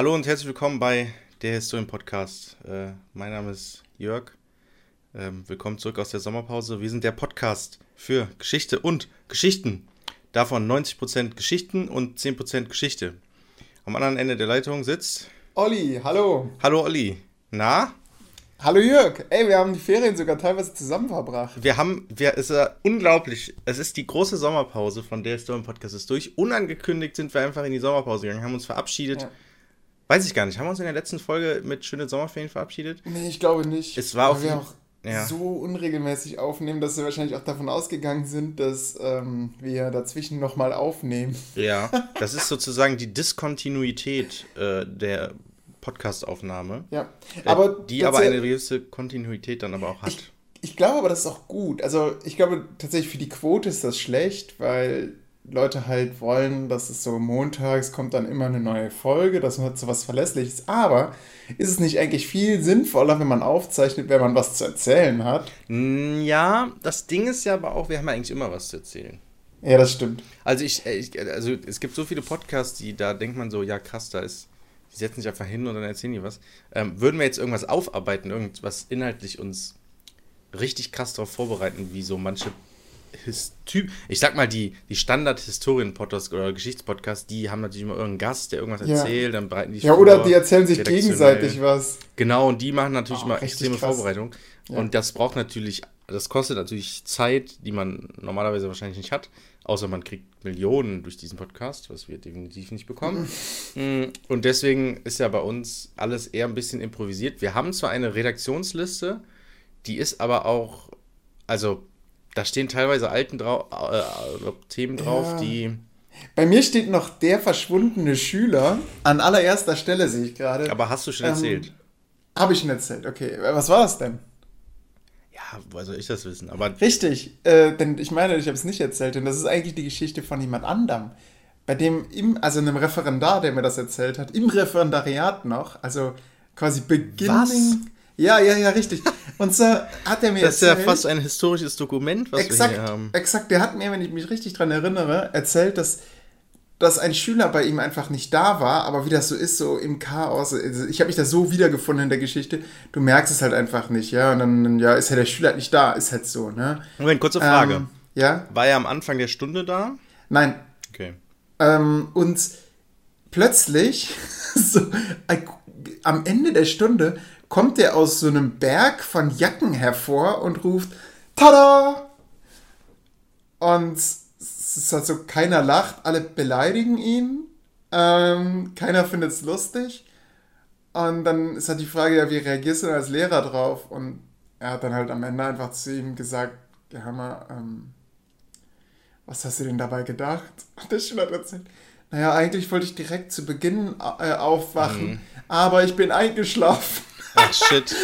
Hallo und herzlich willkommen bei der Historien Podcast. Äh, mein Name ist Jörg. Ähm, willkommen zurück aus der Sommerpause. Wir sind der Podcast für Geschichte und Geschichten. Davon 90% Geschichten und 10% Geschichte. Am anderen Ende der Leitung sitzt. Olli, hallo. Hallo Olli. Na? Hallo Jörg. Ey, wir haben die Ferien sogar teilweise zusammen verbracht. Wir haben, wir, es ist ja unglaublich. Es ist die große Sommerpause, von der Historien Podcast ist durch. Unangekündigt sind wir einfach in die Sommerpause gegangen, haben uns verabschiedet. Ja. Weiß ich gar nicht. Haben wir uns in der letzten Folge mit schönen Sommerferien verabschiedet? Nee, ich glaube nicht. Es war auf wir auch ja. so unregelmäßig aufnehmen, dass wir wahrscheinlich auch davon ausgegangen sind, dass ähm, wir dazwischen nochmal aufnehmen. Ja, das ist sozusagen die Diskontinuität äh, der Podcastaufnahme. Ja. Äh, Aber die aber eine gewisse Kontinuität dann aber auch hat. Ich, ich glaube aber, das ist auch gut. Also ich glaube tatsächlich für die Quote ist das schlecht, weil Leute halt wollen, dass es so montags kommt dann immer eine neue Folge, das hat so was Verlässliches. Aber ist es nicht eigentlich viel sinnvoller, wenn man aufzeichnet, wenn man was zu erzählen hat? Mm, ja, das Ding ist ja aber auch, wir haben ja eigentlich immer was zu erzählen. Ja, das stimmt. Also ich, äh, ich also es gibt so viele Podcasts, die da denkt man so, ja krass, da ist, die setzen sich einfach hin und dann erzählen die was. Ähm, würden wir jetzt irgendwas aufarbeiten, irgendwas inhaltlich uns richtig krass darauf vorbereiten, wie so manche Typ, ich sag mal, die, die Standard-Historien-Podcasts oder Geschichtspodcasts, die haben natürlich immer irgendeinen Gast, der irgendwas Ja. erzählt, dann bereiten die Ja, vor, oder die erzählen sich gegenseitig was. Genau, und die machen natürlich Oh, richtig extreme krass. Vorbereitung. Ja. Und das braucht natürlich, das kostet natürlich Zeit, die man normalerweise wahrscheinlich nicht hat. Außer man kriegt Millionen durch diesen Podcast, was wir definitiv nicht bekommen. Mm, Und deswegen ist ja bei uns alles eher ein bisschen improvisiert. Wir haben zwar eine Redaktionsliste, die ist aber auch, also da stehen teilweise alten drau äh, äh, Themen drauf, Ja. die. Bei mir steht noch der verschwundene Schüler. An allererster Stelle sehe ich gerade. Aber hast du schon Ähm, erzählt? Habe ich schon erzählt, okay. Was war das denn? Ja, woher soll ich das wissen? Aber Richtig, äh, denn ich meine, ich habe es nicht erzählt, denn das ist eigentlich die Geschichte von jemand anderem. Bei dem, im, also einem Referendar, der mir das erzählt hat, im Referendariat noch, also quasi beginning. Was? Ja, ja, ja, richtig. Und so hat er mir das ist ja erzählt. fast ein historisches Dokument, was exakt, wir hier haben. exakt, der hat mir, wenn ich mich richtig dran erinnere, erzählt, dass, dass ein Schüler bei ihm einfach nicht da war, aber wie das so ist, so im Chaos, also ich habe mich da so wiedergefunden in der Geschichte, du merkst es halt einfach nicht, ja, und dann, ja, ist ja der Schüler halt nicht da, ist halt so, ne? Moment, kurze Frage. Ähm, ja? War er am Anfang der Stunde da? Nein. Okay. Ähm, und plötzlich, so, am Ende der Stunde, kommt er aus so einem Berg von Jacken hervor und ruft, Tada! Und es ist halt so, keiner lacht, alle beleidigen ihn, ähm, keiner findet es lustig. Und dann ist halt die Frage, ja, wie reagierst du denn als Lehrer drauf? Und er hat dann halt am Ende einfach zu ihm gesagt, ja, Hammer, ähm, was hast du denn dabei gedacht? Und der Schüler hat erzählt, naja, eigentlich wollte ich direkt zu Beginn äh, aufwachen, aber ich bin eingeschlafen. Ach, shit.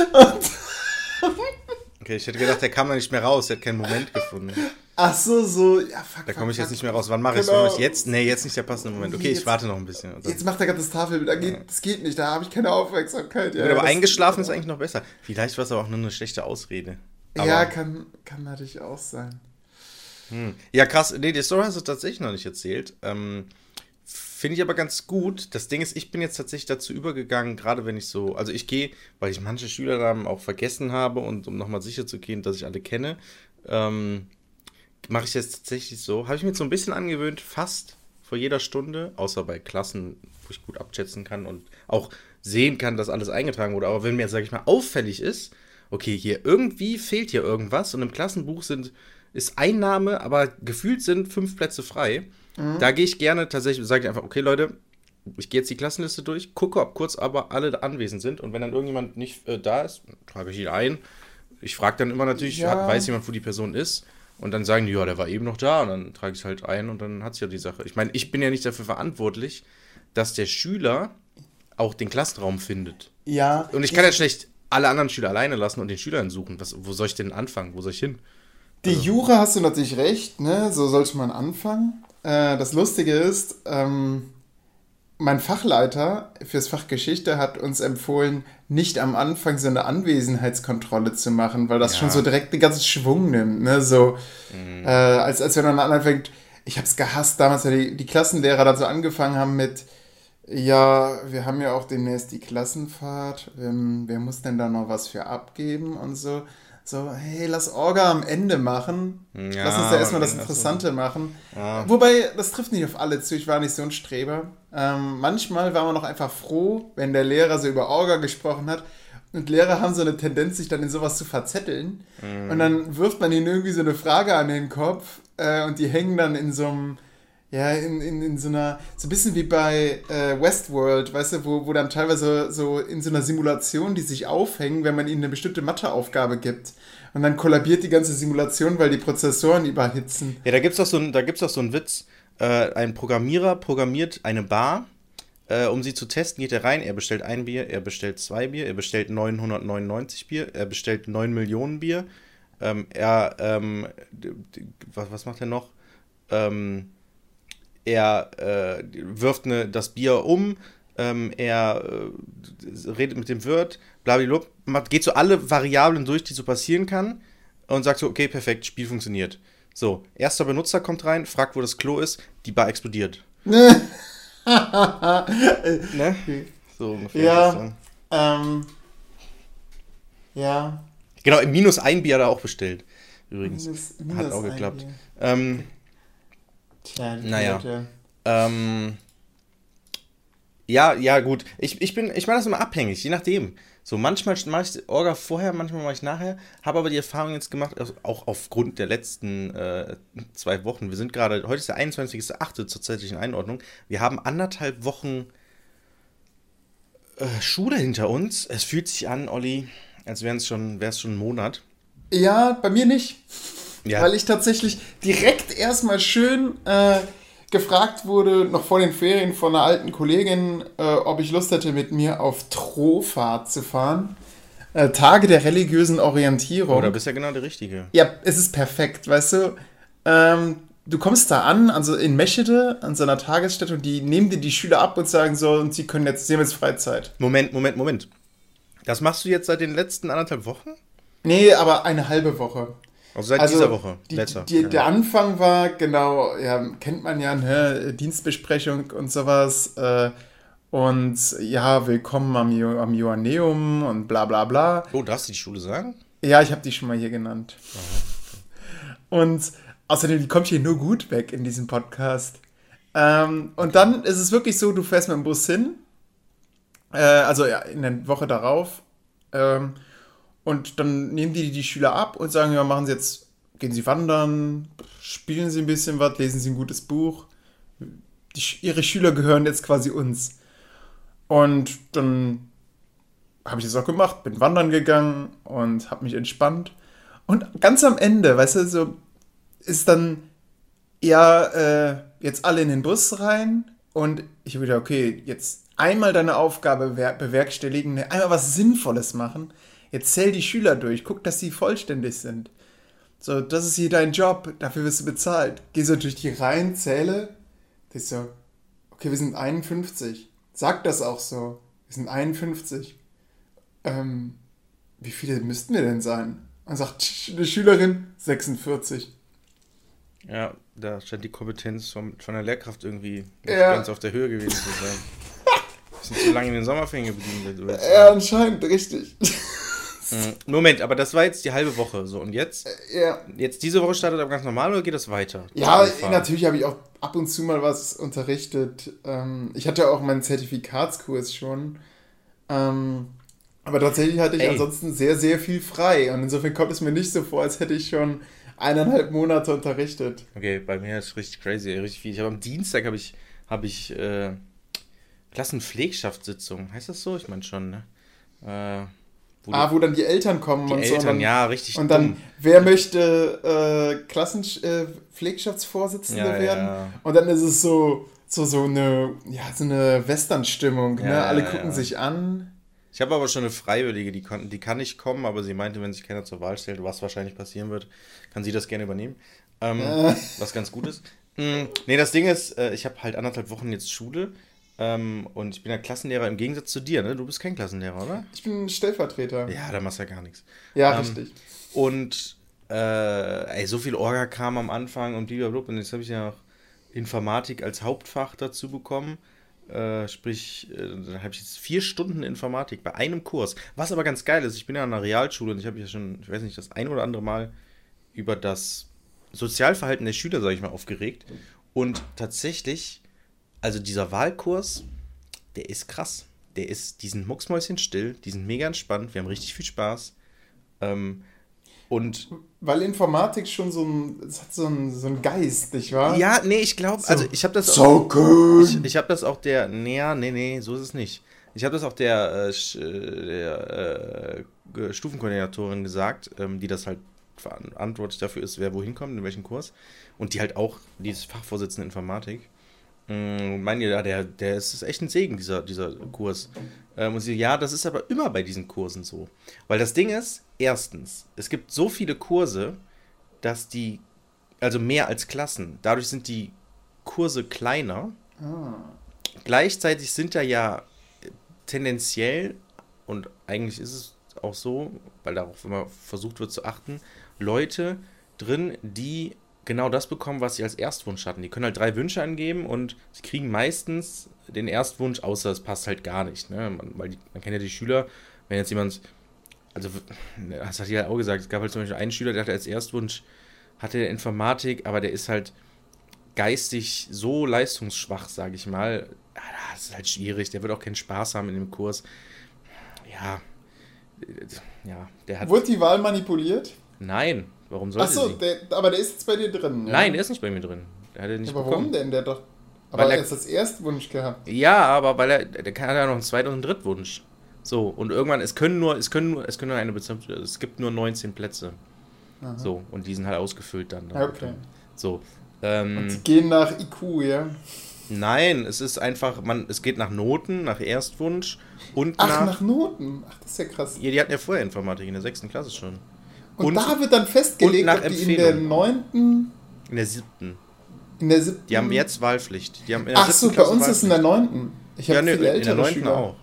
Okay, ich hätte gedacht, der kam da nicht mehr raus. Der hat keinen Moment gefunden. Ach so, so, ja, fuck. Da komme ich jetzt fuck. nicht mehr raus. Wann mache ich Genau. es? Jetzt? Nee, jetzt nicht der passende Moment. Okay, ich Jetzt- warte noch ein bisschen. Und Jetzt macht er gerade das Tafelbild, da geht, das geht nicht, da habe ich keine Aufmerksamkeit. Ja, aber das- eingeschlafen ist eigentlich noch besser. Vielleicht war es aber auch nur eine schlechte Ausrede. Aber, Ja, kann, kann natürlich auch sein. Ja, krass. Nee, die Story hast du tatsächlich noch nicht erzählt. Ähm, Finde ich aber ganz gut. Das Ding ist, ich bin jetzt tatsächlich dazu übergegangen, gerade wenn ich so, also ich gehe, weil ich manche Schülernamen auch vergessen habe und um nochmal sicher zu gehen, dass ich alle kenne, ähm, mache ich jetzt tatsächlich so, habe ich mir jetzt so ein bisschen angewöhnt, fast vor jeder Stunde, außer bei Klassen, wo ich gut abschätzen kann und auch sehen kann, dass alles eingetragen wurde. Aber wenn mir, sage ich mal, auffällig ist, okay, hier irgendwie fehlt hier irgendwas und im Klassenbuch sind, ist ein Name, aber gefühlt sind fünf Plätze frei. Da gehe ich gerne tatsächlich, sage ich einfach, okay, Leute, ich gehe jetzt die Klassenliste durch, gucke, ob kurz aber alle anwesend sind und wenn dann irgendjemand nicht äh, da ist, trage ich ihn ein. Ich frage dann immer natürlich, Ja. hat, weiß jemand, wo die Person ist? Und dann sagen die, ja, der war eben noch da und dann trage ich es halt ein und dann hat es ja die Sache. Ich meine, ich bin ja nicht dafür verantwortlich, dass der Schüler auch den Klassenraum findet. Ja. Und ich kann ja schlecht alle anderen Schüler alleine lassen und den Schülern suchen. Was, wo soll ich denn anfangen? Wo soll ich hin? Die Jura hast du natürlich recht, ne? So sollte man anfangen. Äh, das Lustige ist, ähm, mein Fachleiter fürs Fach Geschichte hat uns empfohlen, nicht am Anfang so eine Anwesenheitskontrolle zu machen, weil das Ja. schon so direkt den ganzen Schwung nimmt, ne? So, äh, als, als wenn man anfängt, ich habe es gehasst damals, weil die, die Klassenlehrer dann so angefangen haben mit, Ja, wir haben ja auch demnächst die Klassenfahrt. Ähm, wer muss denn da noch was für abgeben und so? So, hey, lass Orga am Ende machen. Ja, lass uns da erstmal das Interessante machen. Ja. Wobei, das trifft nicht auf alle zu. Ich war nicht so ein Streber. Ähm, manchmal war man auch einfach froh, wenn der Lehrer so über Orga gesprochen hat. Und Lehrer haben so eine Tendenz, sich dann in sowas zu verzetteln. Mhm. Und dann wirft man ihnen irgendwie so eine Frage an den Kopf äh, und die hängen dann in so einem, ja, in, in, in so einer, so ein bisschen wie bei äh, Westworld, weißt du, wo, wo dann teilweise so in so einer Simulation, die sich aufhängen, wenn man ihnen eine bestimmte Matheaufgabe gibt. Und dann kollabiert die ganze Simulation, weil die Prozessoren überhitzen. Ja, da gibt's doch so doch so einen Witz. Äh, ein Programmierer programmiert eine Bar. Äh, um sie zu testen, geht er rein, er bestellt ein Bier, er bestellt zwei Bier, er bestellt 999 Bier, er bestellt 9 Millionen Bier. Ähm, er, ähm, was, was macht er noch? Ähm, er äh, wirft eine, das Bier um, ähm, er äh, redet mit dem Wirt, blablabla, macht- geht so alle Variablen durch, die so passieren kann und sagt so, okay, perfekt, Spiel funktioniert. So, erster Benutzer kommt rein, fragt, wo das Klo ist, die Bar explodiert. ne? So ungefähr. Ja. Ähm, ja. Genau, im minus ein Bier hat er auch bestellt. Übrigens. Minus- hat minus auch ein geklappt. Ähm, Tja, die Naja. Ähm, ja, ja, gut. Ich, ich bin, ich mache das immer abhängig, je nachdem. So, manchmal mache ich Orga vorher, manchmal mache ich nachher. Habe aber die Erfahrung jetzt gemacht, also auch aufgrund der letzten äh, zwei Wochen. Wir sind gerade, heute ist der 21.08. zur zeitlichen Einordnung. Wir haben anderthalb Wochen äh, Schule hinter uns. Es fühlt sich an, Olli, als wäre es schon, wär's schon ein Monat. Ja, bei mir nicht. Ja. Weil ich tatsächlich direkt erstmal schön äh, gefragt wurde, noch vor den Ferien von einer alten Kollegin, äh, ob ich Lust hätte, mit mir auf Trofahrt zu fahren. Äh, Tage der religiösen Orientierung. Oh, da bist ja genau der Richtige. Ja, es ist perfekt, weißt du. Ähm, du kommst da an, also in Meschede, an so einer Tagesstätte, und die nehmen dir die Schüler ab und sagen so, und sie können jetzt, sie haben jetzt Freizeit. Moment, Moment, Moment. Das machst du jetzt seit den letzten anderthalb Wochen? Nee, aber eine halbe Woche. Also seit Also, dieser Woche. Die, Letzter. die, Ja. der Anfang war, genau, ja, kennt man ja, ne, Dienstbesprechung und sowas. Äh, und ja, willkommen am, Jo- am Joanneum und bla bla bla. Oh, darfst du die Schule sagen? Ja, ich habe die schon mal hier genannt. Und außerdem, die kommt hier nur gut weg in diesem Podcast. Ähm, und dann ist es wirklich so, du fährst mit dem Bus hin, äh, also ja, in der Woche darauf, ähm, und dann nehmen die die Schüler ab und sagen, ja, machen Sie jetzt, gehen Sie wandern, spielen Sie ein bisschen was, lesen Sie ein gutes Buch. Die, ihre Schüler gehören jetzt quasi uns. Und dann habe ich das auch gemacht, bin wandern gegangen und habe mich entspannt. Und ganz am Ende, weißt du, so ist dann ja äh, jetzt alle in den Bus rein und ich habe wieder, okay, jetzt einmal deine Aufgabe wer- bewerkstelligen, einmal was Sinnvolles machen. Jetzt zähl die Schüler durch, guck, dass sie vollständig sind. So, das ist hier dein Job, dafür wirst du bezahlt. Geh so durch die Reihen, zähle. Das ist so, okay, wir sind 51. Sag das auch so. Wir sind 51 ähm, wie viele müssten wir denn sein? Und sagt eine Schülerin 46. Ja, da scheint die Kompetenz vom, von der Lehrkraft irgendwie Ja. ganz auf der Höhe gewesen zu sein. Sind zu lange in den Sommerferien geblieben. Ja, anscheinend, richtig. Mhm. Moment, aber das war jetzt die halbe Woche. So, und jetzt? ja, Jetzt diese Woche startet aber ganz normal oder geht das weiter? ja Fahren. natürlich habe ich auch ab und zu mal was unterrichtet. Ähm, ich hatte auch meinen Zertifikatskurs schon. Ähm, aber tatsächlich hatte ich Ey. ansonsten sehr, sehr viel frei. Und insofern kommt es mir nicht so vor, als hätte ich schon eineinhalb Monate unterrichtet. Okay, bei mir ist richtig crazy, richtig viel. Ich habe am Dienstag habe ich, habe ich äh, Klassenpflegschaftssitzung. Heißt das so? Ich meine schon, ne? Äh, wo Ah, wo dann die Eltern kommen die und so. Eltern, Und dann, ja, richtig Und dann, dumm. wer möchte äh, Klassenpflegschaftsvorsitzende Ja, werden? ja. Und dann ist es so, so, so eine, ja, so eine Western-Stimmung. Ne? Alle gucken sich an. Ich habe aber schon eine Freiwillige, die, kon die kann nicht kommen, aber sie meinte, wenn sich keiner zur Wahl stellt, was wahrscheinlich passieren wird, kann sie das gerne übernehmen. Ähm, Äh. Was ganz gut ist. Mm, nee, das Ding ist, äh, ich habe halt anderthalb Wochen jetzt Schule ähm, und ich bin ja Klassenlehrer im Gegensatz zu dir, ne? Du bist kein Klassenlehrer, oder? Ich bin Stellvertreter. Ja, da machst du ja gar nichts. Ja, Ähm, richtig. Und äh, ey, so viel Orga kam am Anfang und blablabla. Und jetzt habe ich ja noch Informatik als Hauptfach dazu bekommen. Äh, sprich, äh, da habe ich jetzt vier Stunden Informatik bei einem Kurs. Was aber ganz geil ist, ich bin ja an einer Realschule und ich habe ja schon, ich weiß nicht, das ein oder andere Mal über das Sozialverhalten der Schüler, sage ich mal, aufgeregt. Und tatsächlich, also dieser Wahlkurs, der ist krass. Der ist, die sind mucksmäuschen still, die sind mega entspannt, wir haben richtig viel Spaß. Ähm, und Weil Informatik schon so ein, es hat so einen, so einen Geist, nicht wahr? ja, nee, ich glaube, So. also ich habe das So cool. Ich, ich habe das auch der, nee, nee, nee, so ist es nicht. Ich habe das auch der, äh, äh, der äh, Stufenkoordinatorin gesagt, ähm, die das halt verantwortlich dafür ist, wer wohin kommt, in welchen Kurs. Und die halt auch, die ist Fachvorsitzende Informatik. Ähm, meinen ja, der, der ist, ist echt ein Segen, dieser, dieser Kurs. Ähm, und sie, ja, das ist aber immer bei diesen Kursen so. Weil das Ding ist, erstens, es gibt so viele Kurse, dass die, also mehr als Klassen, dadurch sind die Kurse kleiner. Gleichzeitig sind da ja tendenziell, und eigentlich ist es auch so, weil darauf immer versucht wird zu achten, Leute drin, die genau das bekommen, was sie als Erstwunsch hatten. Die können halt drei Wünsche angeben und sie kriegen meistens den Erstwunsch, außer es passt halt gar nicht. Ne? Man, weil die, man kennt ja die Schüler, wenn jetzt jemand, also das hat die halt auch gesagt, es gab halt zum Beispiel einen Schüler, der hatte als Erstwunsch, hatte Informatik, aber der ist halt geistig so leistungsschwach, sage ich mal. Das ist halt schwierig, der wird auch keinen Spaß haben in dem Kurs. Ja, äh, ja, der hat. Wurde die Wahl manipuliert? Nein, warum sollte Achso, der, aber der ist jetzt bei dir drin. Ja? Nein, der ist nicht bei mir drin. Der hat er nicht aber warum bekommen. denn? Der hat doch. Aber Weil er hat das Erstwunsch gehabt. Ja, aber weil er, der kann ja noch einen Zweit- und einen Drittwunsch. So, und irgendwann, es können nur, es können nur, es können nur eine bestimmte, es gibt nur 19 Plätze. So, und die sind halt ausgefüllt dann. Ja, okay. So. Ähm, Sie gehen nach IQ, ja? nein, es ist einfach, man, es geht nach Noten, nach Erstwunsch und Ach, nach. nach Noten. Ach, das ist ja krass. Ja, die hatten ja vorher Informatik in der sechsten Klasse schon. Und, Und- da wird dann festgelegt, ob die in der neunten, In der siebten. in der siebten. Die haben jetzt Wahlpflicht. Die haben Ach so, bei uns ist in der Wahlpflicht. neunten. Ich Ja, habe nee, viele in der neunten auch.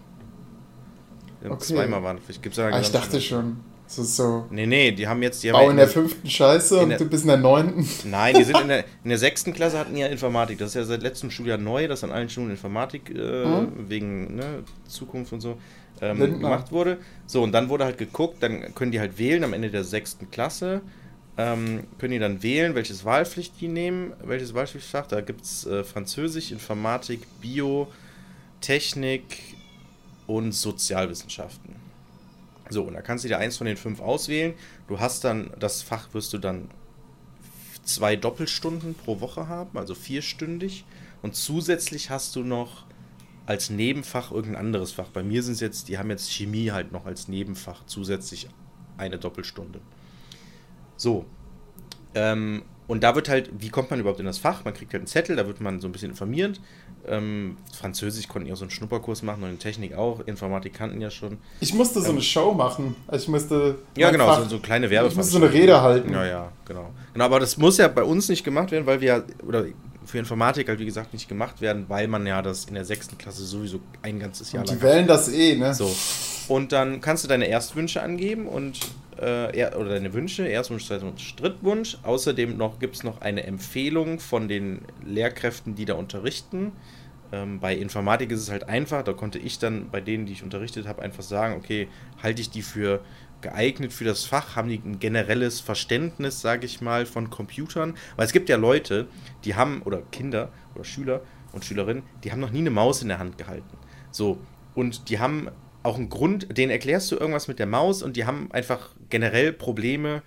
Okay. Zweimal Wahlpflicht. Gibt's ja Ah, ich dachte schon. Das ist so. Nee, nee, die haben jetzt. Die haben Bau ja in der fünften Scheiße und der- du bist in der neunten. Nein, die sind in der, in der sechsten Klasse hatten ja Informatik. Das ist ja seit letztem Schuljahr neu, dass an allen Schulen Informatik äh, Mhm. wegen ne, Zukunft und so ähm, gemacht wurde. So, und dann wurde halt geguckt, dann können die halt wählen am Ende der sechsten Klasse. Ähm, können die dann wählen, welches Wahlpflicht die nehmen, welches Wahlpflichtfach. Da gibt es äh, Französisch, Informatik, Bio, Technik und Sozialwissenschaften. So, und da kannst du dir eins von den fünf auswählen. Du hast dann, das Fach wirst du dann zwei Doppelstunden pro Woche haben, also vierstündig. Und zusätzlich hast du noch als Nebenfach irgendein anderes Fach. Bei mir sind es jetzt, die haben jetzt Chemie halt noch als Nebenfach zusätzlich eine Doppelstunde. So. Ähm, und da wird halt, wie kommt man überhaupt in das Fach? Man kriegt halt einen Zettel, da wird man so ein bisschen informiert. Ähm, Französisch konnten ja so einen Schnupperkurs machen und in Technik auch. Informatik kannten ja schon. Ich musste so eine Show machen. Also ich musste. Ja, genau, Fach- so, so kleine Ich Werbeveranstaltungen. musste so eine Rede halten. Ja, ja, genau. Genau, aber das muss ja bei uns nicht gemacht werden, weil wir ja, oder für Informatik halt wie gesagt nicht gemacht werden, weil man ja das in der sechsten Klasse sowieso ein ganzes Jahr Und die lang wählen das eh, ne? So. Und dann kannst du deine Erstwünsche angeben und äh, er, oder deine Wünsche, Erstwunsch, Zweitwunsch, Drittwunsch. Außerdem noch gibt es noch eine Empfehlung von den Lehrkräften, die da unterrichten. Ähm, bei Informatik ist es halt einfach, da konnte ich dann bei denen, die ich unterrichtet habe, einfach sagen, okay, halte ich die für geeignet für das Fach, haben die ein generelles Verständnis, sage ich mal, von Computern. Weil es gibt ja Leute, die haben, oder Kinder oder Schüler und Schülerinnen, die haben noch nie eine Maus in der Hand gehalten. So, und die haben auch einen Grund, denen erklärst du irgendwas mit der Maus und die haben einfach generell Probleme,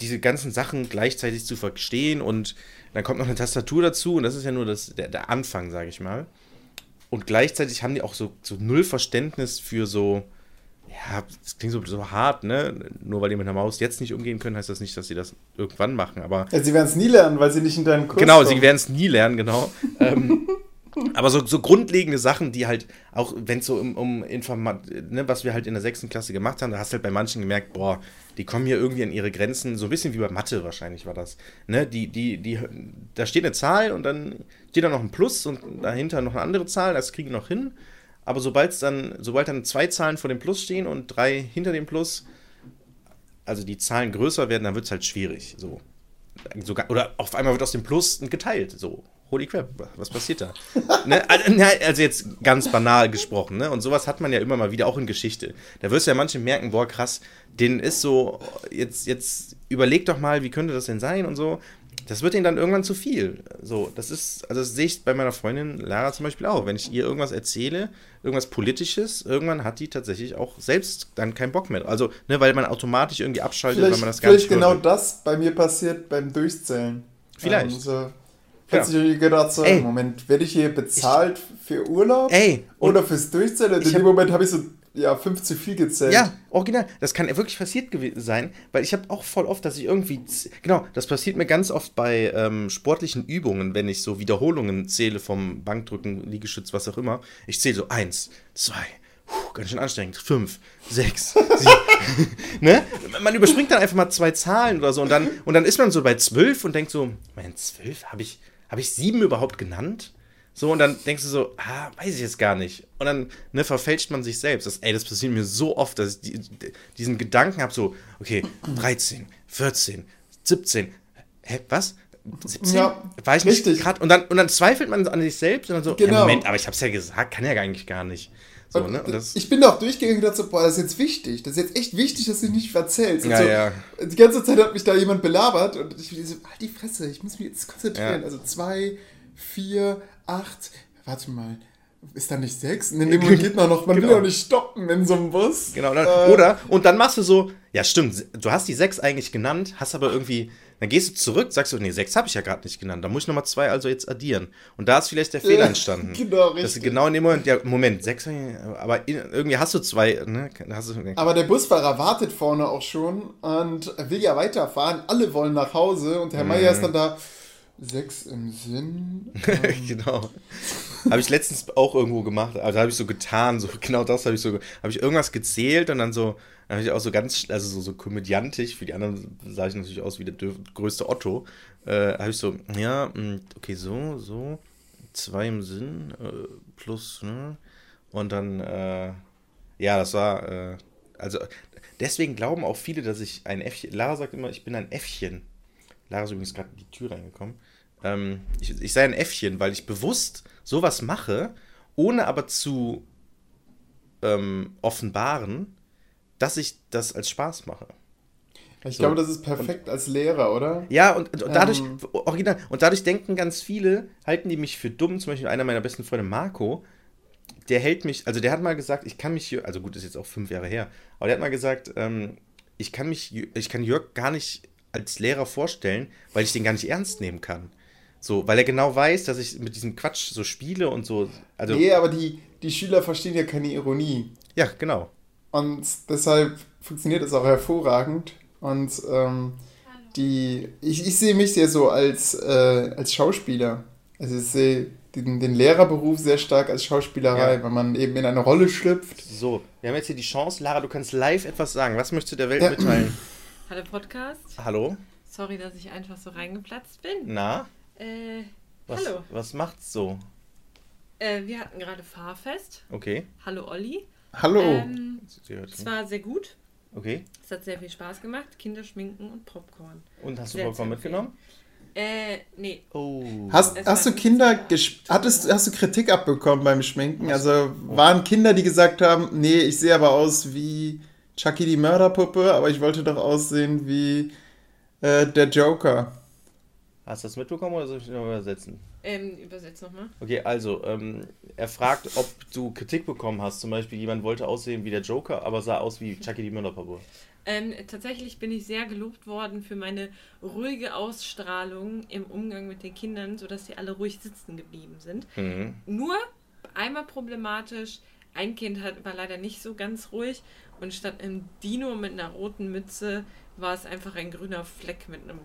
diese ganzen Sachen gleichzeitig zu verstehen und dann kommt noch eine Tastatur dazu und das ist ja nur das, der, der Anfang, sage ich mal. Und gleichzeitig haben die auch so, so null Verständnis für so, ja, das klingt so, so hart, ne? Nur weil die mit einer Maus jetzt nicht umgehen können, heißt das nicht, dass sie das irgendwann machen, aber Ja, sie werden es nie lernen, weil sie nicht in deinen Kurs Genau, kommen. sie werden es nie lernen, genau. ähm, aber so, so grundlegende Sachen, die halt, auch wenn es so um, um Informat, ne, was wir halt in der sechsten Klasse gemacht haben, da hast du halt bei manchen gemerkt, boah, die kommen hier irgendwie an ihre Grenzen, so ein bisschen wie bei Mathe wahrscheinlich war das. Ne, die, die, die, da steht eine Zahl und dann steht da noch ein Plus und dahinter noch eine andere Zahl, das kriegen wir noch hin. Aber sobald dann, sobald dann zwei Zahlen vor dem Plus stehen und drei hinter dem Plus, also die Zahlen größer werden, dann wird es halt schwierig. So. Sogar, oder auf einmal wird aus dem Plus geteilt, so holy crap, was passiert da? ne? Also jetzt ganz banal gesprochen, ne? Und sowas hat man ja immer mal wieder auch in Geschichte. Da wirst du ja manche merken, boah, krass, denen ist so, jetzt, jetzt überleg doch mal, wie könnte das denn sein und so. Das wird ihnen dann irgendwann zu viel. So, das ist, also das sehe ich bei meiner Freundin Lara zum Beispiel auch. Wenn ich ihr irgendwas erzähle, irgendwas Politisches, irgendwann hat die tatsächlich auch selbst dann keinen Bock mehr. Also, ne, weil man automatisch irgendwie abschaltet, vielleicht, weil man das gar nicht Vielleicht genau das bei mir passiert beim Durchzählen. Vielleicht. Ähm, plötzlich ja. gedacht so, Ey. Moment, werde ich hier bezahlt ich, für Urlaub? Ey. Oder fürs Durchzählen? In dem Moment habe ich so ja, fünf zu viel gezählt. Ja, original. Das kann wirklich passiert gewesen sein, weil ich habe auch voll oft, dass ich irgendwie. Genau, das passiert mir ganz oft bei ähm, sportlichen Übungen, wenn ich so Wiederholungen zähle vom Bankdrücken, Liegestütz, was auch immer. Ich zähle so eins, zwei, puh, ganz schön anstrengend, fünf, sechs, sieben. ne? Man überspringt dann einfach mal zwei Zahlen oder so und dann, und dann ist man so bei zwölf und denkt so, mein zwölf, habe ich, hab ich sieben überhaupt genannt? So, und dann denkst du so, ah, weiß ich jetzt gar nicht. Und dann ne, verfälscht man sich selbst. Das, ey, das passiert mir so oft, dass ich die, diesen Gedanken habe, so, okay, 13, 14, 17, hä, was? 17? Ja, War ich nicht gerade? Und dann, und dann zweifelt man an sich selbst und dann so, Genau. ja, Moment, aber ich hab's ja gesagt, kann ja eigentlich gar nicht. So, Und ne? Und ich bin da auch durchgegangen und dachte so, boah, das ist jetzt wichtig. Das ist jetzt echt wichtig, dass du nicht verzählst. Ja, so, ja. Die ganze Zeit hat mich da jemand belabert und ich bin so, halt die Fresse, ich muss mich jetzt konzentrieren. Ja. Also zwei, vier, acht, warte mal, ist da nicht sechs? Und in dem Moment geht man noch, man will Genau. auch nicht stoppen in so einem Bus. Genau, dann, Äh, oder, und dann machst du so, ja stimmt, du hast die sechs eigentlich genannt, hast aber irgendwie, dann gehst du zurück, sagst du, nee, sechs habe ich ja gerade nicht genannt, da muss ich nochmal zwei also jetzt addieren. Und da ist vielleicht der Fehler entstanden. genau, Dass du richtig. genau in dem Moment, ja, Moment, sechs, aber in, irgendwie hast du zwei, ne, hast du, Aber der Busfahrer wartet vorne auch schon und will ja weiterfahren. Alle wollen nach Hause und Herr Meier ist dann da. Sechs im Sinn. genau. Habe ich letztens auch irgendwo gemacht, also habe ich so getan, so genau das habe ich so, habe ich irgendwas gezählt und dann so, dann habe ich auch so ganz, also so, so komödiantisch, für die anderen sah ich natürlich aus wie der größte Otto, äh, habe ich so, ja, mh, okay, so, so, zwei im Sinn, äh, plus, ne, und dann, äh, ja, das war, äh, also, deswegen glauben auch viele, dass ich ein Äffchen, Lara sagt immer, ich bin ein Äffchen. Lara ist übrigens gerade in die Tür reingekommen. Ähm, ich, ich sei ein Äffchen, weil ich bewusst sowas mache, ohne aber zu ähm, offenbaren, dass ich das als Spaß mache. Ich So. glaube, das ist perfekt als Lehrer, oder? Ja, und, und dadurch, Ähm. original, und dadurch denken ganz viele, halten die mich für dumm, zum Beispiel einer meiner besten Freunde, Marco, der hält mich, also der hat mal gesagt, ich kann mich, Jör- also gut, ist jetzt auch fünf Jahre her, aber der hat mal gesagt, ähm, ich kann mich, ich kann Jörg gar nicht als Lehrer vorstellen, weil ich den gar nicht ernst nehmen kann. So, weil er genau weiß, dass ich mit diesem Quatsch so spiele und so, also, Nee, aber die, die Schüler verstehen ja keine Ironie. ja, genau. Und deshalb funktioniert es auch hervorragend. Und ähm, die, ich, ich sehe mich sehr so als, äh, als Schauspieler. Also ich sehe den, den Lehrerberuf sehr stark als Schauspielerei, Ja. weil man eben in eine Rolle schlüpft. So, wir haben jetzt hier die Chance, Lara, du kannst live etwas sagen. Was möchtest du der Welt Ja. mitteilen? Hallo Podcast. Hallo? Sorry, dass ich einfach so reingeplatzt bin. Na? Äh, Was, hallo. Was macht's so? Äh, wir hatten gerade Fahrfest. Okay. Hallo Olli. Hallo. Ähm, es war sehr gut. Okay. Es hat sehr viel Spaß gemacht. Kinder schminken und Popcorn. Und hast du Sehr Popcorn zu mitgenommen? Äh, nee. Oh. Hast, hast du Kinder, hattest, hast du Kritik abbekommen beim Schminken? Also waren Kinder, die gesagt haben, nee, ich sehe aber aus wie Chucky die Mörderpuppe, aber ich wollte doch aussehen wie äh, der Joker. Hast du das mitbekommen oder soll ich noch übersetzen? Ähm, übersetz nochmal. Okay, also, ähm, er fragt, ob du Kritik bekommen hast. Zum Beispiel, jemand wollte aussehen wie der Joker, aber sah aus wie Chucky die Mörderpuppe. Ähm, tatsächlich bin ich sehr gelobt worden für meine ruhige Ausstrahlung im Umgang mit den Kindern, sodass sie alle ruhig sitzen geblieben sind. Mhm. Nur einmal problematisch, ein Kind hat, war leider nicht so ganz ruhig und statt einem Dino mit einer roten Mütze war es einfach ein grüner Fleck mit einem,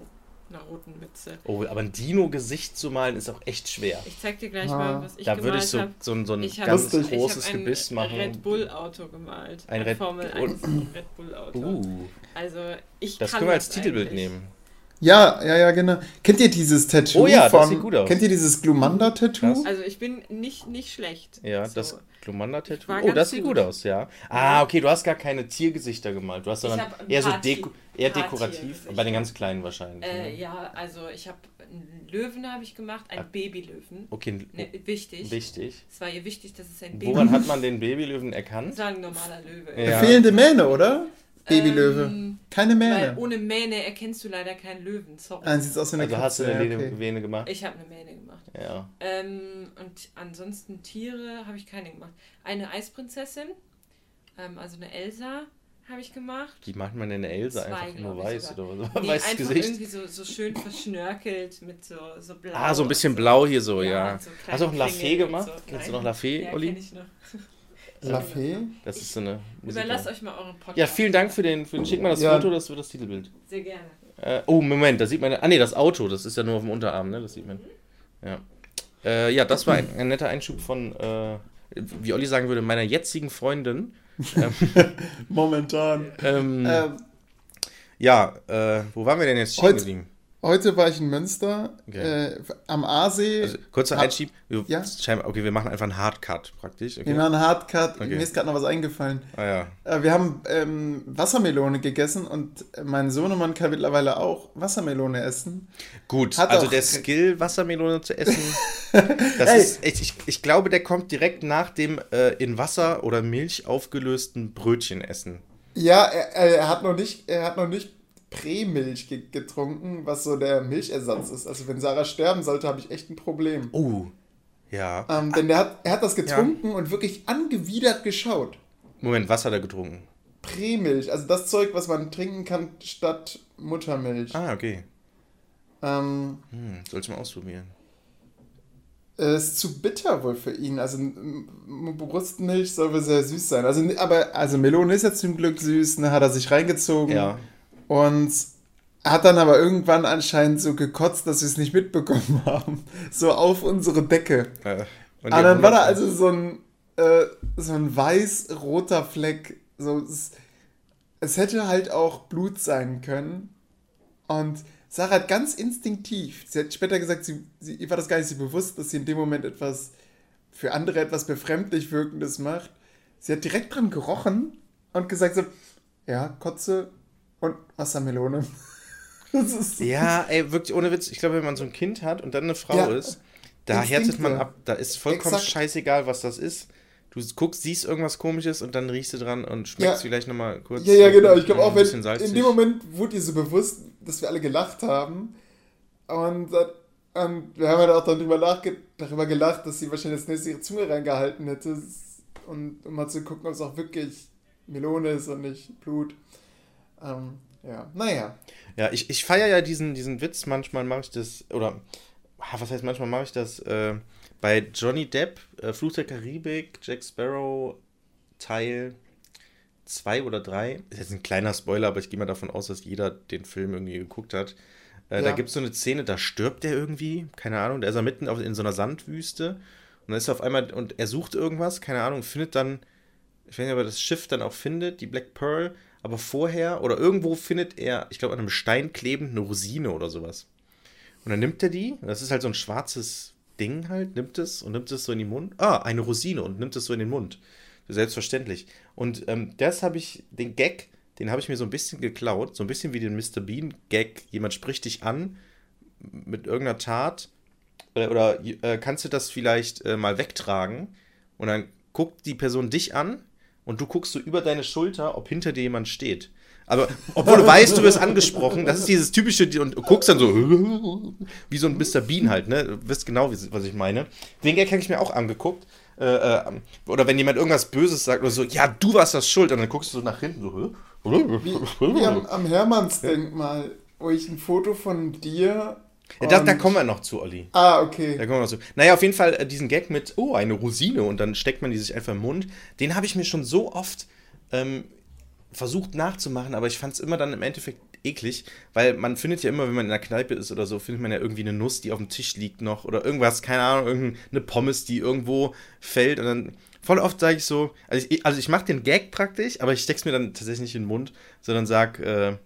einer roten Mütze. Oh, aber ein Dino-Gesicht zu malen ist auch echt schwer. Ich zeig dir gleich Ah. mal, was ich da würde gemalt ich so, habe. so, ein- so ein Ich habe ganz Lustig. großes ich hab Gebiss ein machen. Red Bull Auto gemalt. Ein Red Formel Bull- 1 Red Bull Auto. Uh, Also ich das kann können wir als Titelbild eigentlich. nehmen. Ja, ja, ja, genau. Kennt ihr dieses Tattoo? Oh ja, das von, sieht gut aus. Kennt ihr dieses Glumanda-Tattoo? Also ich bin nicht, nicht schlecht. Ja, So. das Glumanda-Tattoo. Oh, das sieht gut gut. aus, ja. Ah, okay, du hast gar keine Tiergesichter gemalt. Du hast sondern hab ein eher so paar deko eher paar dekorativ. Bei den ganz kleinen wahrscheinlich. Äh, ne? ja, also ich habe einen Löwen habe ich gemacht, einen Ah. Babylöwen. Okay, Ne, wichtig. wichtig. Es war ihr wichtig, dass es ein Baby Woran hat man den Babylöwen erkannt? Das ein normaler Löwe. Ja. Fehlende Mähne, oder? Babylöwe. Ähm, Keine Weil Mähne. ohne Mähne erkennst du leider keinen Löwen. Sorry. Ah, sieht aus wie eine Also hast du Katze. eine ja, okay. Vene gemacht? Ich habe eine Mähne gemacht. Ja. Ähm, und ansonsten Tiere habe ich keine gemacht. Eine Eisprinzessin, ähm, also eine Elsa, habe ich gemacht. Wie macht man denn eine Elsa Zwei, einfach nur weiß sogar. oder so? Nee, Weißes einfach Gesicht. irgendwie so, so schön verschnörkelt mit so, so blau. Ah, so ein bisschen und blau hier so, Ja, ja. so Hast du auch ein Lafay gemacht? so. Kennst du noch Lafay, Ja, Olli? kenn ich noch. La Fee? Das ist so eine Überlasst Musikerin. euch mal euren Podcast. Ja, vielen Dank für den, für den schick mal das Ja. Foto, das wird das Titelbild. Sehr gerne. Äh, oh, Moment, da sieht man. Ah, nee, das Auto, das ist ja nur auf dem Unterarm, ne? Das sieht man. Ja. Äh, ja, das war ein, ein netter Einschub von, äh, wie Olli sagen würde, meiner jetzigen Freundin. Momentan. Ähm, Ähm, ja, äh, wo waren wir denn jetzt stehen geblieben? Heute war ich in Münster Okay. äh, am Aasee. Also, kurzer Einschieb. Wir, Ja? okay, wir machen einfach einen Hardcut praktisch. Okay. wir machen einen Hardcut. Okay. Mir ist gerade noch was eingefallen. Ah ja. Äh, wir haben ähm, Wassermelone gegessen und mein Sohnemann kann mittlerweile auch Wassermelone essen. Gut, Hat also der Skill, Wassermelone zu essen, das Ey. ist, ich, ich, ich glaube, der kommt direkt nach dem äh, in Wasser oder Milch aufgelösten Brötchen essen. Ja, er, er hat noch nicht, er hat noch nicht Prämilch ge getrunken, was so der Milchersatz ist. Also wenn Sarah sterben sollte, habe ich echt ein Problem. Oh, ja. Ähm, denn der hat, er hat das getrunken und wirklich angewidert geschaut. Moment, was hat er getrunken? Prämilch, also das Zeug, was man trinken kann statt Muttermilch. Ah, okay. Ähm, Hm, sollst du mal ausprobieren. es ist zu bitter wohl für ihn. Also Brustmilch soll wohl sehr süß sein. Also, aber also Melone ist ja zum Glück süß, ne, hat er sich reingezogen. Ja. Und hat dann aber irgendwann anscheinend so gekotzt, dass wir es nicht mitbekommen haben. So auf unsere Decke. Äh, und ihr dann war da also so ein, äh, so ein weiß-roter Fleck. So, es, es hätte halt auch Blut sein können. Und Sarah hat ganz instinktiv, sie hat später gesagt, sie, sie, ihr war das gar nicht so bewusst, dass sie in dem Moment etwas für andere etwas befremdlich Wirkendes macht. Sie hat direkt dran gerochen und gesagt so, ja, Kotze und Wassermelone. Ja, ey, wirklich ohne Witz. Ich glaube, wenn man so ein Kind hat und dann eine Frau Ja. ist, da Instinkte. härtet man ab. Da ist vollkommen Exakt. scheißegal, was das ist. Du guckst, siehst irgendwas komisches und dann riechst du dran und schmeckst Ja. vielleicht nochmal kurz. Ja, ja, genau. Ich glaube auch, wenn in dem Moment wurde ihr so bewusst, dass wir alle gelacht haben. Und, und wir haben halt auch nachge darüber gelacht, dass sie wahrscheinlich das nächste ihre Zunge reingehalten hätte. Und um mal zu gucken, ob es auch wirklich Melone ist und nicht Blut. Ähm, ja, naja. Ja, ich, ich feiere ja diesen, diesen Witz. Manchmal mache ich das, oder ah, was heißt manchmal mache ich das? Äh, bei Johnny Depp, äh, Fluch der Karibik, Jack Sparrow, Teil 2 oder 3. Ist jetzt ein kleiner Spoiler, aber ich gehe mal davon aus, dass jeder den Film irgendwie geguckt hat. Äh, Da Ja. gibt es so eine Szene, da stirbt er irgendwie, keine Ahnung, da ist er mitten auf, in so einer Sandwüste und dann ist er auf einmal, und er sucht irgendwas, keine Ahnung, findet dann, ich weiß nicht, ob er das Schiff dann auch findet, die Black Pearl, aber vorher oder irgendwo findet er, ich glaube, an einem Stein klebend eine Rosine oder sowas. Und dann nimmt er die, das ist halt so ein schwarzes Ding halt, nimmt es und nimmt es so in den Mund. Ah, eine Rosine und nimmt es so in den Mund. Selbstverständlich. Und ähm, das habe ich, den Gag, den habe ich mir so ein bisschen geklaut, so ein bisschen wie den Mr. Bean-Gag. Jemand spricht dich an mit irgendeiner Tat äh, oder äh, kannst du das vielleicht äh, mal wegtragen und dann guckt die Person dich an und du guckst so über deine Schulter, ob hinter dir jemand steht. Aber obwohl du weißt, du wirst angesprochen, das ist dieses typische, und du guckst dann so, wie so ein Mr. Bean halt, ne? Du wisst genau, wie- was ich meine. Den Gag habe ich mir auch angeguckt. Äh, äh, oder wenn jemand irgendwas Böses sagt oder so, ja, du warst das schuld, und dann guckst du so nach hinten, so, Wie am, am Hermannsdenkmal, wo ich ein Foto von dir. Ja, da, kommen wir noch zu, Olli. Ah, okay. Da kommen wir noch zu. Naja, auf jeden Fall äh, diesen Gag mit, oh, eine Rosine und dann steckt man die sich einfach im Mund. Den habe ich mir schon so oft ähm, versucht nachzumachen, aber ich fand es immer dann im Endeffekt eklig, weil man findet ja immer, wenn man in einer Kneipe ist oder so, findet man ja irgendwie eine Nuss, die auf dem Tisch liegt noch oder irgendwas, keine Ahnung, irgendeine Pommes, die irgendwo fällt und dann voll oft sage ich so, also ich, also ich mache den Gag praktisch, aber ich steck's mir dann tatsächlich nicht in den Mund, sondern sag, äh,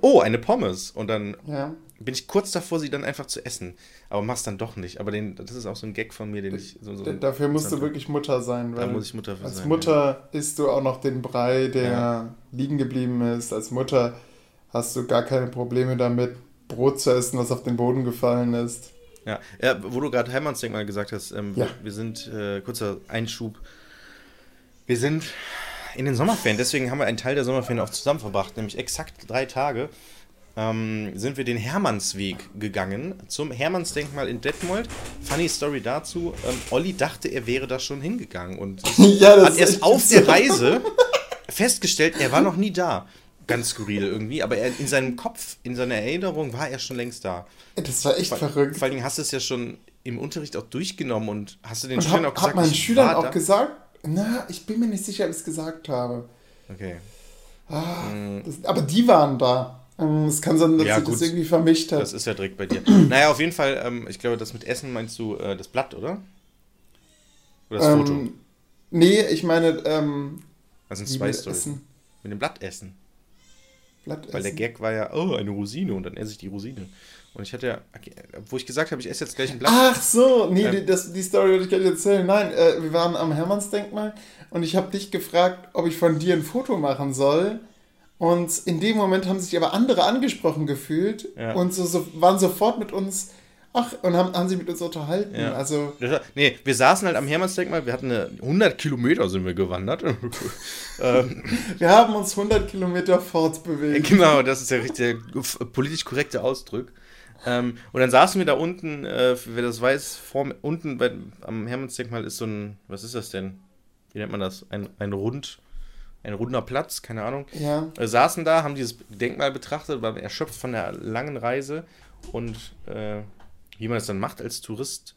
oh, eine Pommes. Und dann Ja. Bin ich kurz davor, sie dann einfach zu essen. Aber mach's dann doch nicht. Aber den, das ist auch so ein Gag von mir, den ich so. so Dafür musst du wirklich Mutter sein. Da Weil muss ich Mutter für als sein. Mutter isst du auch noch den Brei, der Ja. liegen geblieben ist. Als Mutter hast du gar keine Probleme damit, Brot zu essen, was auf den Boden gefallen ist. Ja, ja wo du gerade Heimatsdenkmal gesagt hast, ähm, Ja. wir sind, äh, kurzer Einschub, wir sind in den Sommerferien, deswegen haben wir einen Teil der Sommerferien auch zusammen verbracht, nämlich exakt drei Tage, ähm, sind wir den Hermannsweg gegangen zum Hermannsdenkmal in Detmold. Funny Story dazu, ähm, Olli dachte, er wäre da schon hingegangen und Ja, hat erst auf so. der Reise festgestellt, er war noch nie da. Ganz skurril irgendwie, aber er, in seinem Kopf, in seiner Erinnerung war er schon längst da. Das war echt Vor, verrückt. vor allen Dingen hast du es ja schon im Unterricht auch durchgenommen und hast du den Und Schülern hab, auch gesagt, hab meinen Schülern auch da? gesagt, na, ich bin mir nicht sicher, ob ich es gesagt habe. Okay. Ah, das, aber die waren da. Ähm, Es kann sein, dass Ja, das gut. irgendwie vermischt hat. Das ist ja direkt bei dir. naja, auf jeden Fall, ähm, ich glaube, das mit Essen meinst du äh, das Blatt, oder? Oder das Foto? ähm, nee, ich meine, ähm, Das sind zwei mit Storys. Essen. Mit dem Blatt essen. Blatt Weil der. Gag war ja, oh, eine Rosine und dann esse ich die Rosine. Und ich hatte ja, wo ich gesagt habe, ich esse jetzt gleich ein Blatt. Ach so, nee, Ähm. die, das, die Story wollte ich gar nicht erzählen. Nein, äh, wir waren am Hermannsdenkmal und ich habe dich gefragt, ob ich von dir ein Foto machen soll. Und in dem Moment haben sich aber andere angesprochen gefühlt Ja. und so, so, waren sofort mit uns, ach, und haben, haben sich mit uns unterhalten. Ja. Also, Nee, wir saßen halt am Hermannsdenkmal, wir hatten eine 100 Kilometer sind wir gewandert. ähm, wir haben uns 100 Kilometer fortbewegt. Genau, das ist der richtig f- politisch korrekte Ausdruck. Ähm, und dann saßen wir da unten, äh, wer das weiß, vor, unten bei, am Hermannsdenkmal ist so ein, was ist das denn? Wie nennt man das? Ein, ein rund, ein runder Platz, keine Ahnung. Ja, Wir saßen da, haben dieses Denkmal betrachtet, waren erschöpft von der langen Reise und äh, wie man es dann macht als Tourist.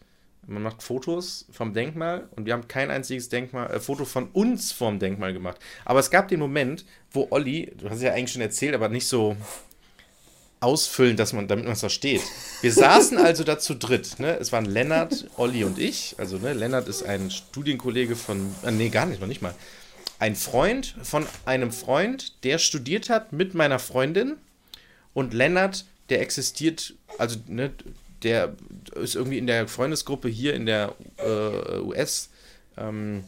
Man macht Fotos vom Denkmal und wir haben kein einziges Denkmal, äh, Foto von uns vom Denkmal gemacht. Aber es gab den Moment, wo Olli, du hast es ja eigentlich schon erzählt, aber nicht so ausfüllend, dass man, damit man es versteht. Wir saßen also da zu dritt. Ne? Es waren Lennart, Olli und ich. Also ne, Lennart ist ein Studienkollege von, äh, nee, gar nicht, noch nicht mal. Ein Freund von einem Freund, der studiert hat mit meiner Freundin. Und Lennart, der existiert, also ne, der ist irgendwie in der Freundesgruppe hier in der äh, US, ähm,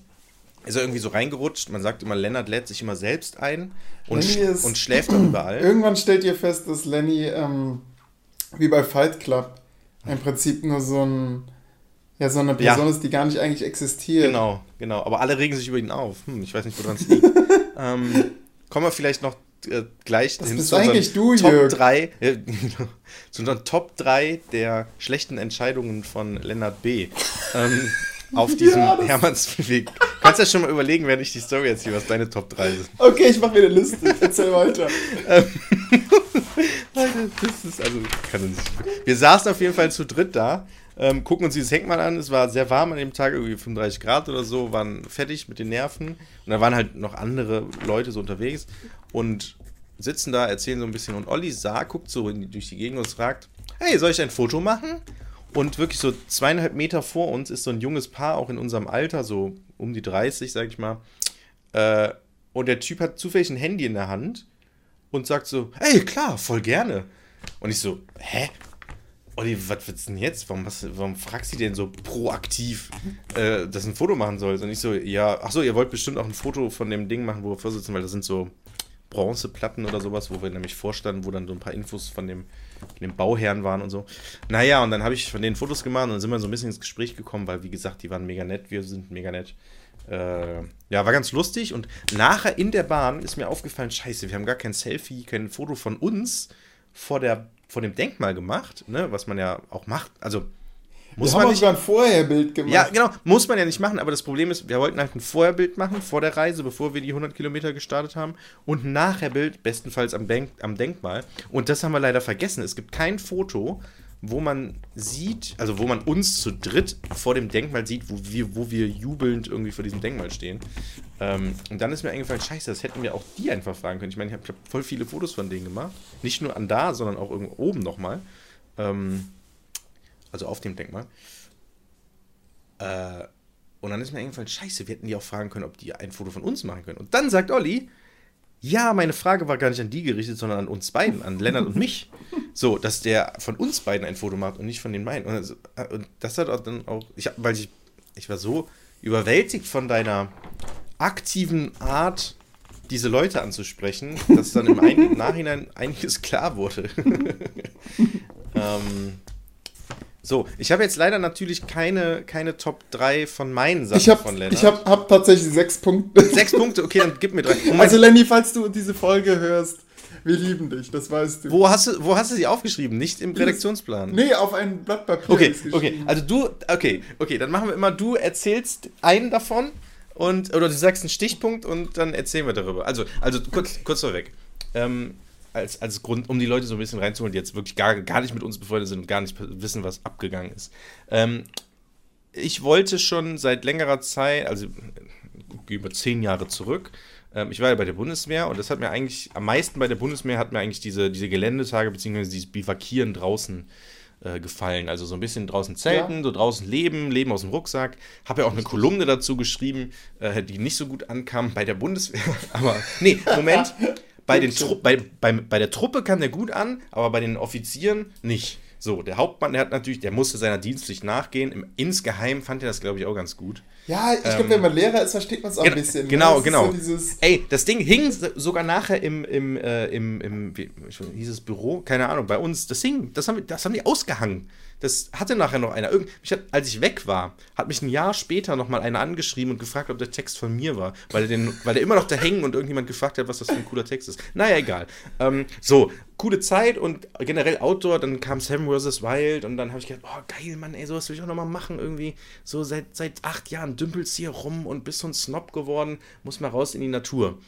ist er irgendwie so reingerutscht. Man sagt immer, Lennart lädt sich immer selbst ein und, sch ist- und schläft auch überall. irgendwann stellt ihr fest, dass Lenny, ähm, wie bei Fight Club, im Prinzip nur so ein, ja, so eine Ja. Person ist, die gar nicht eigentlich existiert. Genau, genau. Aber alle regen sich über ihn auf. Hm, ich weiß nicht, woran es liegt. ähm, kommen wir vielleicht noch äh, gleich Das hin bist zu eigentlich du, Top Jörg. 3, äh, zu unseren Top 3 der schlechten Entscheidungen von Lennart B. Ähm, auf diesem Ja, Hermannsweg. Kannst ja schon mal überlegen, während ich die Story erzähle, was deine Top 3 sind. Okay, ich mache mir eine Liste. Erzähl weiter. Alter, das ist also. Kann nicht. Wir saßen auf jeden Fall zu dritt da, ähm, gucken uns dieses Denkmal an. Es war sehr warm an dem Tag, irgendwie 35 Grad oder so, waren fertig mit den Nerven. Und da waren halt noch andere Leute so unterwegs und sitzen da, erzählen so ein bisschen. Und Olli sah, guckt so die, durch die Gegend und fragt: Hey, soll ich ein Foto machen? Und wirklich so zweieinhalb Meter vor uns ist so ein junges Paar, auch in unserem Alter, so um die 30, sag ich mal. Äh, und der Typ hat zufällig ein Handy in der Hand und sagt so, ey, klar, voll gerne. Und ich so, hä? Olli, was willst du denn jetzt? Warum, was, warum fragst du denn so proaktiv, äh, dass ein Foto machen sollst? Und ich so, ja, ach so, ihr wollt bestimmt auch ein Foto von dem Ding machen, wo wir vorsitzen, weil das sind so Bronzeplatten oder sowas, wo wir nämlich vorstanden, wo dann so ein paar Infos von dem, von dem Bauherrn waren und so. Naja, und dann habe ich von denen Fotos gemacht und dann sind wir so ein bisschen ins Gespräch gekommen, weil, wie gesagt, die waren mega nett, wir sind mega nett. Äh, ja, war ganz lustig und nachher in der Bahn ist mir aufgefallen, scheiße, wir haben gar kein Selfie, kein Foto von uns vor, der, vor dem Denkmal gemacht, ne, was man ja auch macht. Also, muss wir man haben nicht. sogar ein Vorherbild gemacht. Ja, genau, muss man ja nicht machen, aber das Problem ist, wir wollten halt ein Vorherbild machen vor der Reise, bevor wir die 100 Kilometer gestartet haben und ein Nachherbild, bestenfalls am, Denk am Denkmal. Und das haben wir leider vergessen. Es gibt kein Foto, wo man sieht, also wo man uns zu dritt vor dem Denkmal sieht, wo wir, wo wir jubelnd irgendwie vor diesem Denkmal stehen. Ähm, und dann ist mir eingefallen, scheiße, das hätten wir auch die einfach fragen können. Ich meine, ich habe hab voll viele Fotos von denen gemacht. Nicht nur an da, sondern auch irgendwo oben nochmal. Ähm, also auf dem Denkmal. Äh, und dann ist mir eingefallen, scheiße, wir hätten die auch fragen können, ob die ein Foto von uns machen können. Und dann sagt Olli, Ja, meine Frage war gar nicht an die gerichtet, sondern an uns beiden, an Lennart und mich. So, dass der von uns beiden ein Foto macht und nicht von den beiden. Und, also, und das hat auch dann auch, ich, weil ich, ich war so überwältigt von deiner aktiven Art, diese Leute anzusprechen, dass dann im Ein Nachhinein einiges klar wurde. ähm, so, ich habe jetzt leider natürlich keine, keine Top 3 von meinen Sachen Ich habe von Lennart. ich hab, hab tatsächlich sechs Punkte. Sechs Punkte, okay, dann gib mir drei. Moment, Also Lenny, falls du diese Folge hörst, wir lieben dich, das weißt du. wo, hast du, wo hast du sie aufgeschrieben? Nicht im Redaktionsplan. Nee, auf ein Blatt Papier. Okay, okay, also du, okay, okay, dann machen wir immer, du erzählst einen davon und, oder du sagst einen Stichpunkt und dann erzählen wir darüber. Also, also kurz, kurz vorweg. Ähm, als, als Grund, um die Leute so ein bisschen reinzuholen, die jetzt wirklich gar, gar nicht mit uns befreundet sind und gar nicht wissen, was abgegangen ist. Ähm, ich wollte schon seit längerer Zeit, also über zehn Jahre zurück, ähm, ich war ja bei der Bundeswehr und das hat mir eigentlich, am meisten bei der Bundeswehr hat mir eigentlich diese, diese Geländetage bzw. dieses Bivakieren draußen äh, gefallen. Also so ein bisschen draußen zelten, Ja. so draußen leben, leben aus dem Rucksack. Habe ja auch eine Kolumne dazu geschrieben, äh, die nicht so gut ankam bei der Bundeswehr. Aber nee, Moment. Bei, den Tru bei, bei, bei der Truppe kam der gut an, aber bei den Offizieren nicht. So, der Hauptmann, der hat natürlich, der musste seiner Dienstpflicht nachgehen. Im, insgeheim fand er das, glaube ich, auch ganz gut. Ja, ich glaube, Ähm, wenn man Lehrer ist, versteht man es auch ein Gen- bisschen. ne? Genau, Das genau. So Ey, das Ding hing sogar nachher im, im, äh, im, im wie, hieß es Büro? Keine Ahnung, bei uns. Das hing, das haben, das haben die ausgehangen. Das hatte nachher noch einer. Irgend, hat, als ich weg war, hat mich ein Jahr später noch mal einer angeschrieben und gefragt, ob der Text von mir war. Weil er, den, weil er immer noch da hängen und irgendjemand gefragt hat, was das für ein cooler Text ist. Naja, egal. Ähm, so, coole Zeit und generell Outdoor. Dann kam Sam vs. Wild und dann habe ich gedacht, oh geil, Mann, ey, sowas will ich auch noch mal machen. Irgendwie so seit, seit acht Jahren dümpelst hier rum und bist so ein Snob geworden. Muss mal raus in die Natur.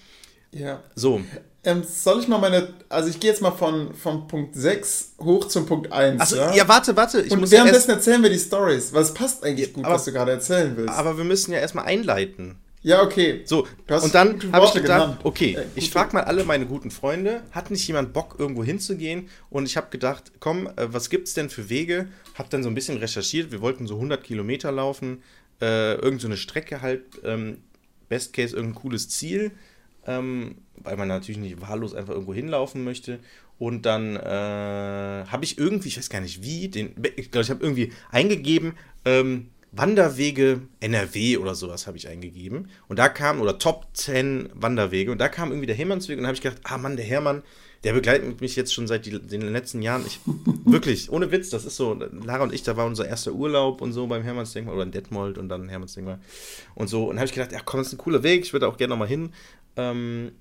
ja. So, Ähm, soll ich mal meine, also ich gehe jetzt mal von, von Punkt 6 hoch zum Punkt 1. Achso, ja? warte, warte. Ich Und muss ja währenddessen erst, erzählen wir die Stories, weil es passt eigentlich gut, aber- was du gerade erzählen willst. aber wir müssen ja erstmal einleiten. ja, So, Du hast und dann habe ich gedacht, genannt. okay, Äh, ich frage mal alle meine guten Freunde, hat nicht jemand Bock, irgendwo hinzugehen? Und ich habe gedacht, komm, äh, was gibt's denn für Wege? Hab dann so ein bisschen recherchiert, wir wollten so 100 Kilometer laufen, äh, irgend so eine Strecke halt, ähm, best case irgendein cooles Ziel, ähm, weil man natürlich nicht wahllos einfach irgendwo hinlaufen möchte. Und dann äh, habe ich irgendwie, ich weiß gar nicht wie, den, ich glaube, ich habe irgendwie eingegeben, ähm, Wanderwege NRW oder sowas habe ich eingegeben. Und da kam, oder Top 10 Wanderwege, und da kam irgendwie der Hermannsweg und da habe ich gedacht, ah Mann, der Hermann, der begleitet mich jetzt schon seit die, den letzten Jahren. Ich, wirklich, ohne Witz, das ist so, Lara und ich, da war unser erster Urlaub und so beim Hermannsdenkmal oder in Detmold und dann Hermannsdenkmal und so. Und da habe ich gedacht, ja komm, das ist ein cooler Weg, ich würde auch gerne nochmal hin. Ähm,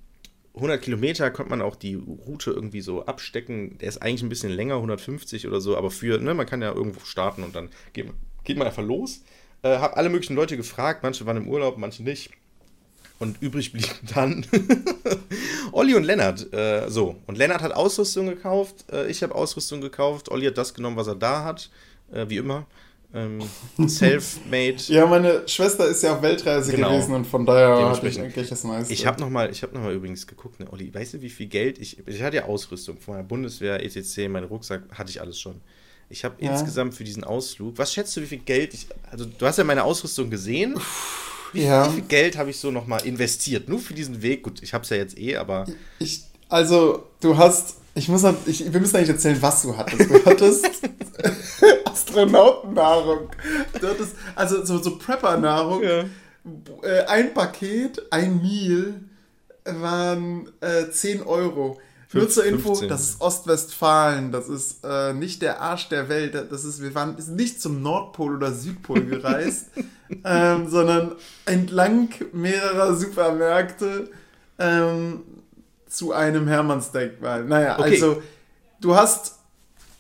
100 Kilometer konnte man auch die Route irgendwie so abstecken. Der ist eigentlich ein bisschen länger, 150 oder so, aber für, ne, man kann ja irgendwo starten und dann geht, man- geht man einfach los. Äh, hab alle möglichen Leute gefragt, manche waren im Urlaub, manche nicht. Und übrig blieben dann Olli und Lennart. Äh, so, und Lennart hat Ausrüstung gekauft, äh, ich habe Ausrüstung gekauft, Olli hat das genommen, was er da hat, äh, wie immer. Ähm, Self-made. Ja, meine Schwester ist ja auf Weltreise Genau. gewesen und von daher hatte ich eigentlich das meiste. Ich habe nochmal hab noch mal übrigens geguckt, ne, Olli, weißt du, wie viel Geld ich. Ich hatte ja Ausrüstung von meiner Bundeswehr, ETC, mein Rucksack, hatte ich alles schon. Ich habe Ja. insgesamt für diesen Ausflug, was schätzt du, wie viel Geld ich. Also, du hast ja meine Ausrüstung gesehen. Wie, Ja. wie viel Geld habe ich so nochmal investiert? Nur für diesen Weg. Gut, ich habe es ja jetzt eh, aber. Ich, also, du hast. Ich muss noch, ich, wir müssen eigentlich erzählen, was du hattest. Du hattest Astronautennahrung. Du hattest, also so, so Prepper-Nahrung. Äh, ein Paket, ein Meal waren äh, 10 Euro. Nur zur Info, 15. das ist Ostwestfalen, das ist äh, nicht der Arsch der Welt, das ist, wir waren sind nicht zum Nordpol oder Südpol gereist, ähm, sondern entlang mehrerer Supermärkte ähm, zu einem Hermannsdenkmal. Naja, Okay. also du hast,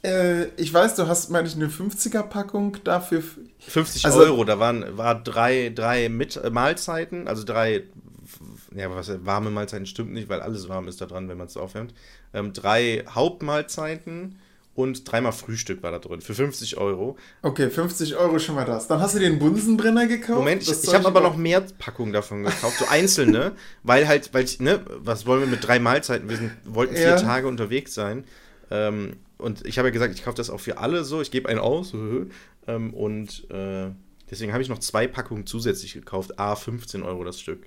äh, ich weiß, du hast, meine ich, eine 50er-Packung dafür. 50 Also- Euro, da waren war drei, drei mit, äh, Mahlzeiten, also drei, ja, was warme Mahlzeiten stimmt nicht, weil alles warm ist da dran, wenn man es aufwärmt. Ähm, drei Hauptmahlzeiten und dreimal Frühstück war da drin für 50 Euro. Okay, 50 Euro schon mal das. Dann hast du den Bunsenbrenner gekauft. Moment, ich, ich habe aber noch mehr Packungen davon gekauft, so einzelne, weil halt, weil ich, ne, was wollen wir mit drei Mahlzeiten? Wir sind, wollten vier Ja. Tage unterwegs sein. Ähm, und ich habe ja gesagt, ich kaufe das auch für alle so, ich gebe einen aus. ähm, und äh, deswegen habe ich noch zwei Packungen zusätzlich gekauft, A 15 Euro das Stück.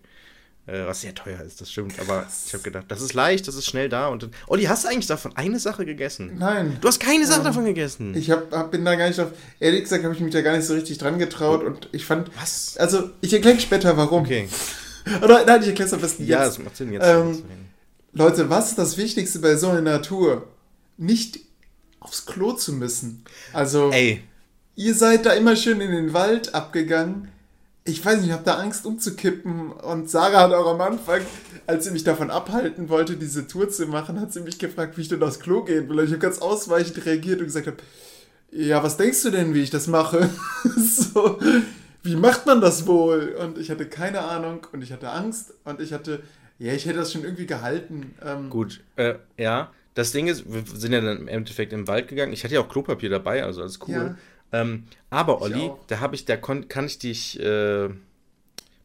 Äh, was sehr teuer ist, das stimmt. Aber ich habe gedacht, das ist leicht, das ist schnell da. Und dann, Olli, hast du eigentlich davon eine Sache gegessen? Nein. Du hast keine Sache Ähm, davon gegessen. Ich hab, hab, bin da gar nicht drauf. Ehrlich gesagt habe ich mich da gar nicht so richtig dran getraut und ich fand. Was? Also, ich erkläre später warum. Okay. Oder nein, ich erkläre es am besten Ja, jetzt. das macht Sinn jetzt. Ähm, Leute, was ist das Wichtigste bei so einer Natur? Nicht aufs Klo zu müssen. Also, Ey, ihr seid da immer schön in den Wald abgegangen. Ich weiß nicht, ich habe da Angst umzukippen. Und Sarah hat auch am Anfang, als sie mich davon abhalten wollte, diese Tour zu machen, hat sie mich gefragt, wie ich denn aufs Klo gehen will. Und ich habe ganz ausweichend reagiert und gesagt habe, ja, was denkst du denn, wie ich das mache? so, wie macht man das wohl? Und ich hatte keine Ahnung und ich hatte Angst und ich hatte, ja, ich hätte das schon irgendwie gehalten. Ähm, gut. Äh, ja, das Ding ist, wir sind ja dann im Endeffekt im Wald gegangen. Ich hatte ja auch Klopapier dabei, also alles cool. Ja. Ähm, aber Olli, da habe ich, da kann ich dich äh,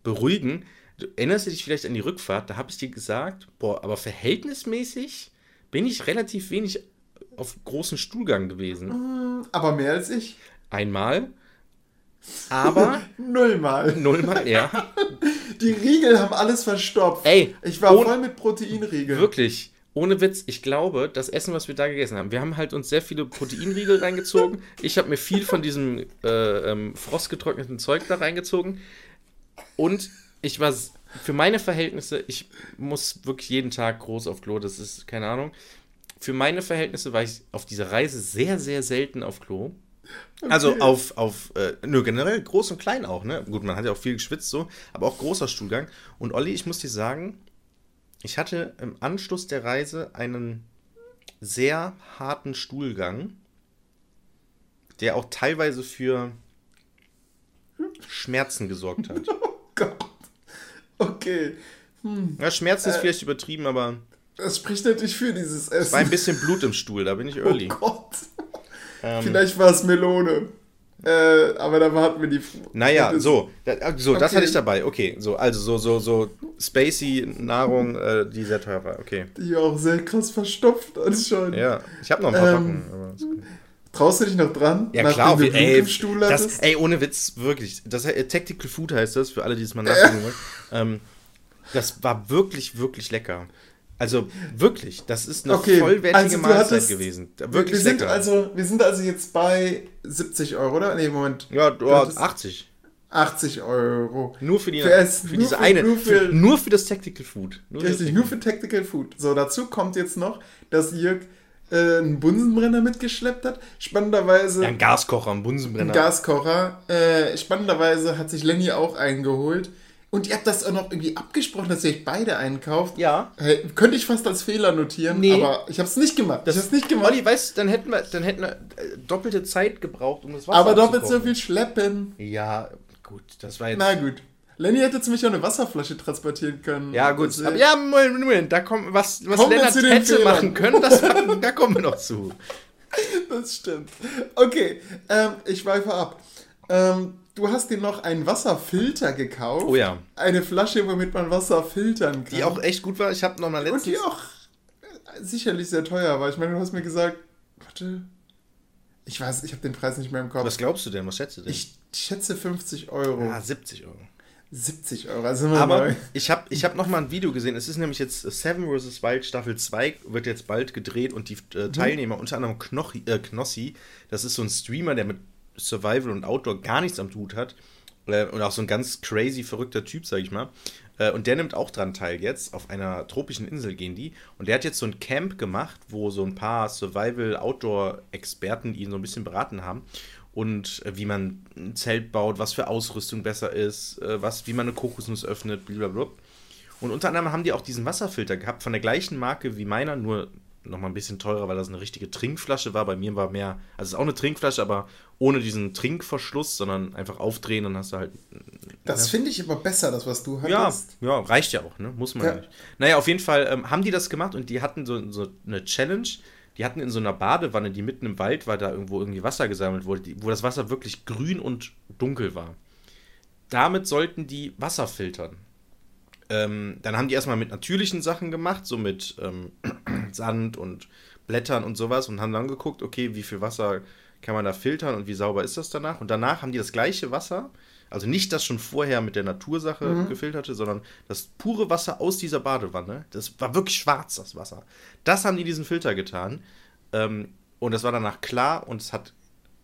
beruhigen. Du erinnerst du dich vielleicht an die Rückfahrt? Da habe ich dir gesagt, boah, aber verhältnismäßig bin ich relativ wenig auf großen Stuhlgang gewesen. aber mehr als ich. Einmal. Aber Nullmal. nullmal, ja. Die Riegel haben alles verstopft. Ey, Ich war voll mit Proteinriegeln. Wirklich. Ohne Witz, ich glaube, das Essen, was wir da gegessen haben, wir haben halt uns sehr viele Proteinriegel reingezogen. Ich habe mir viel von diesem äh, ähm, frostgetrockneten Zeug da reingezogen. Und ich war für meine Verhältnisse, ich muss wirklich jeden Tag groß auf Klo, das ist keine Ahnung. Für meine Verhältnisse war ich auf dieser Reise sehr, sehr selten auf Klo. Also auf, auf äh, nur generell groß und klein auch, ne? Gut, man hat ja auch viel geschwitzt so, aber auch großer Stuhlgang. Und Olli, ich muss dir sagen, ich hatte im Anschluss der Reise einen sehr harten Stuhlgang, der auch teilweise für Schmerzen gesorgt hat. Oh Gott. Okay. Ja, Schmerzen ist vielleicht übertrieben, aber Das spricht natürlich für dieses es war ein Essen. bisschen Blut im Stuhl, da bin ich Oh early. Gott. Ähm, Vielleicht war es Melone. Äh, aber da hatten wir die. Naja, das- so, da, äh, so das Okay. hatte ich dabei. Okay, so, also so, so, so spacey Nahrung, äh, die sehr teuer war. Okay. Die auch sehr krass verstopft anscheinend. Ja, ich habe noch ein paar Ähm, Packungen. Traust du dich noch dran? Ja, klar, auf ey, im Stuhl das, ey, ohne Witz, wirklich. Das äh, Tactical Food heißt das, für alle, die es mal nachgucken wollen. Ähm, das war wirklich, wirklich lecker. Also wirklich, das ist eine Okay, vollwertige also du Mahlzeit hattest- gewesen. wir, Wirklich wir, sind lecker. also, wir sind also jetzt bei 70 Euro, oder? Nee, Moment. ja, du ist- 80. 80 Euro. Nur für, die, Für Essen, für nur diese für- eine. nur für, nur für das Tactical Food. Nur Richtig, nur für Tactical Food. So, dazu kommt jetzt noch, dass Jörg äh, einen Bunsenbrenner mitgeschleppt hat. Spannenderweise Ja, ein Gaskocher, ein Bunsenbrenner. Gaskocher. Äh, spannenderweise hat sich Lenny auch eingeholt. Und ihr habt das auch noch irgendwie abgesprochen, dass ihr euch beide einkauft. Ja. Hey, könnte ich fast als Fehler notieren, Nee. aber ich habe es nicht gemacht. ich habe es nicht gemacht. Olli, weißt du, dann hätten wir, dann hätten wir äh, doppelte Zeit gebraucht, um das Wasser aber doppelt so viel schleppen. Ja, gut, das war jetzt. Na gut. Lenny hätte zu mich auch eine Wasserflasche transportieren können. Ja, gut. Das, Aber ja, Moment, Moment, da kommt was, was Kommen Lennart zu den hätte Fehlern. machen können, das, da kommen wir noch zu. Das stimmt. Okay, ähm, ich schweife ab. Ähm, du hast dir noch einen Wasserfilter gekauft. Oh ja. Eine Flasche, womit man Wasser filtern kann. Die auch echt gut war. Ich habe noch mal Und letztens. die auch äh, sicherlich sehr teuer war. Ich meine, du hast mir gesagt, warte, ich weiß, ich habe den Preis nicht mehr im Kopf. was glaubst du denn? Was schätzt du denn? ich schätze 50 Euro. ah, 70 Euro. 70 Euro, also Aber neu. ich habe ich hab noch mal ein Video gesehen. Es ist nämlich jetzt Seven vs. Wild Staffel 2 wird jetzt bald gedreht und die Mhm. äh, Teilnehmer, unter anderem Knochi, äh, Knossi, das ist so ein Streamer, der mit Survival und Outdoor gar nichts am Hut hat. Äh, und auch so ein ganz crazy, verrückter Typ, sag ich mal. Äh, und der nimmt auch dran teil jetzt. Auf einer tropischen Insel gehen die. Und der hat jetzt so ein Camp gemacht, wo so ein paar Survival-Outdoor-Experten ihn so ein bisschen beraten haben. Und äh, wie man ein Zelt baut, was für Ausrüstung besser ist, äh, was, wie man eine Kokosnuss öffnet, blablabla. Und unter anderem haben die auch diesen Wasserfilter gehabt, von der gleichen Marke wie meiner, nur nochmal ein bisschen teurer, weil das eine richtige Trinkflasche war. Bei mir war mehr, also es ist auch eine Trinkflasche, aber ohne diesen Trinkverschluss, sondern einfach aufdrehen und hast du halt. Das finde ich aber besser, das, was du Ja, hattest. ja, reicht ja auch, ne? Muss man ja, Ja. nicht. Naja, auf jeden Fall ähm, haben die das gemacht und die hatten so, so eine Challenge. Die hatten in so einer Badewanne, die mitten im Wald war, da irgendwo irgendwie Wasser gesammelt wurde, die, wo das Wasser wirklich grün und dunkel war. Damit sollten die Wasser filtern. Ähm, dann haben die erstmal mit natürlichen Sachen gemacht, so mit ähm, Sand und Blättern und sowas und haben dann geguckt, okay, wie viel Wasser kann man da filtern und wie sauber ist das danach? Und danach haben die das gleiche Wasser, also nicht das schon vorher mit der Natursache Mhm. gefilterte, sondern das pure Wasser aus dieser Badewanne. Das war wirklich schwarz, das Wasser. Das haben die diesen Filter getan. Ähm, und das war danach klar und es hat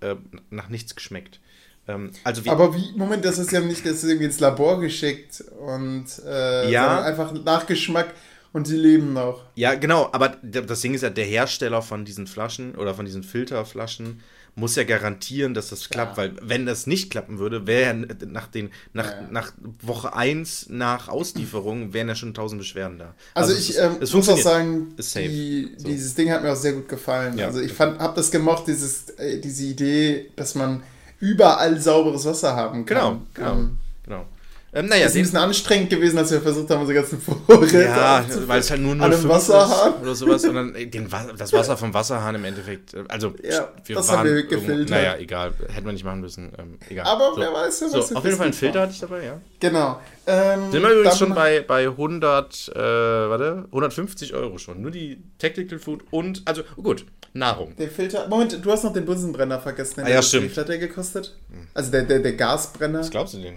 äh, nach nichts geschmeckt. Ähm, also wie, Aber wie, Moment, das ist ja nicht, das ist irgendwie ins Labor geschickt und äh, Ja. einfach Nachgeschmack und sie leben noch. Ja, genau, aber das Ding ist ja, der Hersteller von diesen Flaschen oder von diesen Filterflaschen muss ja garantieren, dass das klappt, weil wenn das nicht klappen würde, wäre ja nach, den, nach, Ja. nach Woche 1 nach Auslieferung wären ja schon tausend Beschwerden da. Also, es- ich ähm, es muss auch sagen, die, So. dieses Ding hat mir auch sehr gut gefallen. Ja. Also ich fand, habe das gemocht, dieses, äh, diese Idee, dass man überall sauberes Wasser haben Genau, kann. genau. Ähm, genau. Ähm, naja, ist ein den, bisschen anstrengend gewesen, als wir versucht haben, unsere ganzen Vorräte ja, weil es halt nur An einem 0,5 Wasserhahn. oder sowas. Und dann äh, den, Wa- das Wasser vom Wasserhahn im Endeffekt, äh, also Ja, das haben wir irgendwo- gefiltert. Naja, egal, hätten wir nicht machen müssen. Ähm, egal. Aber so. wer weiß ja, So, was auf jeden Fall ein Filter hatte ich dabei, ja. Genau. Ähm, Sind wir übrigens schon bei, bei 100, äh, warte, 150 Euro schon. Nur die Tactical Food und, also oh gut, Nahrung. Der Filter. Moment, du hast noch den Bunsenbrenner vergessen. Ah, ja, Wie stimmt. viel hat der gekostet? Also der, der, der Gasbrenner. Was glaubst du denn?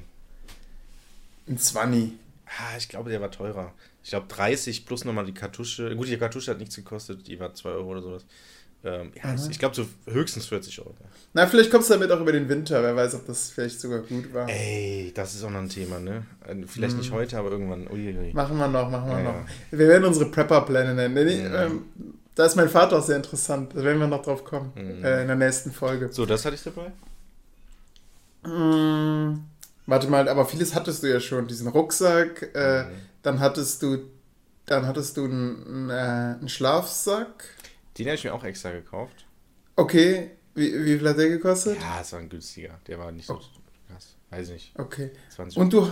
Ein 20. Ah, ich glaube, der war teurer. Ich glaube 30 plus nochmal die Kartusche. Gut, die Kartusche hat nichts gekostet, die war 2 Euro oder sowas. Ähm, ja, ich, ich glaube so höchstens 40 Euro. Na, vielleicht kommst du damit auch über den Winter. Wer weiß, ob das vielleicht sogar gut war. Ey, das ist auch noch ein Thema, ne? Äh, Vielleicht nicht heute, aber irgendwann. Uiuiui. Machen wir noch, machen wir Ja, noch. ja. Wir werden unsere Prepper-Pläne nennen. Ja. ähm, da ist mein Vater auch sehr interessant. Da werden wir noch drauf kommen. Mhm. Äh, in der nächsten Folge. So, das hatte ich dabei. Mm, warte mal, aber vieles hattest du ja schon. Diesen Rucksack, äh, Mhm. dann hattest du, dann hattest du einen, äh, einen Schlafsack. Den habe ich mir auch extra gekauft. Okay, wie, wie viel hat der gekostet? Ja, es war ein günstiger. Der war nicht so Oh. krass. Weiß nicht. Okay. 20 Und du,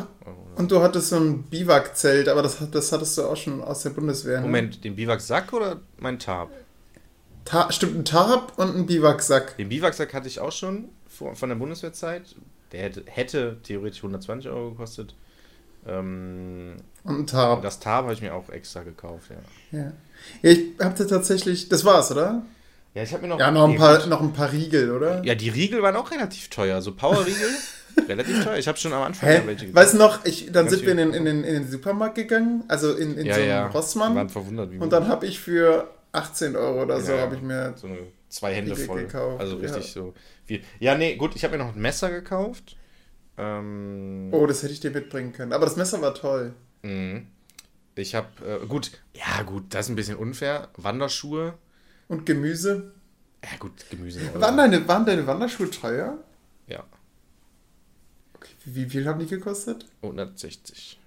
und du hattest so ein Biwakzelt, aber das, hat- das hattest du auch schon aus der Bundeswehr. Ne? Moment, den Biwaksack oder mein Tarp? Ta stimmt, ein Tarp und ein Biwaksack. Den Biwaksack hatte ich auch schon vor, von der Bundeswehrzeit. Der hätte, hätte theoretisch 120 Euro gekostet. Ähm, Und ein Tarp. das Tarp habe ich mir auch extra gekauft, ja. Ja. ja, ich hatte tatsächlich, das war's, oder? Ja, ich habe mir noch. Ja, noch ein, paar, gut. noch ein paar Riegel, oder? Ja, die Riegel waren auch relativ teuer. So Power-Riegel, relativ teuer. Ich habe schon am Anfang Hä? welche gekauft. Weißt du noch, ich, dann Ganz sind wir in den, in, den, in den Supermarkt gegangen, also in, in ja, so einen ja. Rossmann. waren verwundert, wie Und dann habe ich für 18 Euro oder so, Ja, habe ich mir. so eine zwei Hände Riegel voll. gekauft, also richtig so viel. Ja, nee, gut, ich habe mir noch ein Messer gekauft. Ähm, Oh, das hätte ich dir mitbringen können. Aber das Messer war toll. mhm. Ich habe, äh, gut, ja gut, das ist ein bisschen unfair. Wanderschuhe. Und Gemüse. Ja gut, Gemüse. Waren deine, waren deine Wanderschuhe teuer? Ja, Okay, wie, viel haben die gekostet? 160.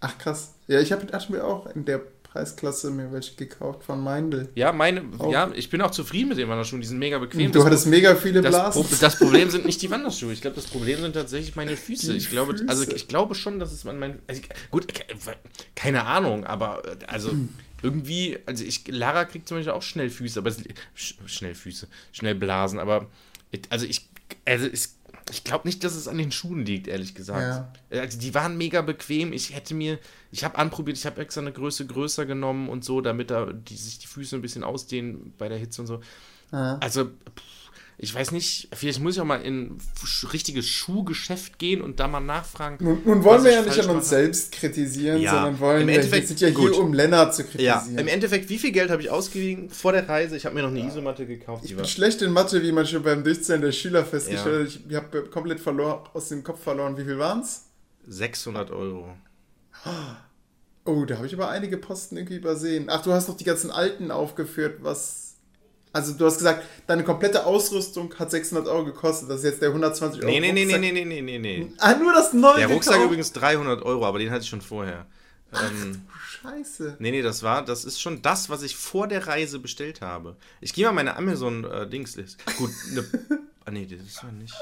Ach krass. Ja, ich habe mir auch in der Preisklasse mir welche gekauft von Meindl. Ja, meine, Auch. ja, ich bin auch zufrieden mit den Wanderschuhen. Die sind mega bequem. Du hattest mega viele das, Blasen. Pro das Problem sind nicht die Wanderschuhe. Ich glaube, das Problem sind tatsächlich meine Füße. Die ich glaube, also Füße. ich glaube schon, dass es an meinen. Also, gut, ke- keine Ahnung, aber äh, also irgendwie, also ich, Lara kriegt zum Beispiel auch schnell Füße, aber es, sch, schnell Füße, schnell Blasen, aber also ich, also es, ich glaube nicht, dass es an den Schuhen liegt, ehrlich gesagt. Ja. Also die waren mega bequem. Ich hätte mir, ich habe anprobiert, ich habe extra eine Größe größer genommen und so, damit da die, sich die Füße ein bisschen ausdehnen bei der Hitze und so. Ah. Also, pff, ich weiß nicht, vielleicht muss ich auch mal in ein richtiges Schuhgeschäft gehen und da mal nachfragen. Nun, nun wollen was wir ich ja nicht an uns mache. selbst kritisieren, Ja, sondern wollen im ja, Endeffekt- wir sind ja hier, gut. um Lennart zu Ja, kritisieren. im Endeffekt, wie viel Geld habe ich ausgegeben vor der Reise? Ich habe mir noch eine Isomatte gekauft. ich Die bin schlecht in Mathe, wie man schon beim Durchzählen der Schüler festgestellt Ja. hat. Ich habe komplett verloren, aus dem Kopf verloren. Wie viel waren es? 600 Euro. Oh, da habe ich aber einige Posten irgendwie übersehen. Ach, du hast noch die ganzen alten aufgeführt, was. Also, du hast gesagt, deine komplette Ausrüstung hat 600 Euro gekostet. Das ist jetzt der 120 Euro. Nee, nee, nee, nee, Rucksack. nee, nee, nee, nee, nee. Ah, nur das neue. Der Rucksack gekauft? übrigens 300 Euro, aber den hatte ich schon vorher. Ähm, Scheiße. nee, nee, das war, das ist schon das, was ich vor der Reise bestellt habe. Ich gehe mal meine Amazon-Dingslist. Gut, ne, ah nee, das war nicht.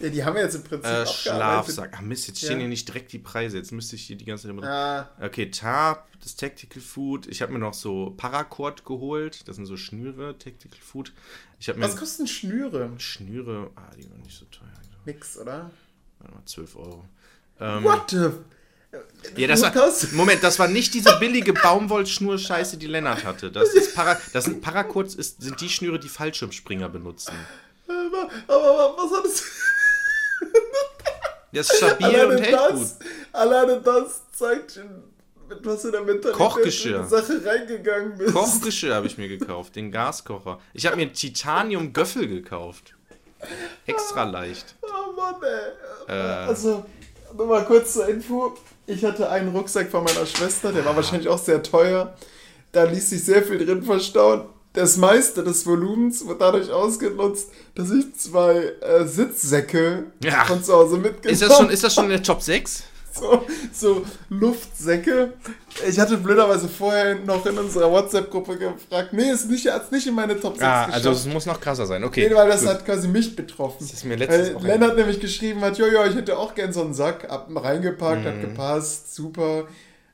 Ja, die haben wir jetzt im Prinzip Äh. Schlafsack. Ach Mist, jetzt stehen Ja. hier nicht direkt die Preise. Jetzt müsste ich hier die ganze Zeit immer. Ah, Okay, Tarp, das Tactical Food. Ich habe mir noch so Paracord geholt. Das sind so Schnüre, Tactical Food. Ich mir was kosten Schnüre? Schnüre. Ah, die waren nicht so teuer. Nix, oder? Warte mal, 12 Euro. Ähm, What the? ja, das war? Moment, das war nicht diese billige Baumwollschnur-Scheiße, die Lennart hatte. Das ist Para, das sind Paracords, ist, sind die Schnüre, die Fallschirmspringer benutzen. Äh, Der ist stabil und Alleine hält gut. das, alleine das zeigt schon, mit was du da Mentalität Kochgeschirr. in die Sache reingegangen bist. Kochgeschirr habe ich mir gekauft, den Gaskocher. Ich habe mir einen Titanium-Göffel gekauft. Extra leicht. Oh Mann, ey. Äh. Also, nur mal kurz zur Info. Ich hatte einen Rucksack von meiner Schwester, der war wahrscheinlich auch sehr teuer. Da ließ sich sehr viel drin verstauen. Das meiste des Volumens wird dadurch ausgenutzt, dass ich zwei äh, Sitzsäcke Ja. von zu Hause mitgenommen Ist das schon, ist das schon in der Top 6? so, so Luftsäcke. Ich hatte blöderweise vorher noch in unserer WhatsApp-Gruppe gefragt. Nee, ist nicht, hat's nicht in meine Top 6 Ah, geschafft. also es muss noch krasser sein. Okay. Nee, weil das gut. hat quasi mich betroffen. Das ist mir letztens Weil Lennart nämlich geschrieben hat, jojo, ich hätte auch gern so einen Sack, ihn reingepackt, Mhm. hat gepasst, super.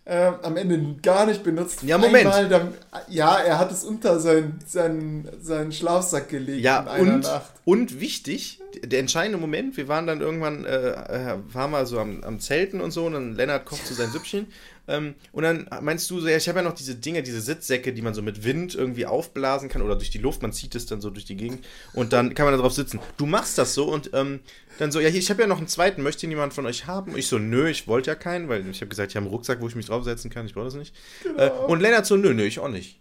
Ähm, am Ende gar nicht benutzt. Ja, Moment. Dann, ja, er hat es unter seinen, seinen, seinen Schlafsack gelegt Ja, in einer und, Nacht. und wichtig, der entscheidende Moment, wir waren dann irgendwann, äh, äh, waren wir so am, am Zelten und so, und dann Lennart kocht so sein Süppchen. Ähm, und dann meinst du so, ja, ich habe ja noch diese Dinge, diese Sitzsäcke, die man so mit Wind irgendwie aufblasen kann oder durch die Luft, man zieht es dann so durch die Gegend und dann kann man da drauf sitzen. Du machst das so und ähm, dann so, ja, hier, ich habe ja noch einen zweiten, möchte jemand von euch haben? Ich so, nö, ich wollte ja keinen, weil ich habe gesagt, ich habe einen Rucksack, wo ich mich draufsetzen kann, ich brauche das nicht. Äh, und Lennart so, nö, nö, ich auch nicht.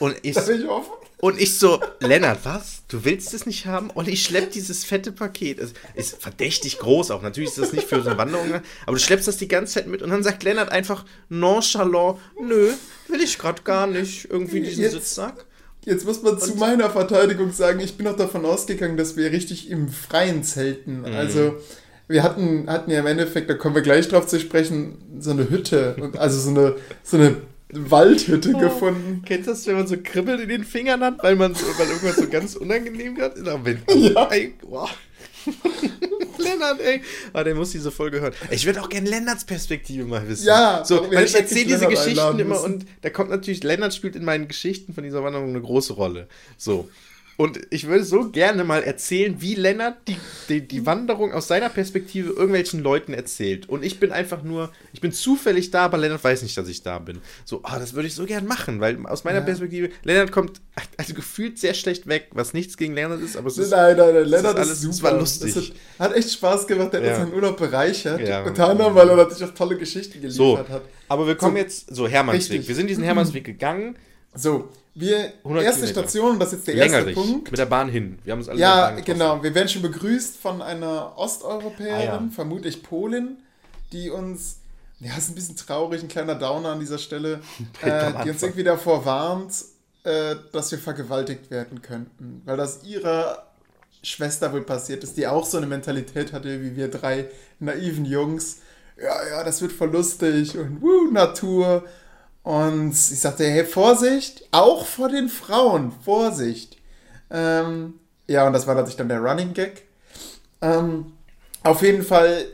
Und ich, ich offen. Und ich so, Lennart, was? Du willst es nicht haben? Olli schleppt dieses fette Paket. Es ist verdächtig groß auch. Natürlich ist das nicht für so eine Wanderung, aber du schleppst das die ganze Zeit mit und dann sagt Lennart einfach nonchalant, nö, will ich gerade gar nicht. Irgendwie diesen Jetzt- Sitzsack. Jetzt muss man zu meiner Verteidigung sagen, ich bin auch davon ausgegangen, dass wir richtig im Freien zelten. Mhm. Also wir hatten, hatten ja im Endeffekt, da kommen wir gleich drauf zu sprechen, so eine Hütte, und also so eine, so eine Waldhütte gefunden. Kennst du das, wenn man so Kribbeln in den Fingern hat, weil man so, weil irgendwas so ganz unangenehm gerade ist? Aber Ja. Ey, wow. Lennart, ey. Ah, der muss diese Folge hören. Ich würde auch gerne Lennarts Perspektive mal wissen. Ja, so, aber weil ich erzähle diese Lennart Geschichten immer müssen. und da kommt natürlich, Lennart spielt in meinen Geschichten von dieser Wanderung eine große Rolle. So. Und ich würde so gerne mal erzählen, wie Lennart die, die, die Wanderung aus seiner Perspektive irgendwelchen Leuten erzählt. Und ich bin einfach nur, ich bin zufällig da, aber Lennart weiß nicht, dass ich da bin. So, ah, das würde ich so gern machen, weil aus meiner Ja. Perspektive, Lennart kommt also gefühlt sehr schlecht weg, was nichts gegen Lennart ist, aber es ist. Nein, nein, nein, Lennart ist, alles- super. es war lustig. Das hat, hat echt Spaß gemacht, der hat Ja. unseren Urlaub bereichert. Ja. Unter anderem, weil er natürlich auch tolle Geschichten geliefert So, hat. aber wir kommen So, jetzt, so Hermannsweg. richtig. Wir sind diesen Hermannsweg gegangen, So, wir, 100 erste Kilometer. Station, und das ist jetzt der erste längerig, Punkt. mit der Bahn hin. Wir haben uns alle mit der Ja, Bahn getroffen. genau. Wir werden schon begrüßt von einer Osteuropäerin, Ah, ja. vermutlich Polin, die uns, ja, ist ein bisschen traurig, ein kleiner Downer an dieser Stelle, äh, die uns irgendwie davor warnt, äh, dass wir vergewaltigt werden könnten. Weil das ihrer Schwester wohl passiert ist, die auch so eine Mentalität hatte wie wir drei naiven Jungs. Ja, ja, das wird voll lustig und wuh, Natur. Und ich sagte, hey, Vorsicht, auch vor den Frauen, Vorsicht. Ähm, ja, und das war natürlich dann der Running Gag. Ähm, auf jeden Fall,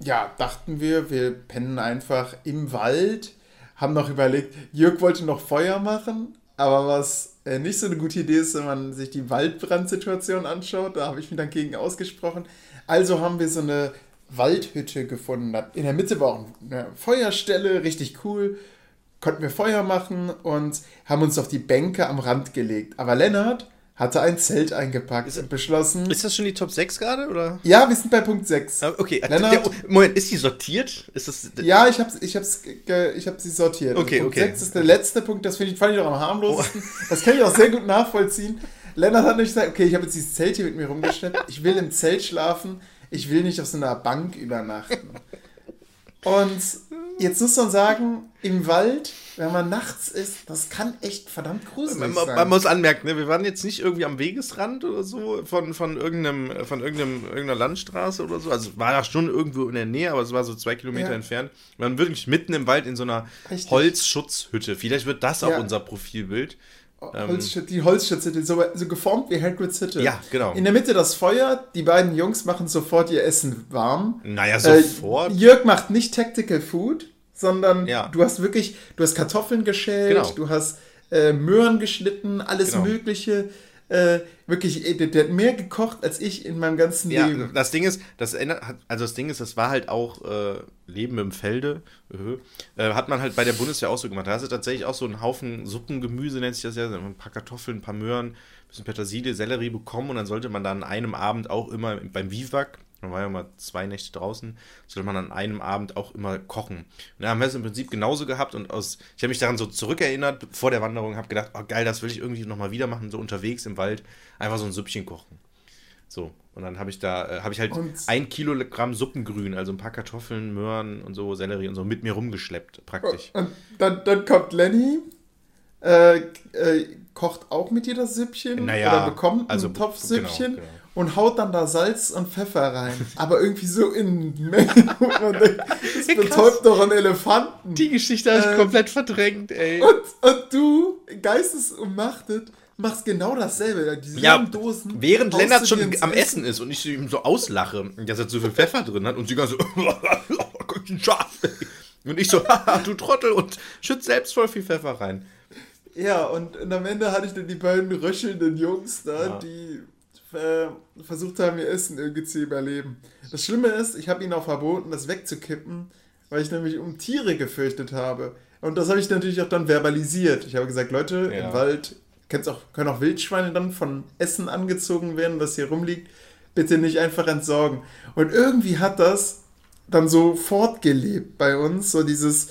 ja, dachten wir, wir pennen einfach im Wald, haben noch überlegt, Jörg wollte noch Feuer machen, aber was äh, nicht so eine gute Idee ist, wenn man sich die Waldbrandsituation anschaut, da habe ich mich dann gegen ausgesprochen. Also haben wir so eine Waldhütte gefunden. In der Mitte war auch eine Feuerstelle, richtig cool. Konnten wir Feuer machen und haben uns auf die Bänke am Rand gelegt. Aber Lennart hatte ein Zelt eingepackt Ist- und beschlossen. Ist das schon die Top 6 gerade, oder? Ja, wir sind bei Punkt 6. Ah, Okay, Lennart- Moment, ist die sortiert? Ist das. Ja, ich habe ich hab's, ich hab sie sortiert. Okay, Punkt okay. 6 ist der letzte Punkt, das finde ich, fand ich doch am harmlosesten. Das kann ich auch sehr gut nachvollziehen. Lennart hat nicht gesagt, okay, ich habe jetzt dieses Zelt hier mit mir rumgeschleppt, ich will im Zelt schlafen, ich will nicht auf so einer Bank übernachten. Und jetzt muss man sagen, im Wald, wenn man nachts ist, das kann echt verdammt gruselig Man, sein. man muss anmerken, ne, wir waren jetzt nicht irgendwie am Wegesrand oder so von, von, irgendeinem, von irgendeinem, irgendeiner Landstraße oder so. Also war ja schon irgendwo in der Nähe, aber es war so zwei Kilometer Ja. entfernt. Wir waren wirklich mitten im Wald in so einer Richtig. Holzschutzhütte. Vielleicht wird das auch Ja. unser Profilbild. Holzschütze, die Holzschütze, so, so geformt wie Hagrid's Hütte. Ja, genau. In der Mitte das Feuer, die beiden Jungs machen sofort ihr Essen warm. Naja, Äh, sofort. Jörg macht nicht Tactical Food, sondern Ja. du hast wirklich, du hast Kartoffeln geschält, Genau. du hast äh, Möhren geschnitten, alles Genau. Mögliche. Äh, wirklich, äh, der, hat mehr gekocht als ich in meinem ganzen Ja, Leben. das Ding ist, das ändert, also das Ding ist, das war halt auch äh, Leben im Felde. Äh, hat man halt bei der Bundeswehr auch so gemacht. Da hast du tatsächlich auch so einen Haufen Suppengemüse, nennt sich das ja, ein paar Kartoffeln, ein paar Möhren, ein bisschen Petersilie, Sellerie bekommen und dann sollte man da an einem Abend auch immer beim Vivac, Man war ja mal zwei Nächte draußen, sollte man an einem Abend auch immer kochen. Und da haben wir es im Prinzip genauso gehabt und aus, ich habe mich daran so zurückerinnert vor der Wanderung, habe gedacht, oh geil, das will ich irgendwie nochmal wieder machen, so unterwegs im Wald, einfach so ein Süppchen kochen. So, und dann habe ich da, äh, habe ich halt Und- ein Kilogramm Suppengrün, also ein paar Kartoffeln, Möhren und so, Sellerie und so mit mir rumgeschleppt, praktisch. Und dann, dann kommt Lenny, äh, äh, kocht auch mit dir das Süppchen Naja, oder bekommt also, einen Topf Süppchen genau, genau. Und haut dann da Salz und Pfeffer rein. Aber irgendwie so in Mengen, das betäubt doch einen Elefanten. Die Geschichte habe ich Äh, komplett verdrängt, ey. Und, und du, geistesumnachtet, machst genau dasselbe. Diese Ja, Dosen. Während Lennart schon am Essen ist und ich ihm so auslache, dass er zu viel Pfeffer drin hat und sie ganz so, scharf. Und ich so, haha, du Trottel und schützt selbst voll viel Pfeffer rein. Ja, und, und am Ende hatte ich dann die beiden röchelnden Jungs da, Ja. die äh, versucht haben, ihr Essen irgendwie zu überleben. Das Schlimme ist, ich habe ihnen auch verboten, das wegzukippen, weil ich nämlich um Tiere gefürchtet habe. Und das habe ich natürlich auch dann verbalisiert. Ich habe gesagt, Leute, Ja. im Wald auch, können auch Wildschweine dann von Essen angezogen werden, was hier rumliegt. Bitte nicht einfach entsorgen. Und irgendwie hat das dann so fortgelebt bei uns, so dieses,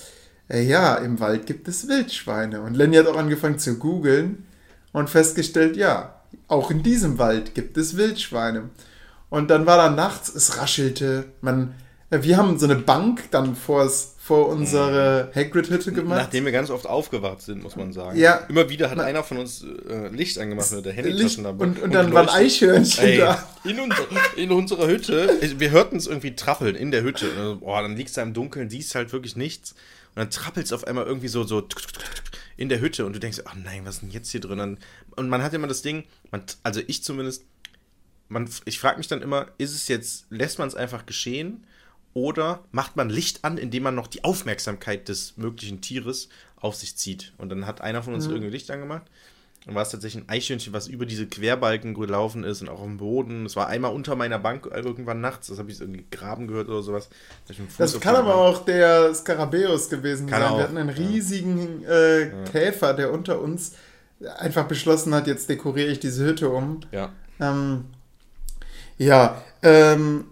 äh, ja, im Wald gibt es Wildschweine. Und Lenny hat auch angefangen zu googeln und festgestellt, ja, auch in diesem Wald gibt es Wildschweine. Und dann war da nachts, es raschelte, man, äh, wir haben so eine Bank dann vors, vor unsere Hagrid-Hütte gemacht. Nachdem wir ganz oft aufgewacht sind, muss man sagen. Ja. Immer wieder hat Na- einer von uns äh, Licht angemacht mit der Handytaschen dabei. und, und dann waren. Eichhörnchen Ey, da. in, unser, in unserer Hütte, wir hörten es irgendwie trappeln in der Hütte. Und dann, Boah, dann liegst du da im Dunkeln, siehst halt wirklich nichts. Und dann trappelt es auf einmal irgendwie so, so tuk, tuk, tuk, tuk, in der Hütte und du denkst, ach nein, was ist denn jetzt hier drin? Und- man hat immer das Ding, man, also ich zumindest, man, ich frage mich dann immer, ist es jetzt, lässt man es einfach geschehen oder macht man Licht an, indem man noch die Aufmerksamkeit des möglichen Tieres auf sich zieht? Und dann hat einer von uns irgendwie Licht angemacht. Dann war es tatsächlich ein Eichhörnchen, was über diese Querbalken gelaufen ist und auch auf dem Boden. Es war einmal unter meiner Bank irgendwann nachts. Das habe ich irgendwie graben gehört oder sowas. Das kann aber auch der Skarabäus gewesen Kann sein. auch, Wir hatten einen ja. riesigen äh, Käfer, der unter uns einfach beschlossen hat, jetzt dekoriere ich diese Hütte um. Ja. Ähm, ja, ähm,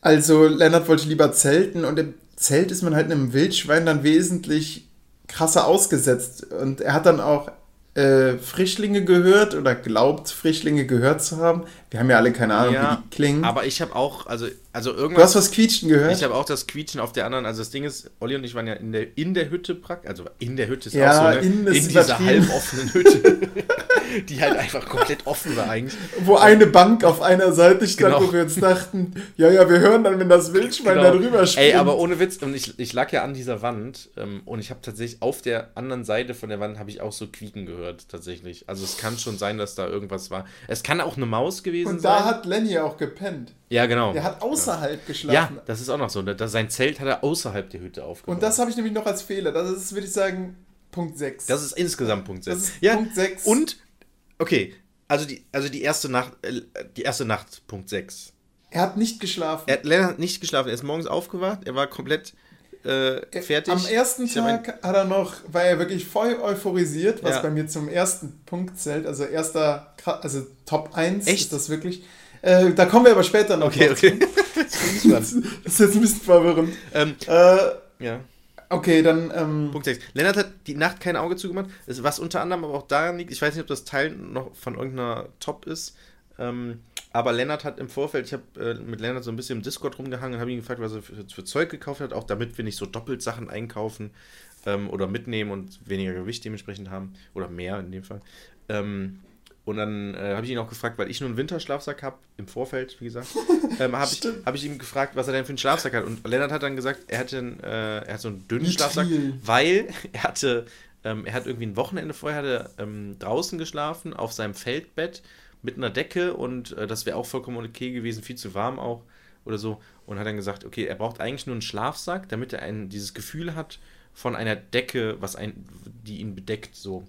also Lennart wollte lieber zelten und im Zelt ist man halt einem Wildschwein dann wesentlich krasser ausgesetzt. Und er hat dann auch äh, Frischlinge gehört oder glaubt, Frischlinge gehört zu haben. Wir haben ja alle keine Ahnung, Ja, wie die klingen. Aber ich habe auch, also, also du irgendwas. hast was quietschen gehört? Ich habe auch das Quietschen auf der anderen. Also das Ding ist, Olli und ich waren ja in der, in der Hütte praktisch. Also in der Hütte ist Ja, auch so, ne? ist in dieser halboffenen Hütte. die halt einfach komplett offen war eigentlich. Wo eine Bank auf einer Seite stand, Genau. wo wir uns dachten, ja, ja, wir hören dann, wenn das Wildschwein da drüber springt. Ey, aber ohne Witz, und ich, ich lag ja an dieser Wand ähm, und ich habe tatsächlich auf der anderen Seite von der Wand habe ich auch so Quieken gehört, tatsächlich. Also es kann schon sein, dass da irgendwas war. Es kann auch eine Maus gewesen Und sein. da hat Lenny auch gepennt. ja, genau. Der hat außerhalb ja, geschlafen. das ist auch noch so. Da, sein Zelt hat er außerhalb der Hütte aufgebaut. Und das habe ich nämlich noch als Fehler. Das ist, würde ich sagen, Punkt 6. Das ist insgesamt Punkt 6. Das ist ja, Punkt sechs. Und, okay, also die, also die erste Nacht, äh, die erste Nacht, Punkt 6. er hat nicht geschlafen. Er hat Lennart nicht geschlafen, er ist morgens aufgewacht, er war komplett äh, fertig. Am ersten Ich Tag hat er noch, war er wirklich voll euphorisiert, was Ja. bei mir zum ersten Punkt zählt. Also erster, also Top 1 Echt? ist das wirklich. Äh, da kommen wir aber später noch. Okay, okay. Das ist jetzt ein bisschen verwirrend. ähm, Äh, ja. okay, dann. Ähm, Punkt 6. Lennart hat die Nacht kein Auge zugemacht, was unter anderem aber auch daran liegt, ich weiß nicht, ob das Teil noch von irgendeiner Top ist, ähm, aber Lennart hat im Vorfeld, ich habe äh, mit Lennart so ein bisschen im Discord rumgehangen und habe ihn gefragt, was er für, für Zeug gekauft hat, auch damit wir nicht so doppelt Sachen einkaufen ähm, oder mitnehmen und weniger Gewicht dementsprechend haben oder mehr in dem Fall. Ähm, und dann äh, habe ich ihn auch gefragt, weil ich nur einen Winterschlafsack habe, im Vorfeld, wie gesagt, ähm, habe ich, hab ich ihm gefragt, was er denn für einen Schlafsack hat. Und Lennart hat dann gesagt, er, hatte einen, äh, er hat so einen dünnen Nicht Schlafsack, viel. weil er hatte, ähm, er hat irgendwie ein Wochenende vorher hat er, ähm, draußen geschlafen, auf seinem Feldbett mit einer Decke und äh, das wäre auch vollkommen okay gewesen, viel zu warm auch oder so. Und hat dann gesagt, okay, er braucht eigentlich nur einen Schlafsack, damit er ein, dieses Gefühl hat von einer Decke, was ein, die ihn bedeckt, so.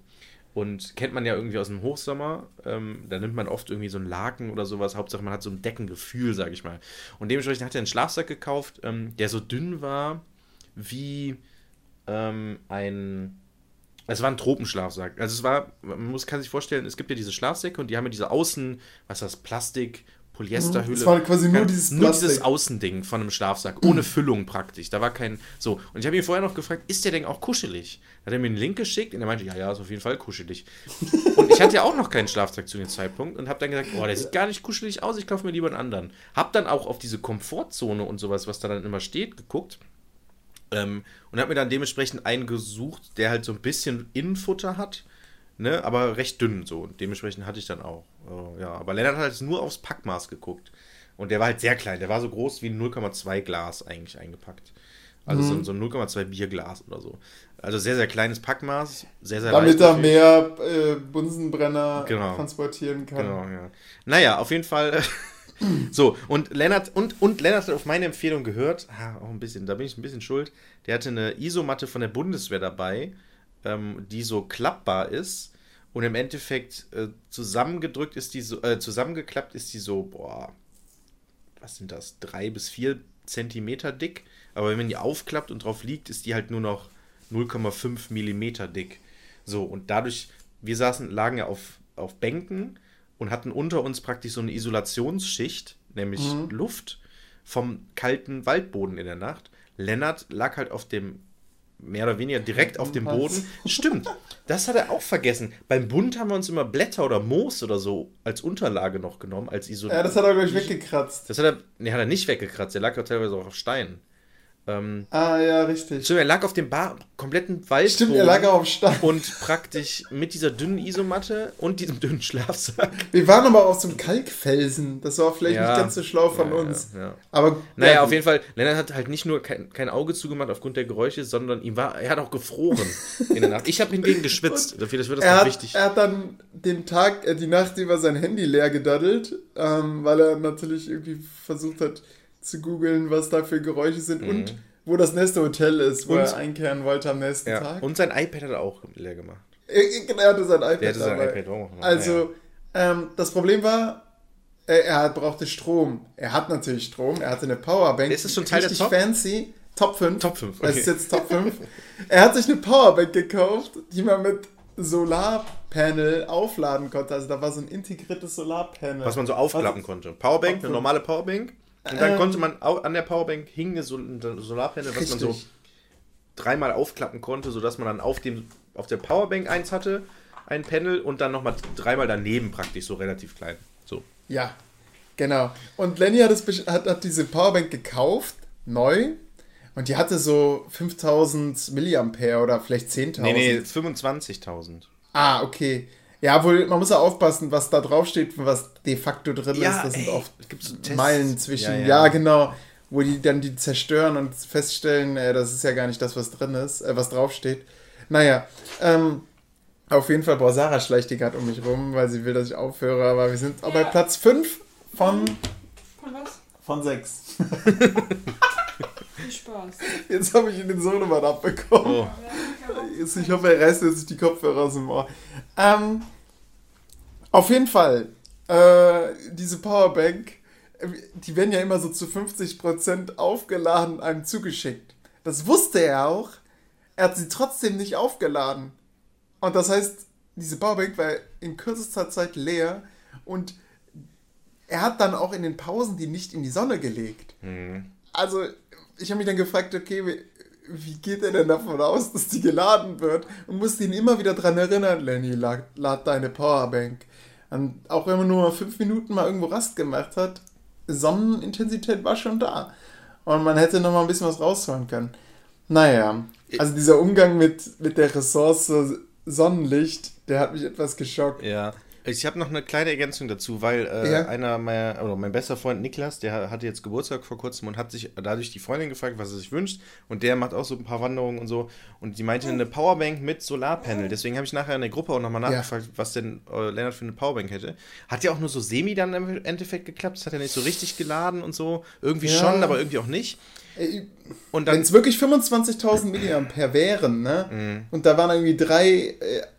Und kennt man ja irgendwie aus dem Hochsommer, ähm, da nimmt man oft irgendwie so einen Laken oder sowas. Hauptsache man hat so ein Deckengefühl, sag ich mal. Und dementsprechend hat er einen Schlafsack gekauft, ähm, der so dünn war wie ähm, ein. Es war ein Tropenschlafsack. Also es war, man muss, kann sich vorstellen, es gibt ja diese Schlafsäcke und die haben ja diese Außen, was ist das, Plastik, Polyesterhülle. Das war quasi nur dieses nur dieses. Außending von einem Schlafsack, ohne Füllung praktisch. Da war kein. So. Und ich habe ihn vorher noch gefragt, ist der denn auch kuschelig? Hat er mir einen Link geschickt und er meinte, ja, ja, ist auf jeden Fall kuschelig. Und ich hatte ja auch noch keinen Schlafsack zu dem Zeitpunkt und habe dann gesagt, oh, der sieht gar nicht kuschelig aus, ich kaufe mir lieber einen anderen. Hab dann auch auf diese Komfortzone und sowas, was da dann immer steht, geguckt. Ähm, und habe mir dann dementsprechend einen gesucht, der halt so ein bisschen Innenfutter hat, ne, aber recht dünn so. Und dementsprechend hatte ich dann auch. Äh, ja, aber Lennart hat halt nur aufs Packmaß geguckt. Und der war halt sehr klein. Der war so groß wie ein 0,2 Glas eigentlich eingepackt. Also so, so ein 0,2 Bierglas oder so. Also sehr, sehr kleines Packmaß. Sehr, sehr Damit er mehr äh, Bunsenbrenner Genau. transportieren kann. Genau, ja. Naja, auf jeden Fall. so, und Lennart, und, und Lennart hat auf meine Empfehlung gehört, ah, auch ein bisschen, da bin ich ein bisschen schuld. Der hatte eine Isomatte von der Bundeswehr dabei, ähm, die so klappbar ist. Und im Endeffekt äh, zusammengedrückt ist die so, äh, zusammengeklappt ist die so, boah, was sind das, drei bis vier Zentimeter dick. Aber wenn man die aufklappt und drauf liegt, ist die halt nur noch 0,5 Millimeter dick. So, und dadurch, wir saßen, lagen ja auf, auf Bänken und hatten unter uns praktisch so eine Isolationsschicht, nämlich Luft vom kalten Waldboden in der Nacht. Lennart lag halt auf dem, mehr oder weniger direkt auf dem Boden. Stimmt, das hat er auch vergessen. Beim Bund haben wir uns immer Blätter oder Moos oder so als Unterlage noch genommen, als Isolation. Ja, das hat er, glaube ich, weggekratzt. Das hat er, nee, hat er nicht weggekratzt. Der lag ja teilweise auch auf Steinen. Ähm, Ah, ja, richtig. stimmt, er lag auf dem Bar, kompletten Wald. Stimmt, er lag auch auf Stein. Und praktisch mit dieser dünnen Isomatte und diesem dünnen Schlafsack. Wir waren aber auf so einem Kalkfelsen. Das war vielleicht Ja. nicht ganz so schlau von Ja, uns. ja. Aber Naja, ja, auf jeden Fall, Lennart hat halt nicht nur kein, kein Auge zugemacht aufgrund der Geräusche, sondern ihm war, er hat auch gefroren in der Nacht. Ich habe hingegen geschwitzt. Dafür das wird das er hat, wichtig. er hat dann den Tag, äh, die Nacht über sein Handy leer gedaddelt, ähm, weil er natürlich irgendwie versucht hat zu googeln, was da für Geräusche sind und wo das nächste Hotel ist, wo Mhm. Und- er einkehren wollte am nächsten ja. Tag. Und sein iPad hat er auch leer gemacht. er, er hatte sein iPad hatte sein dabei. iPad auch noch. Also, ähm, das Problem war, er hat- brauchte Strom. Er hat natürlich Strom. Er hatte eine Powerbank. Ist das schon Teil der Top? fancy. Top 5. Top 5, Das okay. ist jetzt Top 5. er hat sich eine Powerbank gekauft, die man mit Solarpanel aufladen konnte. Also da war so ein integriertes Solarpanel. Was man so aufklappen konnte. Powerbank, eine normale Powerbank. Und dann Ähm. konnte man an der Powerbank hing eine Sol ein Solarpanel, was man so dreimal aufklappen konnte, sodass man dann auf, dem, auf der Powerbank eins hatte, ein Panel und dann nochmal dreimal daneben praktisch, so relativ klein. So. Ja, genau. Und Lenny hat, besch- hat, hat diese Powerbank gekauft, neu. Und die hatte so 5000 Milliampere oder vielleicht 10.000. Nee, nee, 25.000. Ah, okay. Ja, wohl, man muss ja aufpassen, was da drauf steht, was de facto drin Ja, ist. Das sind ey, oft gibt's so? Meilen zwischen. Ja, Ja, ja. genau. Wo die dann die zerstören und feststellen, äh, das ist ja gar nicht das, was drin ist, äh, was draufsteht. Naja, ähm, auf jeden Fall, boah, Sarah schleicht die gerade um mich rum, weil sie will, dass ich aufhöre, aber wir sind auch bei. Platz 5 von, Von was? von 6. Viel Spaß. Jetzt habe ich ihn den Sohnemann abbekommen. Oh. Jetzt, Ich hoffe, er reißt jetzt nicht die Kopfhörer aus dem Ohr. Ähm, auf jeden Fall, äh, diese Powerbank, äh, die werden ja immer so zu 50% aufgeladen einem zugeschickt. Das wusste er auch. Er hat sie trotzdem nicht aufgeladen. Und das heißt, diese Powerbank war in kürzester Zeit leer und er hat dann auch in den Pausen die nicht in die Sonne gelegt. Also, ich habe mich dann gefragt, okay, wie, geht er denn davon aus, dass die geladen wird? Und musste ihn immer wieder dran erinnern, Lenny, lad, lad deine Powerbank. Und auch wenn man nur mal fünf Minuten mal irgendwo Rast gemacht hat, Sonnenintensität war schon da. Und man hätte noch mal ein bisschen was rausholen können. Naja, also dieser Umgang mit, mit der Ressource Sonnenlicht, der hat mich etwas geschockt. Ja. Ich habe noch eine kleine Ergänzung dazu, weil äh, Ja. einer meiner, oder mein bester Freund Niklas, der hatte jetzt Geburtstag vor kurzem und hat sich dadurch die Freundin gefragt, was er sich wünscht. Und der macht auch so ein paar Wanderungen und so. Und die meinte eine Powerbank mit Solarpanel. Deswegen habe ich nachher in der Gruppe auch nochmal Ja. nachgefragt, was denn äh, Lennart für eine Powerbank hätte. Hat ja auch nur so semi dann im Endeffekt geklappt. Es hat ja nicht so richtig geladen und so. Irgendwie Ja. schon, aber irgendwie auch nicht. Wenn es wirklich 25.000 Milliampere wären, ne? Und da waren irgendwie drei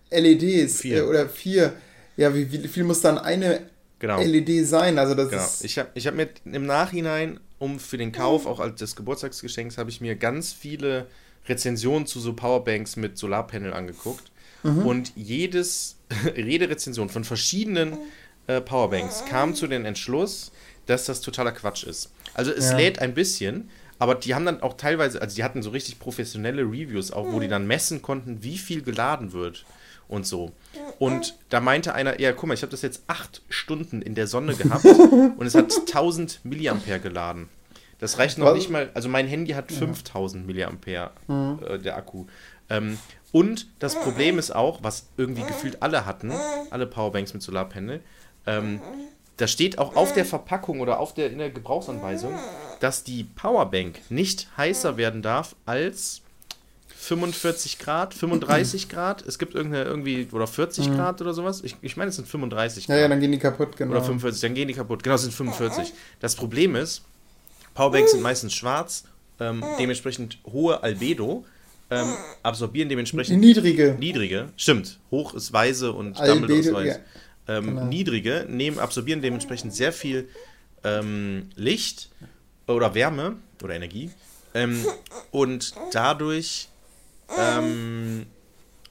äh, LEDs Vier. Äh, oder vier. Ja, wie, wie viel muss dann eine Genau. LED sein? Also das Genau. Ich habe ich hab mir im Nachhinein, um für den Kauf, auch als des Geburtstagsgeschenks, habe ich mir ganz viele Rezensionen zu so Powerbanks mit Solarpanel angeguckt. Und jedes, jede Rezension von verschiedenen äh, Powerbanks kam zu dem Entschluss, dass das totaler Quatsch ist. Also es Ja. lädt ein bisschen, aber die haben dann auch teilweise, also die hatten so richtig professionelle Reviews auch, wo die dann messen konnten, wie viel geladen wird und so. Und da meinte einer, ja, guck mal, ich habe das jetzt acht Stunden in der Sonne gehabt und es hat 1000 Milliampere geladen. Das reicht noch Was? nicht mal, also mein Handy hat 5000 Milliampere, äh, der Akku. Ähm, und das Problem ist auch, was irgendwie gefühlt alle hatten, alle Powerbanks mit Solarpanel, ähm, da steht auch auf der Verpackung oder auf der, in der Gebrauchsanweisung, dass die Powerbank nicht heißer werden darf als 45 Grad, 35 Grad. Es gibt irgendeine, irgendwie, oder 40 Grad oder sowas. Ich, ich meine, es sind 35 Ja, Grad. ja, dann gehen die kaputt, genau. Oder 45, dann gehen die kaputt. Genau, es sind 45. Das Problem ist, Powerbanks sind meistens schwarz, ähm, dementsprechend hohe Albedo, ähm, absorbieren dementsprechend niedrige. niedrige, stimmt, hoch ist weise und Dumbledore ist Albedo, weiß. ja. Ähm, Genau. Niedrige nehmen, absorbieren dementsprechend sehr viel ähm, Licht oder Wärme oder Energie ähm, und dadurch ähm,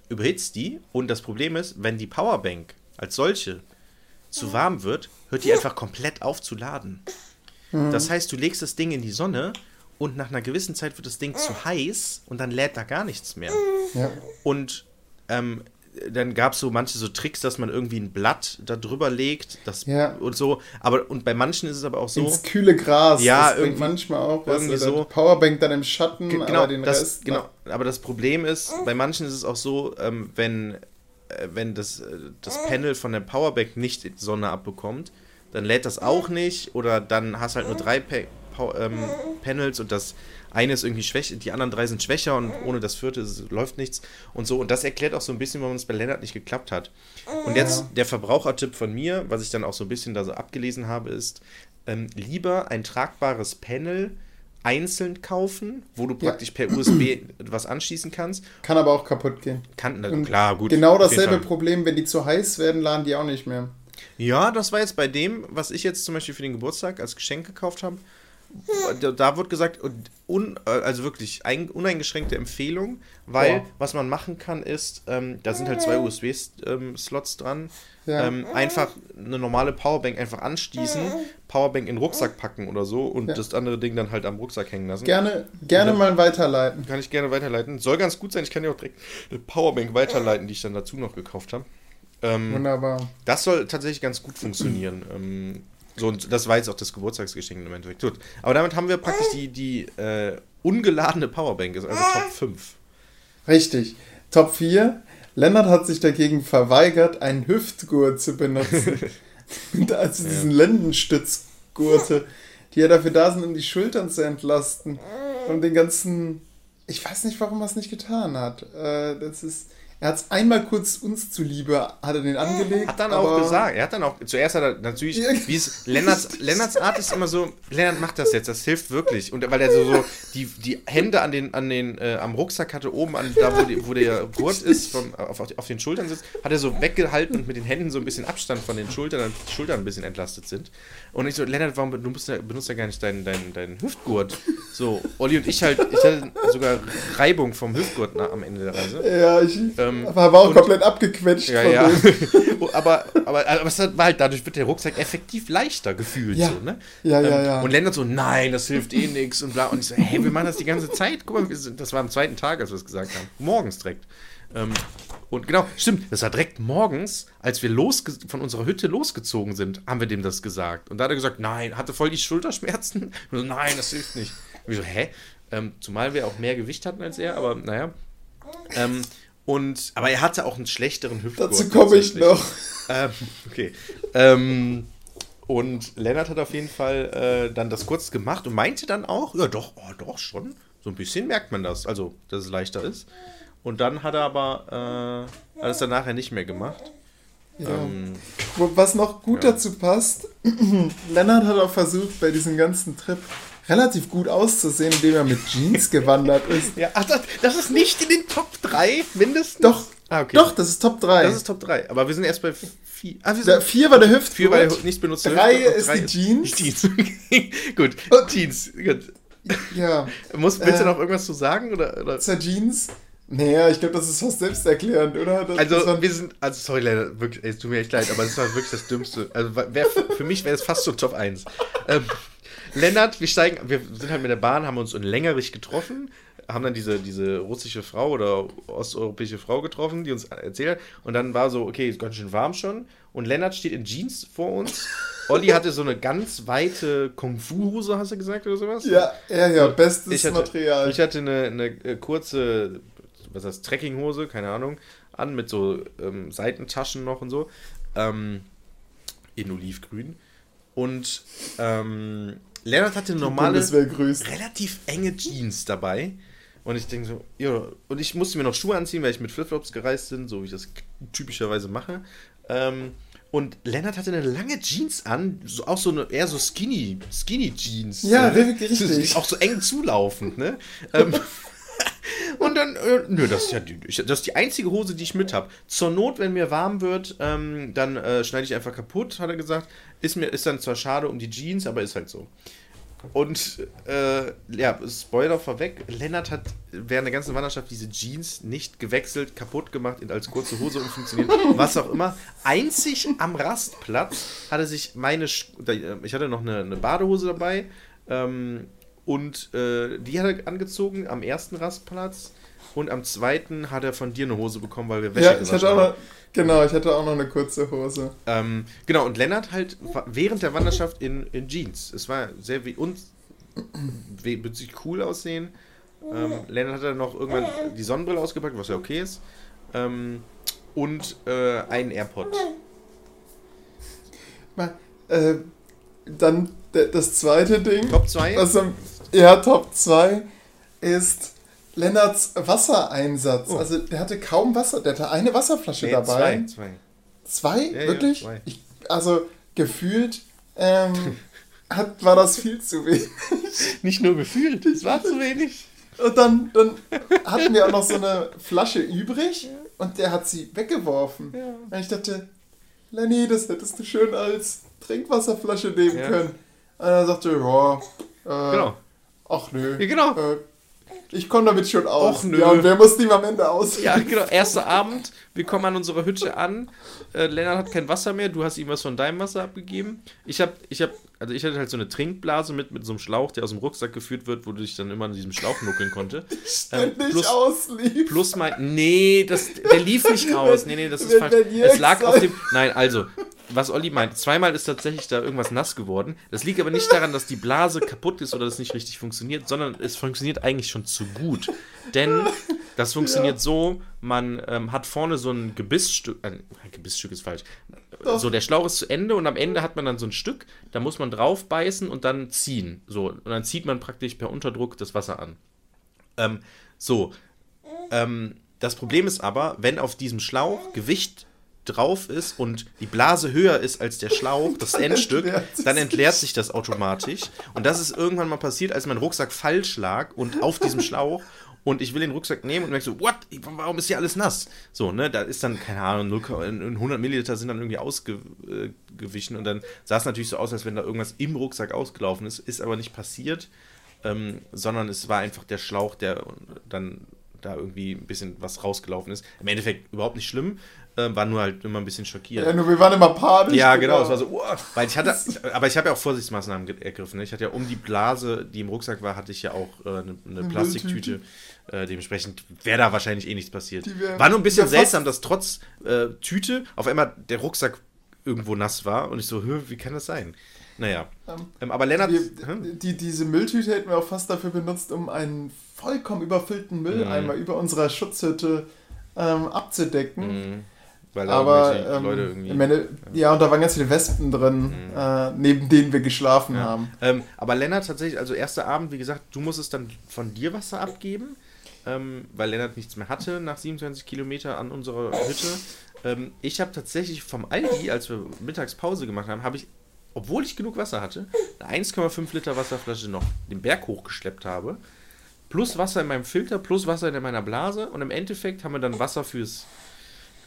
überhitzt die und das Problem ist, wenn die Powerbank als solche zu warm wird, hört die einfach komplett auf zu laden. Das heißt, du legst das Ding in die Sonne und nach einer gewissen Zeit wird das Ding zu heiß und dann lädt da gar nichts mehr. Ja. Und ähm, dann gab es so manche so Tricks, dass man irgendwie ein Blatt da drüber legt das, Ja. und so. Aber und bei manchen ist es aber auch so. Ins kühle Gras. Ja, das irgendwie- manchmal auch was. irgendwie so. Powerbank dann im Schatten, Ge- Genau, aber den das, Rest. genau. Aber das Problem ist, bei manchen ist es auch so, ähm, wenn, äh, wenn das, äh, das Panel von der Powerbank nicht die Sonne abbekommt, dann lädt das auch nicht oder dann hast halt nur drei pa Pow- ähm, Panels und das eine ist irgendwie schwächer, die anderen drei sind schwächer und ohne das vierte läuft nichts und so. Und das erklärt auch so ein bisschen, warum es bei Lennart nicht geklappt hat. Und jetzt der Verbrauchertipp von mir, was ich dann auch so ein bisschen da so abgelesen habe, ist, ähm, lieber ein tragbares Panel einzeln kaufen, wo du Ja. praktisch per USB was anschließen kannst. Kann aber auch kaputt gehen. Kann, na, klar, gut. Genau dasselbe. Problem, wenn die zu heiß werden, laden die auch nicht mehr. Ja, das war jetzt bei dem, was ich jetzt zum Beispiel für den Geburtstag als Geschenk gekauft habe. Da, wird gesagt, un, also wirklich ein, uneingeschränkte Empfehlung, weil Boah. was man machen kann ist, ähm, da sind halt zwei USB-Slots dran, Ja. ähm, einfach eine normale Powerbank einfach anschließen, Powerbank in den Rucksack packen oder so und Ja. das andere Ding dann halt am Rucksack hängen lassen. Gerne, gerne Ja. mal weiterleiten. Kann ich gerne weiterleiten. Soll ganz gut sein, ich kann dir auch direkt eine Powerbank weiterleiten, die ich dann dazu noch gekauft habe. Ähm, Wunderbar. das soll tatsächlich ganz gut funktionieren. So, und das war jetzt auch das Geburtstagsgeschenk im Endeffekt. Gut. Aber damit haben wir praktisch die, die äh, ungeladene Powerbank, ist also Top 5. Richtig. Top 4. Lennart hat sich dagegen verweigert, einen Hüftgurt zu benutzen. also diesen Lendenstützgurte, die ja dafür da sind, um die Schultern zu entlasten. Und den ganzen. Ich weiß nicht, warum er es nicht getan hat. Äh, das ist. Er hat es einmal kurz uns zuliebe, hat er den angelegt. Hat dann auch gesagt, er hat dann auch, zuerst hat er natürlich, Ja. wie es, Lennarts, Lennarts Art ist immer so, Lennart macht das jetzt, das hilft wirklich. Und weil er so, so die, die Hände an den, an den, äh, am Rucksack hatte, oben an, da wo, die, wo der Gurt ist, vom, auf, auf den Schultern sitzt, hat er so weggehalten und mit den Händen so ein bisschen Abstand von den Schultern, damit die Schultern ein bisschen entlastet sind. Und ich so, Lennart, warum du benutzt ja, benutzt ja gar nicht deinen, deinen, deinen Hüftgurt? So, Olli und ich halt, ich hatte sogar Reibung vom Hüftgurt nach, am Ende der Reise. Ja, ich Ähm, war auch und- komplett abgequetscht. Ja, ja. dem. aber, aber, aber es war halt, dadurch wird der Rucksack effektiv leichter gefühlt. Ja. So, ne? Ja, ja, Ähm, ja. Und Lennart so, nein, das hilft eh nichts und bla. Und ich so, hey, wir machen das die ganze Zeit. Guck mal, sind, das war am zweiten Tag, als wir es gesagt haben. Morgens direkt. Ähm, und genau, stimmt, das war direkt morgens, als wir losge von unserer Hütte losgezogen sind, haben wir dem das gesagt. Und da hat er gesagt, nein, hatte voll die Schulterschmerzen. Und so, nein, das hilft nicht. Und ich so, hä? Ähm, zumal wir auch mehr Gewicht hatten als er, aber naja. Ähm, und, aber er hatte auch einen schlechteren Hüftgurt. Dazu komme ich noch. Ähm, okay. Ähm, und Lennart hat auf jeden Fall äh, dann das kurz gemacht und meinte dann auch, ja doch, oh, doch schon. So ein bisschen merkt man das, also dass es leichter ist. Und dann hat er aber äh, alles dann nachher nicht mehr gemacht. Ja. Ähm, Was noch gut Ja. dazu passt, Lennart hat auch versucht, bei diesem ganzen Trip relativ gut auszusehen, indem er mit Jeans gewandert ist. ja, ach, das, das ist nicht in den Top 3 mindestens. Doch, Ah, okay. doch, das ist Top 3. Das ist Top 3. Aber wir sind erst bei 4. Ah, wir der sind 4 war der Hüftgurt. 4 bei der nicht benutzte Drei Hüfte und ist drei die Jeans. Die Jeans. gut, Und- Jeans. Gut. Ja, Muss, willst du Äh, noch irgendwas zu sagen? Oder, oder? zur Jeans. Naja, ich glaube, das ist fast selbsterklärend, oder? Das, Also, das wir sind, also sorry, leider, wirklich, ey, es tut mir echt leid, aber das war wirklich das Dümmste. Also, wär, für mich wäre es fast so Top 1. Ähm, Lennart, wir steigen, wir sind halt mit der Bahn, haben uns in Längerich getroffen, haben dann diese, diese russische Frau oder osteuropäische Frau getroffen, die uns erzählt hat. Und dann war so, okay, ist ganz schön warm schon. Und Lennart steht in Jeans vor uns. Olli hatte so eine ganz weite Kung-Fu-Hose, hast du gesagt, oder sowas? ja, ja, ja, bestes ich hatte, Material. Ich hatte eine, eine äh, kurze, was heißt, Trekkinghose, keine Ahnung, an mit so ähm, Seitentaschen noch und so. Ähm, in Olivgrün. Und ähm, Lennart hatte normale, relativ enge Jeans dabei. Und ich denke so, ja, und ich musste mir noch Schuhe anziehen, weil ich mit Flipflops gereist bin, so wie ich das typischerweise mache. Ähm, und Lennart hatte eine lange Jeans an, so, auch so eine, eher so skinny, skinny Jeans. Ja, ne? wirklich richtig. Auch so eng zulaufend, ne? ähm, und dann, äh, nö, das ist ja die, das ist die einzige Hose, die ich mit habe. Zur Not, wenn mir warm wird, ähm, dann äh, schneide ich einfach kaputt, hat er gesagt. Ist mir ist dann zwar schade um die Jeans, aber ist halt so. Und äh, ja, Spoiler vorweg, Lennart hat während der ganzen Wanderschaft diese Jeans nicht gewechselt, kaputt gemacht, als kurze Hose umfunktioniert, was auch immer. Einzig am Rastplatz hatte sich meine, äh, ich hatte noch eine, eine Badehose dabei ähm, und äh, die hat er angezogen am ersten Rastplatz und am zweiten hat er von dir eine Hose bekommen, weil wir Wäsche Ja, ich hatte auch haben. noch, genau, ich hatte auch noch eine kurze Hose. Ähm, genau, und Lennart halt während der Wanderschaft in, in Jeans. Es war sehr wie uns we- witzig cool aussehen. Ähm, Lennart hat dann noch irgendwann die Sonnenbrille ausgepackt, was ja okay ist. Ähm, und äh, einen AirPod. Mal, Äh, dann das zweite Ding. Top 2? Was am, ja, Top 2 ist Lennarts Wassereinsatz. Oh. Also der hatte kaum Wasser, der hatte eine Wasserflasche Nee, dabei. zwei, zwei. Zwei? Ja, ja, Wirklich? zwei. Ich, also gefühlt ähm, hat, war das viel zu wenig. Nicht nur gefühlt, es war zu wenig. Und dann, dann hatten wir auch noch so eine Flasche übrig und der hat sie weggeworfen. Ja. Und ich dachte, Lenny, das hättest du schön als Trinkwasserflasche nehmen Ja. können. Und er sagte, ja, äh, Genau. ach nö. Ja, genau. Äh, ich komme damit schon aus. Och, nö. Ja, und wer muss die am Ende aus? Ja, genau. Erster Abend, wir kommen an unserer Hütte an. Äh, Lennart hat kein Wasser mehr, du hast ihm was von deinem Wasser abgegeben. Ich habe, ich habe, also ich hatte halt so eine Trinkblase mit, mit so einem Schlauch, der aus dem Rucksack geführt wird, wo du dich dann immer an diesem Schlauch nuckeln konnte. Ähm, plus, auslief. plus mein, nee, das, der lief nicht aus. Nee, nee, das ist falsch. Es lag auf dem, nein, also, was Olli meint, zweimal ist tatsächlich da irgendwas nass geworden. Das liegt aber nicht daran, dass die Blase kaputt ist oder das nicht richtig funktioniert, sondern es funktioniert eigentlich schon zu gut. Denn das funktioniert so, man ähm, hat vorne so ein Gebissstück, äh, Gebissstück ist falsch, Doch. so der Schlauch ist zu Ende und am Ende hat man dann so ein Stück, da muss man drauf beißen und dann ziehen. So, und dann zieht man praktisch per Unterdruck das Wasser an. Ähm, so, ähm, das Problem ist aber, wenn auf diesem Schlauch Gewicht drauf ist und die Blase höher ist als der Schlauch, das Endstück, entleert dann entleert sich das automatisch. Und das ist irgendwann mal passiert, als mein Rucksack falsch lag und auf diesem Schlauch. Und ich will den Rucksack nehmen und merke so, what? Warum ist hier alles nass? So, ne, da ist dann, keine Ahnung, 0, in 100 Milliliter sind dann irgendwie ausgewichen und dann sah es natürlich so aus, als wenn da irgendwas im Rucksack ausgelaufen ist. Ist aber nicht passiert, ähm, sondern es war einfach der Schlauch, der dann da irgendwie ein bisschen was rausgelaufen ist. Im Endeffekt überhaupt nicht schlimm, äh, war nur halt immer ein bisschen schockiert. Ja, nur wir waren immer panisch. Ja, genau, es war so, uah, weil ich hatte, aber ich habe ja auch Vorsichtsmaßnahmen ergriffen. Ne? Ich hatte ja um die Blase, die im Rucksack war, hatte ich ja auch äh, eine, eine Plastiktüte. Äh, dementsprechend wäre da wahrscheinlich eh nichts passiert. Wär- War nur ein bisschen seltsam, dass trotz äh, Tüte auf einmal der Rucksack irgendwo nass war und ich so, "Hä, wie kann das sein? Naja, Ähm, ähm, aber Lennart, Wir, hä? die, diese Mülltüte hätten wir auch fast dafür benutzt, um einen vollkommen überfüllten Mülleimer Mhm. über unserer Schutzhütte ähm, abzudecken. Mhm. Weil da Aber ähm, Leute irgendwie. Ende, ja, und da waren ganz viele Wespen drin, Mhm. äh, neben denen wir geschlafen Ja. haben. Ähm, aber Lennart tatsächlich, also erster Abend, wie gesagt, du musstest dann von dir Wasser abgeben, ähm, weil Lennart nichts mehr hatte nach 27 Kilometer an unserer Hütte. Ähm, ich habe tatsächlich vom Aldi, als wir Mittagspause gemacht haben, habe ich, obwohl ich genug Wasser hatte, eine 1,5 Liter Wasserflasche noch den Berg hochgeschleppt habe, plus Wasser in meinem Filter, plus Wasser in meiner Blase und im Endeffekt haben wir dann Wasser fürs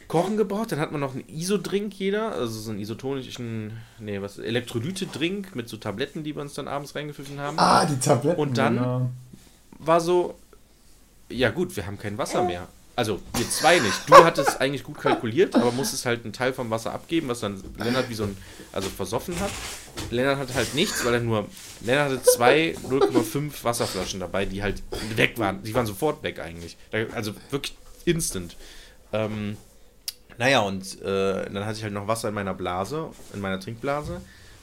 Kochen gebraucht. Dann hat man noch einen Isodrink jeder, also so einen isotonischen, nee, was, Elektrolyte-Drink mit so Tabletten, die wir uns dann abends reingepfiffen haben. Ah, die Tabletten. Und dann- Genau. War so, Ja, gut, wir haben kein Wasser mehr. Also, wir zwei nicht. Du hattest eigentlich gut kalkuliert, aber musstest halt einen Teil vom Wasser abgeben, was dann Lennart wie so ein, also versoffen hat. Lennart hatte halt nichts, weil er nur, Lennart hatte zwei 0,5 Wasserflaschen dabei, die halt weg waren. Die waren sofort weg eigentlich. Also wirklich instant. Ähm, naja, und äh, dann hatte ich halt noch Wasser in meiner Blase, in meiner Trinkblase.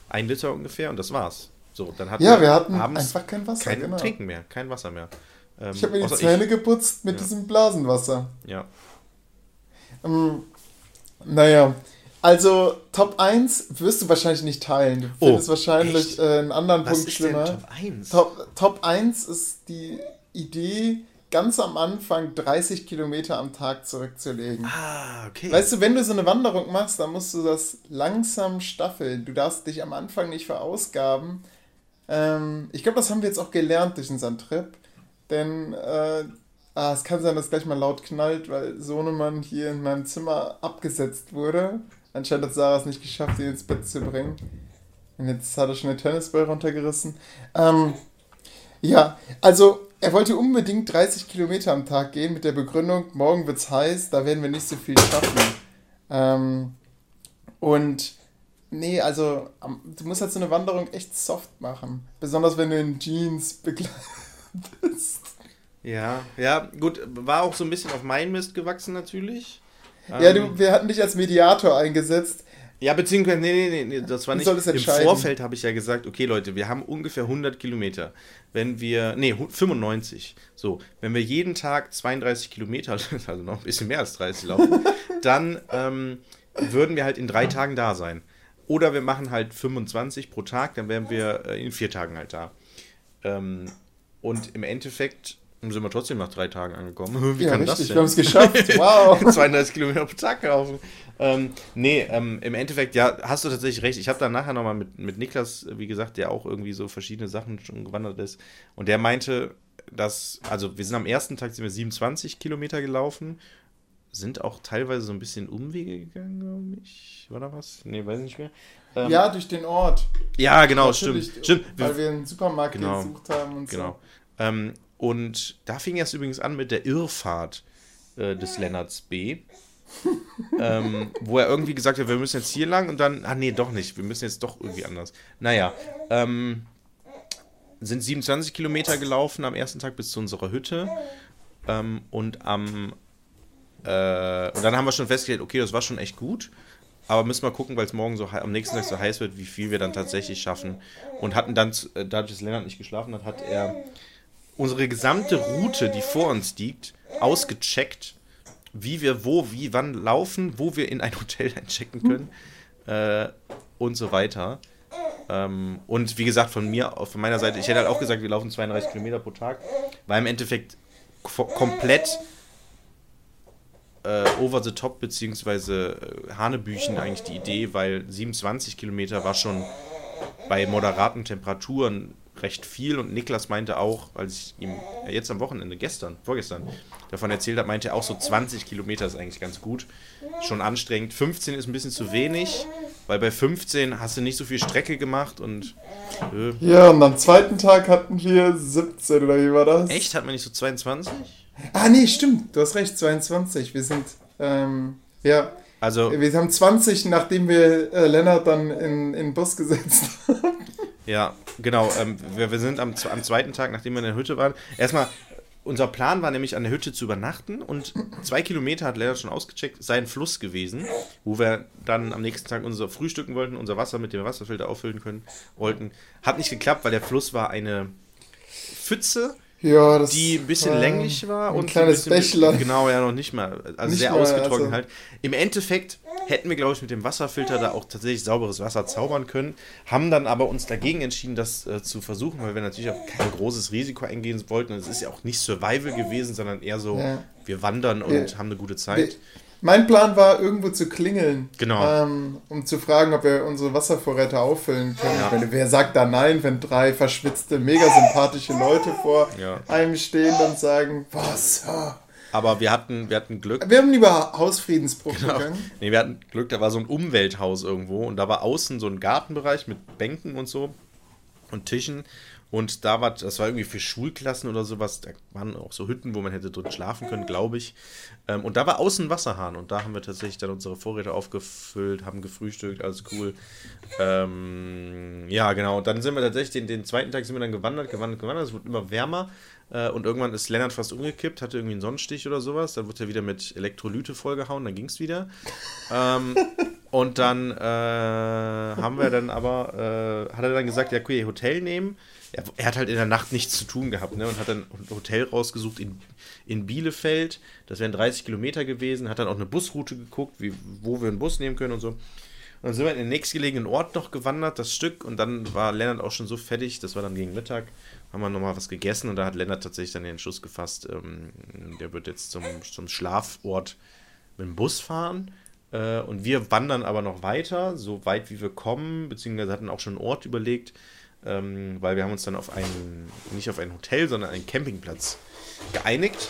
Ein Liter ungefähr und das war's. So, dann hatten Ja, wir hatten abends einfach kein Wasser, Kein genau. Trinken mehr, kein Wasser mehr. Ähm, Ich habe mir die Zähne geputzt mit Ja. diesem Blasenwasser. Ja. Ähm, naja, also Top 1 wirst du wahrscheinlich nicht teilen. Du Oh, findest wahrscheinlich äh, einen anderen Was Punkt schlimmer. Top 1? Top, Top 1 ist die Idee, ganz am Anfang 30 Kilometer am Tag zurückzulegen. Ah, okay. Weißt du, wenn du so eine Wanderung machst, dann musst du das langsam staffeln. Du darfst dich am Anfang nicht verausgaben. Ähm, ich glaube, das haben wir jetzt auch gelernt durch unseren Trip. Denn äh, ah, es kann sein, dass gleich mal laut knallt, weil Sohnemann hier in meinem Zimmer abgesetzt wurde. Anscheinend hat Sarah es nicht geschafft, ihn ins Bett zu bringen. Und jetzt hat er schon den Tennisball runtergerissen. Ähm, ja, also er wollte unbedingt 30 Kilometer am Tag gehen mit der Begründung, morgen wird's heiß, da werden wir nicht so viel schaffen. Ähm, und nee, also du musst halt so eine Wanderung echt soft machen. Besonders wenn du in Jeans begleitest. Ja, ja, gut, war auch so ein bisschen auf meinen Mist gewachsen natürlich. Ja, Ähm, du, wir hatten dich als Mediator eingesetzt. Ja, beziehungsweise, nee, nee, nee, das war nicht. Im. Vorfeld habe ich ja gesagt, okay, Leute, wir haben ungefähr 100 Kilometer. Wenn wir, nee, hu- 95. So, wenn wir jeden Tag 32 Kilometer, also noch ein bisschen mehr als 30 laufen, dann ähm, würden wir halt in drei Tagen da sein. Oder wir machen halt 25 pro Tag, dann wären wir äh, in vier Tagen halt da. Ähm, und im Endeffekt sind wir trotzdem nach drei Tagen angekommen. Wie ja, kann richtig, das denn? wir haben es geschafft. Wow. 32 Kilometer pro Tag laufen. Ähm, nee, ähm, im Endeffekt, ja, hast du tatsächlich recht. Ich habe dann nachher nochmal mit, mit Niklas, wie gesagt, der auch irgendwie so verschiedene Sachen schon gewandert ist. Und der meinte, dass, also wir sind am ersten Tag sind wir 27 Kilometer gelaufen, sind auch teilweise so ein bisschen Umwege gegangen, glaube ich. War da was? Nee, weiß ich nicht mehr. Ähm, Ja, durch den Ort. ja, genau, Natürlich, stimmt. Stimmt. Weil wir einen Supermarkt Genau. gesucht haben und Genau. Ähm, und da fing es übrigens an mit der Irrfahrt äh, des Lennarts B. ähm, wo er irgendwie gesagt hat, wir müssen jetzt hier lang und dann, ah nee, doch nicht, wir müssen jetzt doch irgendwie anders. Naja, ähm, sind 27 Kilometer gelaufen am ersten Tag bis zu unserer Hütte ähm, und am äh, und dann haben wir schon festgestellt, okay, das war schon echt gut, aber müssen wir gucken, weil es morgen so am nächsten Tag so heiß wird, wie viel wir dann tatsächlich schaffen. Und hatten dann, äh, dadurch, dass Lennart nicht geschlafen hat, hat er unsere gesamte Route, die vor uns liegt, ausgecheckt, wie wir wo, wie, wann laufen, wo wir in ein Hotel einchecken können äh, und so weiter. Ähm, und wie gesagt, von mir, von meiner Seite, ich hätte halt auch gesagt, wir laufen 32 Kilometer pro Tag, war im Endeffekt ko- komplett äh, over the top, beziehungsweise äh, Hanebüchen eigentlich die Idee, weil 27 Kilometer war schon bei moderaten Temperaturen recht viel und Niklas meinte auch, als ich ihm jetzt am Wochenende, gestern, vorgestern, davon erzählt habe, meinte er auch so 20 Kilometer ist eigentlich ganz gut. Schon anstrengend. 15 ist ein bisschen zu wenig, weil bei 15 hast du nicht so viel Strecke gemacht und äh, Ja, und am zweiten Tag hatten wir 17 oder wie war das? echt, hat man nicht so 22? Ah, nee, stimmt. Du hast recht, 22. Wir sind, ähm, ja, Also, wir haben 20, nachdem wir äh, Lennart dann in, in den Bus gesetzt haben. Ja, genau. Ähm, wir, wir sind am, am zweiten Tag, nachdem wir in der Hütte waren, erstmal, unser Plan war nämlich an der Hütte zu übernachten und zwei Kilometer hat Lennart schon ausgecheckt, sei ein Fluss gewesen, wo wir dann am nächsten Tag unser Frühstücken wollten, unser Wasser mit dem Wasserfilter auffüllen können wollten. Hat nicht geklappt, weil der Fluss war eine Pfütze, Ja, das die ein bisschen länglich war ein und kleines ein bisschen, Bächlein. Genau, ja, noch nicht mal. Also Nicht sehr mal, ausgetrocknet also- halt. Im Endeffekt hätten wir, glaube ich, mit dem Wasserfilter da auch tatsächlich sauberes Wasser zaubern können, haben dann aber uns dagegen entschieden, das äh, zu versuchen, weil wir natürlich auch kein großes Risiko eingehen wollten. Und es ist ja auch nicht Survival gewesen, sondern eher so, Ja. wir wandern und Wir- haben eine gute Zeit. Mein Plan war, irgendwo zu klingeln. Genau. Ähm, um zu fragen, ob wir unsere Wasservorräte auffüllen können. Ja. Meine, wer sagt da nein, wenn drei verschwitzte, mega sympathische Leute vor Ja. einem stehen und sagen, Wasser. Aber wir hatten, wir hatten Glück. Wir haben lieber Hausfriedensbruch Genau. gegangen. Nee, wir hatten Glück, da war so ein Umwelthaus irgendwo und da war außen so ein Gartenbereich mit Bänken und so und Tischen Und da war, das war irgendwie für Schulklassen oder sowas, da waren auch so Hütten, wo man hätte drin schlafen können, glaube ich. Ähm, und da war außen ein Wasserhahn und da haben wir tatsächlich dann unsere Vorräte aufgefüllt, haben gefrühstückt, alles cool. Ähm, ja, genau. Und dann sind wir tatsächlich, den, den zweiten Tag sind wir dann gewandert, gewandert, gewandert. Es wurde immer wärmer. Äh, und irgendwann ist Lennart fast umgekippt, hatte irgendwie einen Sonnenstich oder sowas. Dann wurde er wieder mit Elektrolyte vollgehauen, dann ging es wieder. ähm, und dann äh, haben wir dann aber, äh, hat er dann gesagt, ja, okay, Hotel nehmen. Er, er, hat halt in der Nacht nichts zu tun gehabt, ne? Und hat dann ein Hotel rausgesucht in, in Bielefeld. Das wären 30 Kilometer gewesen. Hat dann auch eine Busroute geguckt, wie, wo wir einen Bus nehmen können und so. Und dann sind wir in den nächstgelegenen Ort noch gewandert, das Stück. Und dann war Lennart auch schon so fertig, das war dann gegen Mittag haben wir nochmal was gegessen und da hat Lennart tatsächlich dann den Entschluss gefasst, ähm, der wird jetzt zum, zum Schlafort mit dem Bus fahren. Äh, und wir wandern aber noch weiter, so weit wie wir kommen, beziehungsweise hatten auch schon einen Ort überlegt, ähm, weil wir haben uns dann auf einen, nicht auf ein Hotel, sondern einen Campingplatz geeinigt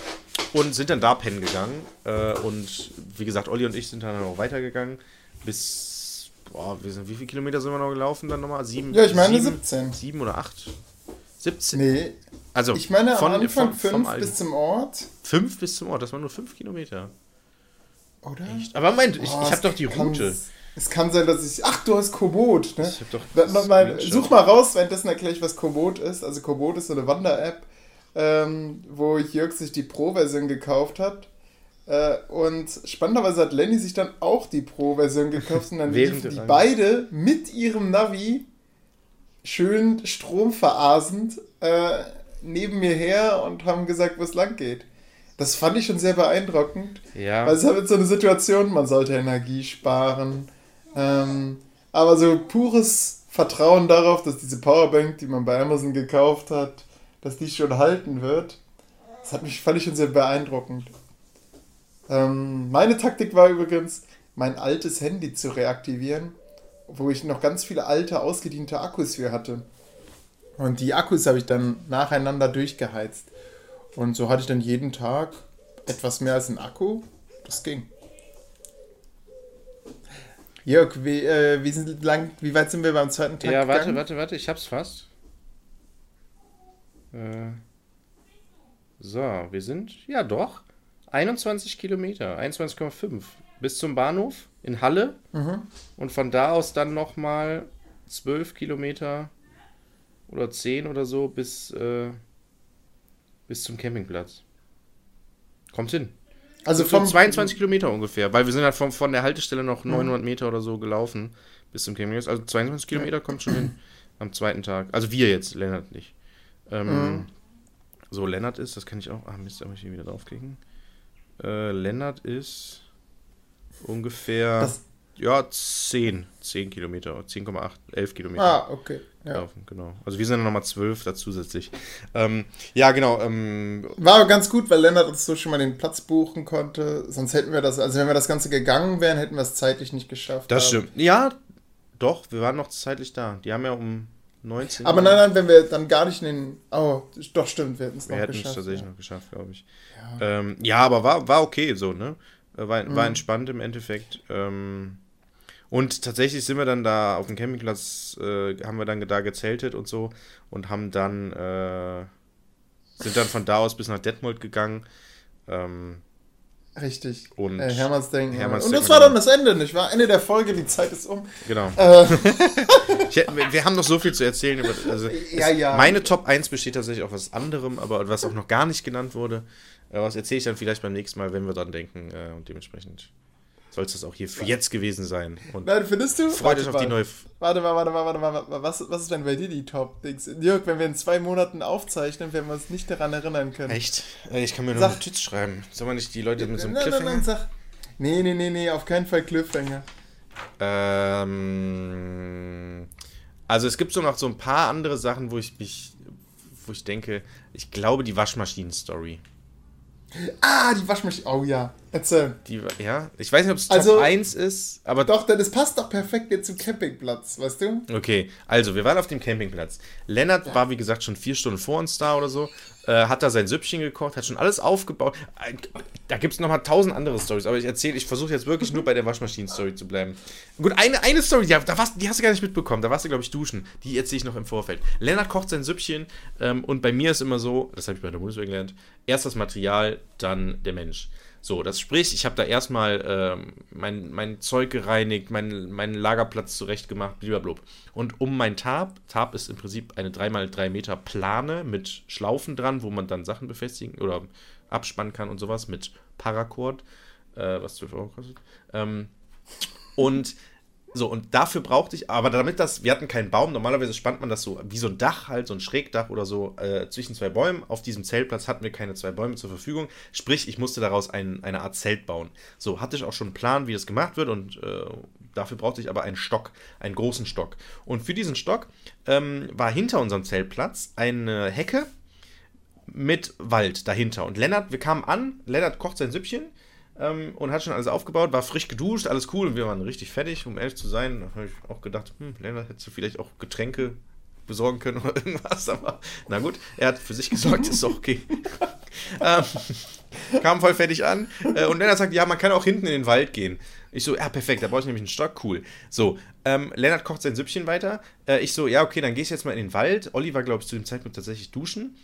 und sind dann da pennen gegangen. Äh, und wie gesagt, Olli und ich sind dann auch weitergegangen bis, boah, wie viele Kilometer sind wir noch gelaufen dann nochmal? Sieben? Ja, ich meine sieben, 17. Sieben oder acht? 17. Nee. Also, ich meine von, am Anfang vom 5 Alten. bis zum Ort. Fünf bis zum Ort, das waren nur fünf Kilometer. Oder? Aber Moment, ich, ich habe doch die Route. Es kann sein, dass ich. Ach, du hast Komoot, ne? Ich hab doch mal, Screenshot. such mal raus, währenddessen erkläre ich, was Komoot ist. Also Komoot ist so eine Wander-App, ähm, wo Jörg sich die Pro-Version gekauft hat. Äh, und spannenderweise hat Lenny sich dann auch die Pro-Version gekauft und dann liefen die beide mit ihrem Navi schön stromverasend äh, neben mir her und haben gesagt, wo es lang geht. Das fand ich schon sehr beeindruckend. Ja. Weil es ist halt so eine Situation, man sollte Energie sparen. Ähm, aber so pures Vertrauen darauf, dass diese Powerbank, die man bei Amazon gekauft hat, dass die schon halten wird, das hat mich, fand ich sehr beeindruckend. Ähm, meine Taktik war übrigens, mein altes Handy zu reaktivieren, wo ich noch ganz viele alte, ausgediente Akkus für hatte. Und die Akkus habe ich dann nacheinander durchgeheizt. Und so hatte ich dann jeden Tag etwas mehr als ein Akku. Das ging. Jörg, wie, äh, wie, sind lang, wie weit sind wir beim zweiten Tag Ja, warte, gegangen? warte, warte, ich hab's fast. Äh, so, wir sind, ja doch, 21 Kilometer, 21,5 bis zum Bahnhof in Halle Mhm. und von da aus dann nochmal 12 Kilometer oder 10 oder so bis, äh, bis zum Campingplatz. Kommt hin. Also so vom 22 Kilometer ungefähr, weil wir sind halt von, von der Haltestelle noch 900 Meter oder so gelaufen bis zum Campingplatz. Also 22 Kilometer kommt schon hin am zweiten Tag. Also wir jetzt, Lennart nicht. Ähm, Mhm. So, Lennart ist, das kann ich auch. Ah, Mist, da muss ich hier wieder draufklicken. Äh, Lennart ist ungefähr. Das- ja, 10. 10 Kilometer. 10,8, 11 Kilometer. Ah, okay. Ja. Laufen, genau. Also wir sind dann nochmal 12 da zusätzlich. Ähm, ja, genau. Ähm, War aber ganz gut, weil Lennart uns so schon mal den Platz buchen konnte. Sonst hätten wir das, also wenn wir das Ganze gegangen wären, hätten wir es zeitlich nicht geschafft. Das stimmt. Ja, doch, wir waren noch zeitlich da. Die haben ja um 19 Aber nein, nein, wenn wir dann gar nicht in den. Oh, doch, stimmt, wir hätten es Wir noch hätten es geschafft. tatsächlich ja. noch geschafft, glaube ich. Ja. Ähm, ja, aber war, war okay so, ne? Äh, War, Mhm. war entspannt im Endeffekt. Ähm, und tatsächlich sind wir dann da auf dem Campingplatz, äh, haben wir dann da gezeltet und so und haben dann, äh, sind dann von da aus bis nach Detmold gegangen. Ähm, Richtig. Und äh, Hermannsdenken. Hermanns und das war dann das Ende, nicht wahr? Ende der Folge, die Zeit ist um. genau. Äh, Ich, wir haben noch so viel zu erzählen. Über, also Ja, ja. Meine Top 1 besteht tatsächlich auf was anderem, aber was auch noch gar nicht genannt wurde. Äh, was erzähle ich dann vielleicht beim nächsten Mal, wenn wir dran denken. Äh, und dementsprechend soll es das auch hier für jetzt gewesen sein. Und nein, findest du? freut euch auf die neue. Warte mal, warte mal, warte mal. warte mal. Was, was ist denn bei dir die Top-Dings? Jörg, wenn wir in zwei Monaten aufzeichnen, werden wir uns nicht daran erinnern können. Echt? Ich kann mir nur Sag- Notiz schreiben. Soll man nicht die Leute mit so einem nein, nein, Cliffhanger? nein, sag. Nee, nee, nee, nee, auf keinen Fall Cliffhanger. Ähm, also es gibt so noch so ein paar andere Sachen, wo ich mich, wo ich denke, ich glaube die Waschmaschinen-Story. Ah, die Waschmaschine. Oh ja. Erzähl. Die, ja, ich weiß nicht, ob es Top Also- 1 ist, aber Doch, denn es passt doch perfekt jetzt zum Campingplatz, weißt du? Okay, also wir waren auf dem Campingplatz. Lennart war, wie gesagt, schon vier Stunden vor uns da oder so. Äh, hat da sein Süppchen gekocht, hat schon alles aufgebaut. Da gibt es nochmal tausend andere Stories, aber ich erzähle, ich versuche jetzt wirklich nur bei der Waschmaschinen-Story zu bleiben. Gut, eine, eine Story, die, da warst, die hast du gar nicht mitbekommen. Da warst du, glaube ich, duschen. Die erzähle ich noch im Vorfeld. Lennart kocht sein Süppchen ähm, und bei mir ist immer so, das habe ich bei der Bundeswehr gelernt, erst das Material, dann der Mensch. So, das sprich, ich habe da erstmal ähm, mein, mein Zeug gereinigt, meinen meinen Lagerplatz zurechtgemacht, blablabla. Und um mein Tarp, Tarp ist im Prinzip eine 3x3 Meter Plane mit Schlaufen dran, wo man dann Sachen befestigen oder abspannen kann und sowas mit Paracord, äh, was 12 Euro kostet. Ähm, und so, und dafür brauchte ich, aber damit das, wir hatten keinen Baum, normalerweise spannt man das so wie so ein Dach halt, so ein Schrägdach oder so äh, zwischen zwei Bäumen. Auf diesem Zeltplatz hatten wir keine zwei Bäume zur Verfügung. Sprich, ich musste daraus ein, eine Art Zelt bauen. So, hatte ich auch schon einen Plan, wie das gemacht wird und äh, dafür brauchte ich aber einen Stock, einen großen Stock. Und für diesen Stock ähm, war hinter unserem Zeltplatz eine Hecke mit Wald dahinter. Und Lennart, wir kamen an, Lennart kocht sein Süppchen ähm, und hat schon alles aufgebaut, war frisch geduscht, alles cool und wir waren richtig fertig, um ehrlich zu sein. Da habe ich auch gedacht, hm, Lennart hättest du vielleicht auch Getränke besorgen können oder irgendwas, aber na gut, er hat für sich gesorgt, ist doch okay. ähm, kam voll fertig an äh, und Lennart sagt, ja, man kann auch hinten in den Wald gehen. Ich so, ja, perfekt, da brauche ich nämlich einen Stock, cool. So, ähm, Lennart kocht sein Süppchen weiter. Äh, ich so, ja, okay, dann gehe ich jetzt mal in den Wald. Olli war, glaube ich, zu dem Zeitpunkt tatsächlich duschen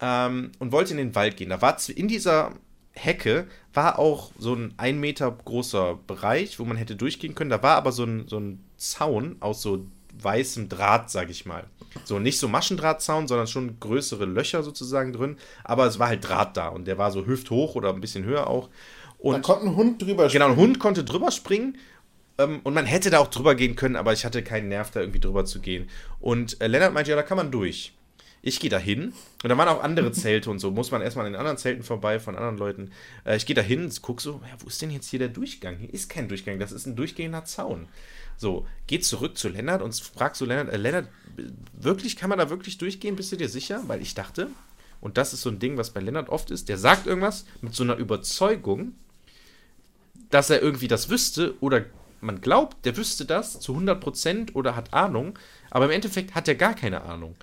ähm, und wollte in den Wald gehen. Da war in dieser Hecke war auch so ein ein Meter großer Bereich, wo man hätte durchgehen können. Da war aber so ein, so ein Zaun aus so weißem Draht, sag ich mal. So nicht so Maschendrahtzaun, sondern schon größere Löcher sozusagen drin. Aber es war halt Draht da und der war so hüfthoch oder ein bisschen höher auch. Da Und konnte ein Hund drüber Genau, ein Hund konnte drüber springen. Ähm, und man hätte da auch drüber gehen können, aber ich hatte keinen Nerv, da irgendwie drüber zu gehen. Und äh, Lennart meinte, ja, da kann man durch. Ich gehe da hin. Und da waren auch andere Zelte und so. Muss man erstmal an den anderen Zelten vorbei von anderen Leuten. Äh, ich gehe da hin, guck so, ja, wo ist denn jetzt hier der Durchgang? Hier ist kein Durchgang, das ist ein durchgehender Zaun. So, geh zurück zu Lennart und frag so Lennart, äh, Lennart, wirklich, kann man da wirklich durchgehen? Bist du dir sicher? Weil ich dachte, und das ist so ein Ding, was bei Lennart oft ist, der sagt irgendwas mit so einer Überzeugung, dass er irgendwie das wüsste oder man glaubt, der wüsste das zu 100% oder hat Ahnung, aber im Endeffekt hat er gar keine Ahnung.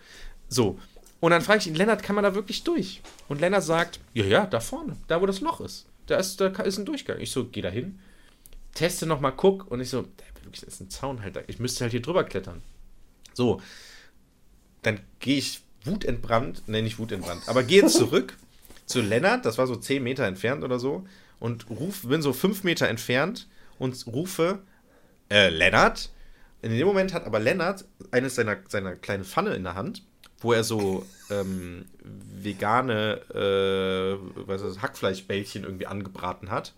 So, und dann frage ich ihn, Lennart, kann man da wirklich durch? Und Lennart sagt, ja, ja, da vorne, da wo das Loch ist. Da ist, da ist ein Durchgang. Ich so, geh da hin, teste nochmal, guck. Und ich so, da- wirklich, das ist ein Zaun halt. da. Ich müsste halt hier drüber klettern. So, dann gehe ich wutentbrannt, nenne ich wutentbrannt, aber gehe zurück zu Lennart, das war so 10 Meter entfernt oder so, und ruf, bin so 5 Meter entfernt und rufe, äh, Lennart. In dem Moment hat aber Lennart eines seiner, seiner kleinen Pfanne in der Hand, wo er so ähm, vegane äh, was ist, Hackfleischbällchen irgendwie angebraten hat.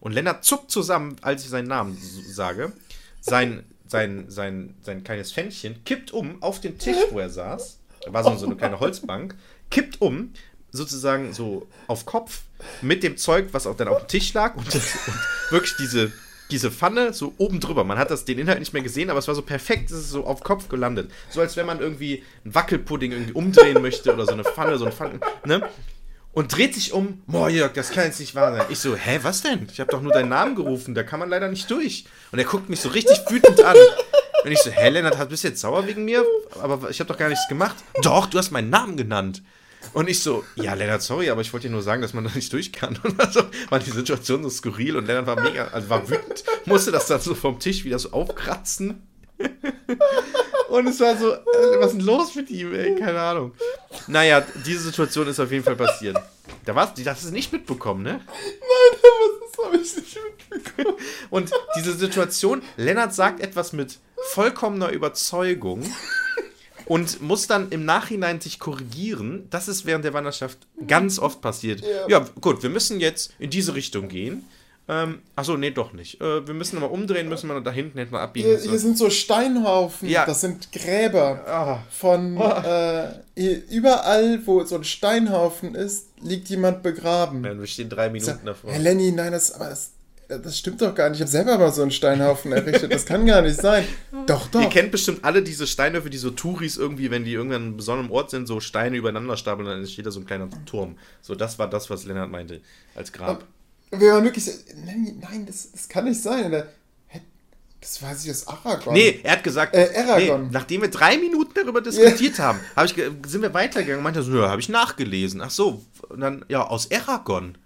Und Lennart zuckt zusammen, als ich seinen Namen sage. Sein, sein, sein, sein kleines Pfännchen kippt um auf den Tisch, wo er saß. Da war so, eine kleine Holzbank. Kippt um, sozusagen so auf Kopf, mit dem Zeug, was auch dann auf dem Tisch lag. Und, und wirklich diese, diese Pfanne so oben drüber. Man hat das, den Inhalt nicht mehr gesehen, aber es war so perfekt, es ist so auf Kopf gelandet. So als wenn man irgendwie einen Wackelpudding irgendwie umdrehen möchte oder so eine Pfanne, so ein Pfannen, ne? Und dreht sich um, boah Jörg, das kann jetzt nicht wahr sein. Ich so, hä, was denn? Ich habe doch nur deinen Namen gerufen, da kann man leider nicht durch. Und er guckt mich so richtig wütend an. Und ich so, hä, Lennart, bist du jetzt sauer wegen mir? Aber ich habe doch gar nichts gemacht. Doch, du hast meinen Namen genannt. Und ich so, ja, Lennart, sorry, aber ich wollte dir nur sagen, dass man da nicht durch kann. Und also war die Situation so skurril und Lennart war mega, also war wütend, musste das dann so vom Tisch wieder so aufkratzen. Und es war so, äh, was ist denn los mit ihm, ey? Keine Ahnung. Naja, diese Situation ist auf jeden Fall passiert. Da war's, die hast du nicht mitbekommen, ne? Das habe ich nicht mitbekommen. Und diese Situation, Lennart sagt etwas mit vollkommener Überzeugung und muss dann im Nachhinein sich korrigieren. Das ist während der Wanderschaft ganz oft passiert. Ja. Ja, gut, wir müssen jetzt in diese Richtung gehen. Ähm, achso, nee, doch nicht. Äh, wir müssen nochmal umdrehen, müssen wir da hinten hätten wir abbiegen Hier, müssen. hier sind so Steinhaufen, Ja. das sind Gräber. Ah. Von äh, hier- überall, wo so ein Steinhaufen ist, liegt jemand begraben. Ja, wir stehen drei Minuten sag, davor. Herr Lenny, nein, das, aber das, das stimmt doch gar nicht. Ich habe selber mal so einen Steinhaufen errichtet. Das kann gar nicht sein. Doch, Ihr doch. kennt bestimmt alle diese Steinhöfe, die so Touris irgendwie, wenn die irgendwann an einem besonderen Ort sind, so Steine übereinander stapeln, dann entsteht da so ein kleiner Turm. So, das war das, was Lennart meinte als Grab. wir waren wirklich so, nein, nein das, das kann nicht sein. Das weiß ich aus Aragon. Nee, er hat gesagt, Äh, Aragon. Nee, nachdem wir drei Minuten darüber diskutiert haben, hab ich, sind wir weitergegangen. Meinte er so, ja, habe ich nachgelesen. Ach so, und dann, ja, aus Aragon.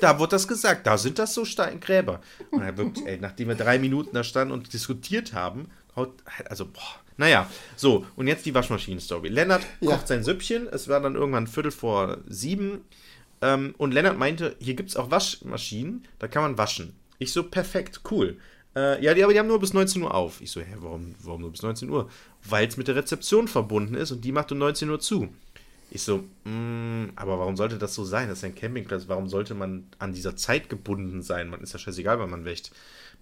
Da wurde das gesagt, da sind das so Steingräber. Und er wirklich, ey, nachdem wir drei Minuten da standen und diskutiert haben, haut, also, boah, naja, so, und jetzt die Waschmaschinen-Story. Lennart Ja. kocht sein Süppchen, es war dann irgendwann Viertel vor sieben, ähm, und Lennart meinte, hier gibt es auch Waschmaschinen, da kann man waschen. Ich so, perfekt, cool. Äh, ja, die, aber die haben nur bis 19 Uhr auf. Ich so, hä, warum, warum nur bis 19 Uhr? Weil es mit der Rezeption verbunden ist und die macht um 19 Uhr zu. Ich so, mm, aber warum sollte das so sein? Das ist ein Campingplatz. Warum sollte man an dieser Zeit gebunden sein? Man ist ja scheißegal, wann man wächt.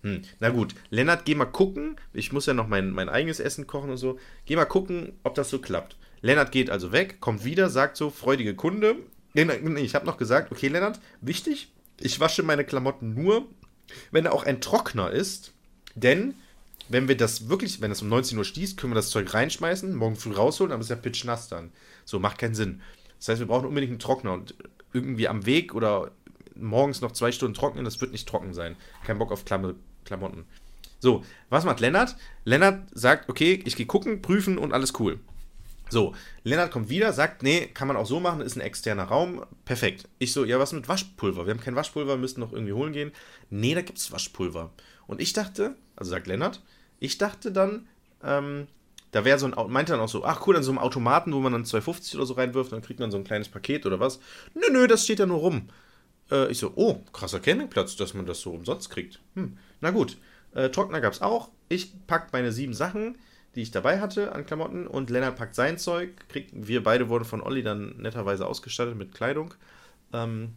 Hm, na gut, Lennart, geh mal gucken. Ich muss ja noch mein, mein eigenes Essen kochen und so. Geh mal gucken, ob das so klappt. Lennart geht also weg, kommt wieder, sagt so, freudige Kunde. Ich habe noch gesagt, okay, Lennart, wichtig, ich wasche meine Klamotten nur, wenn da auch ein Trockner ist. Denn, wenn wir das wirklich, wenn es um 19 Uhr stießt, können wir das Zeug reinschmeißen, morgen früh rausholen, aber es ist ja pitchnass dann. So, macht keinen Sinn. Das heißt, wir brauchen unbedingt einen Trockner und irgendwie am Weg oder morgens noch zwei Stunden trocknen, das wird nicht trocken sein. Kein Bock auf Klam Klamotten. So, was macht Lennart? Lennart sagt, okay, ich gehe gucken, prüfen und alles cool. So, Lennart kommt wieder, sagt, nee, kann man auch so machen, ist ein externer Raum, perfekt. Ich so, ja, was mit Waschpulver? Wir haben kein Waschpulver, müssen noch irgendwie holen gehen. Nee, da gibt's Waschpulver. Und ich dachte, also sagt Lennart, ich dachte dann, ähm, da wäre so ein, meinte dann auch so, ach cool, an so einem Automaten, wo man dann 2,50 oder so reinwirft, dann kriegt man so ein kleines Paket oder was. Nö, nö, das steht da nur rum. Äh, ich so, oh, krasser Campingplatz, dass man das so umsonst kriegt. Hm, na gut. Äh, Trockner gab's auch. Ich pack meine sieben Sachen, die ich dabei hatte an Klamotten und Lennart packt sein Zeug. Kriegt, wir beide wurden von Olli dann netterweise ausgestattet mit Kleidung. Ähm,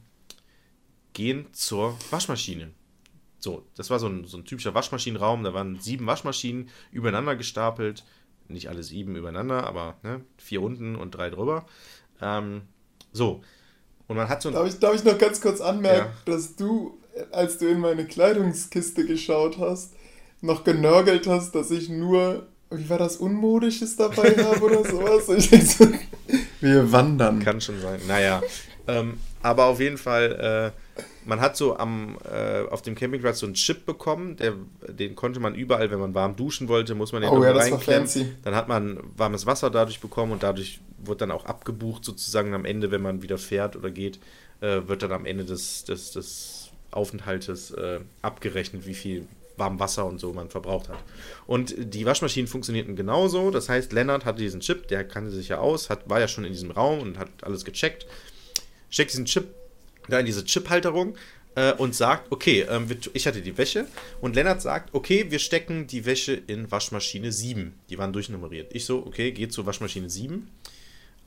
gehen zur Waschmaschine. So, das war so ein, so ein typischer Waschmaschinenraum. Da waren sieben Waschmaschinen übereinander gestapelt. Nicht alle sieben übereinander, aber ne, vier unten und drei drüber. Ähm, so. Und man hat so ein. Darf ich, darf ich noch ganz kurz anmerken, Ja. dass du, als du in meine Kleidungskiste geschaut hast, noch genörgelt hast, dass ich nur, wie war das, Unmodisches dabei habe oder sowas? Und ich denk so, wir wandern. Kann schon sein. Naja. ähm, aber auf jeden Fall, äh, man hat so am, äh, auf dem Campingplatz so einen Chip bekommen, der, den konnte man überall, wenn man warm duschen wollte, muss man den Oh ja, reinklemmen. Dann hat man warmes Wasser dadurch bekommen und dadurch wird dann auch abgebucht, sozusagen am Ende, wenn man wieder fährt oder geht, äh, wird dann am Ende des, des, des Aufenthaltes äh, abgerechnet, wie viel warm Wasser und so man verbraucht hat. Und die Waschmaschinen funktionierten genauso. Das heißt, Lennart hatte diesen Chip, der kannte sich ja aus, hat, war ja schon in diesem Raum und hat alles gecheckt. Steckt diesen Chip da in diese Chiphalterung äh, und sagt, okay, ähm, ich hatte die Wäsche und Lennart sagt, okay, wir stecken die Wäsche in Waschmaschine 7. Die waren durchnummeriert. Ich so, okay, geht zur Waschmaschine 7.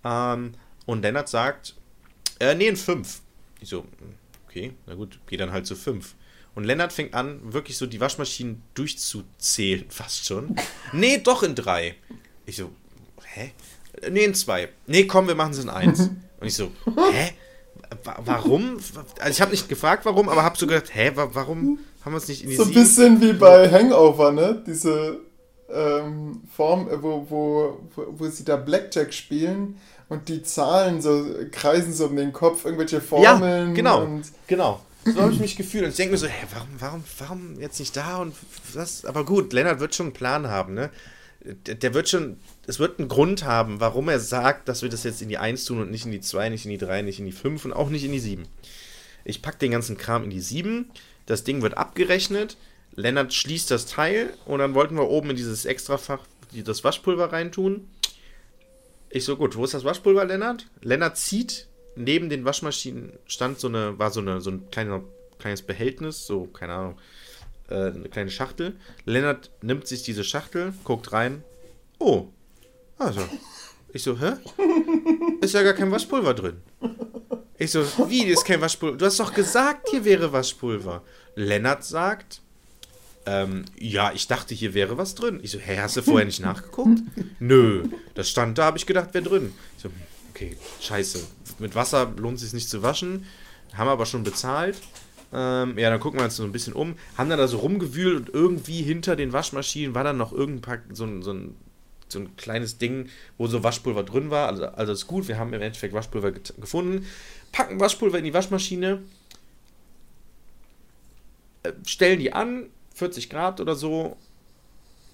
Ähm, und Lennart sagt, äh, nee, in 5. Ich so, okay, na gut, geh dann halt zu 5. Und Lennart fängt an, wirklich so die Waschmaschinen durchzuzählen, fast schon. Nee, doch in 3. Ich so, hä? Nee, in 2. Nee, komm, wir machen es in 1. Und ich so, hä? Wa- Warum? Also ich habe nicht gefragt, warum, aber habe so gedacht, hä, wa warum haben wir es nicht in die So ein bisschen wie bei Hangover, ne? Diese ähm, Form, äh, wo, wo, wo, wo sie da Blackjack spielen und die Zahlen so kreisen so um den Kopf, irgendwelche Formeln. Ja, genau. Und Genau. So habe ich mich gefühlt. Und ich denke mir so, hä, warum, warum, warum jetzt nicht da und was? Aber gut, Lennart wird schon einen Plan haben, ne? Der, wird schon, es wird einen Grund haben, warum er sagt, dass wir das jetzt in die 1 tun und nicht in die 2, nicht in die 3, nicht in die 5 und auch nicht in die 7. Ich packe den ganzen Kram in die 7, das Ding wird abgerechnet, Lennart schließt das Teil und dann wollten wir oben in dieses Extrafach das Waschpulver reintun. Ich so, gut, wo ist das Waschpulver, Lennart? Lennart zieht neben den Waschmaschinen stand so eine, war so eine, so ein kleiner, kleines Behältnis, so, keine Ahnung, äh, eine kleine Schachtel. Lennart nimmt sich diese Schachtel, guckt rein. Oh, also. Ich so, hä? Ist ja gar kein Waschpulver drin. Ich so, wie, ist kein Waschpulver? Du hast doch gesagt, hier wäre Waschpulver. Lennart sagt, ähm, ja, ich dachte, hier wäre was drin. Ich so, hä, hast du vorher nicht nachgeguckt? Nö, das stand da, habe ich gedacht, wäre drin. Ich so, okay, scheiße. Mit Wasser lohnt es sich nicht zu waschen. Haben aber schon bezahlt. Ähm, ja, dann gucken wir uns so ein bisschen um. Haben dann da so rumgewühlt und irgendwie hinter den Waschmaschinen war dann noch irgendein so ein, so ein, so ein kleines Ding, wo so Waschpulver drin war. Also, also ist gut, wir haben im Endeffekt Waschpulver gefunden. Packen Waschpulver in die Waschmaschine. äh, stellen die an, 40 Grad oder so.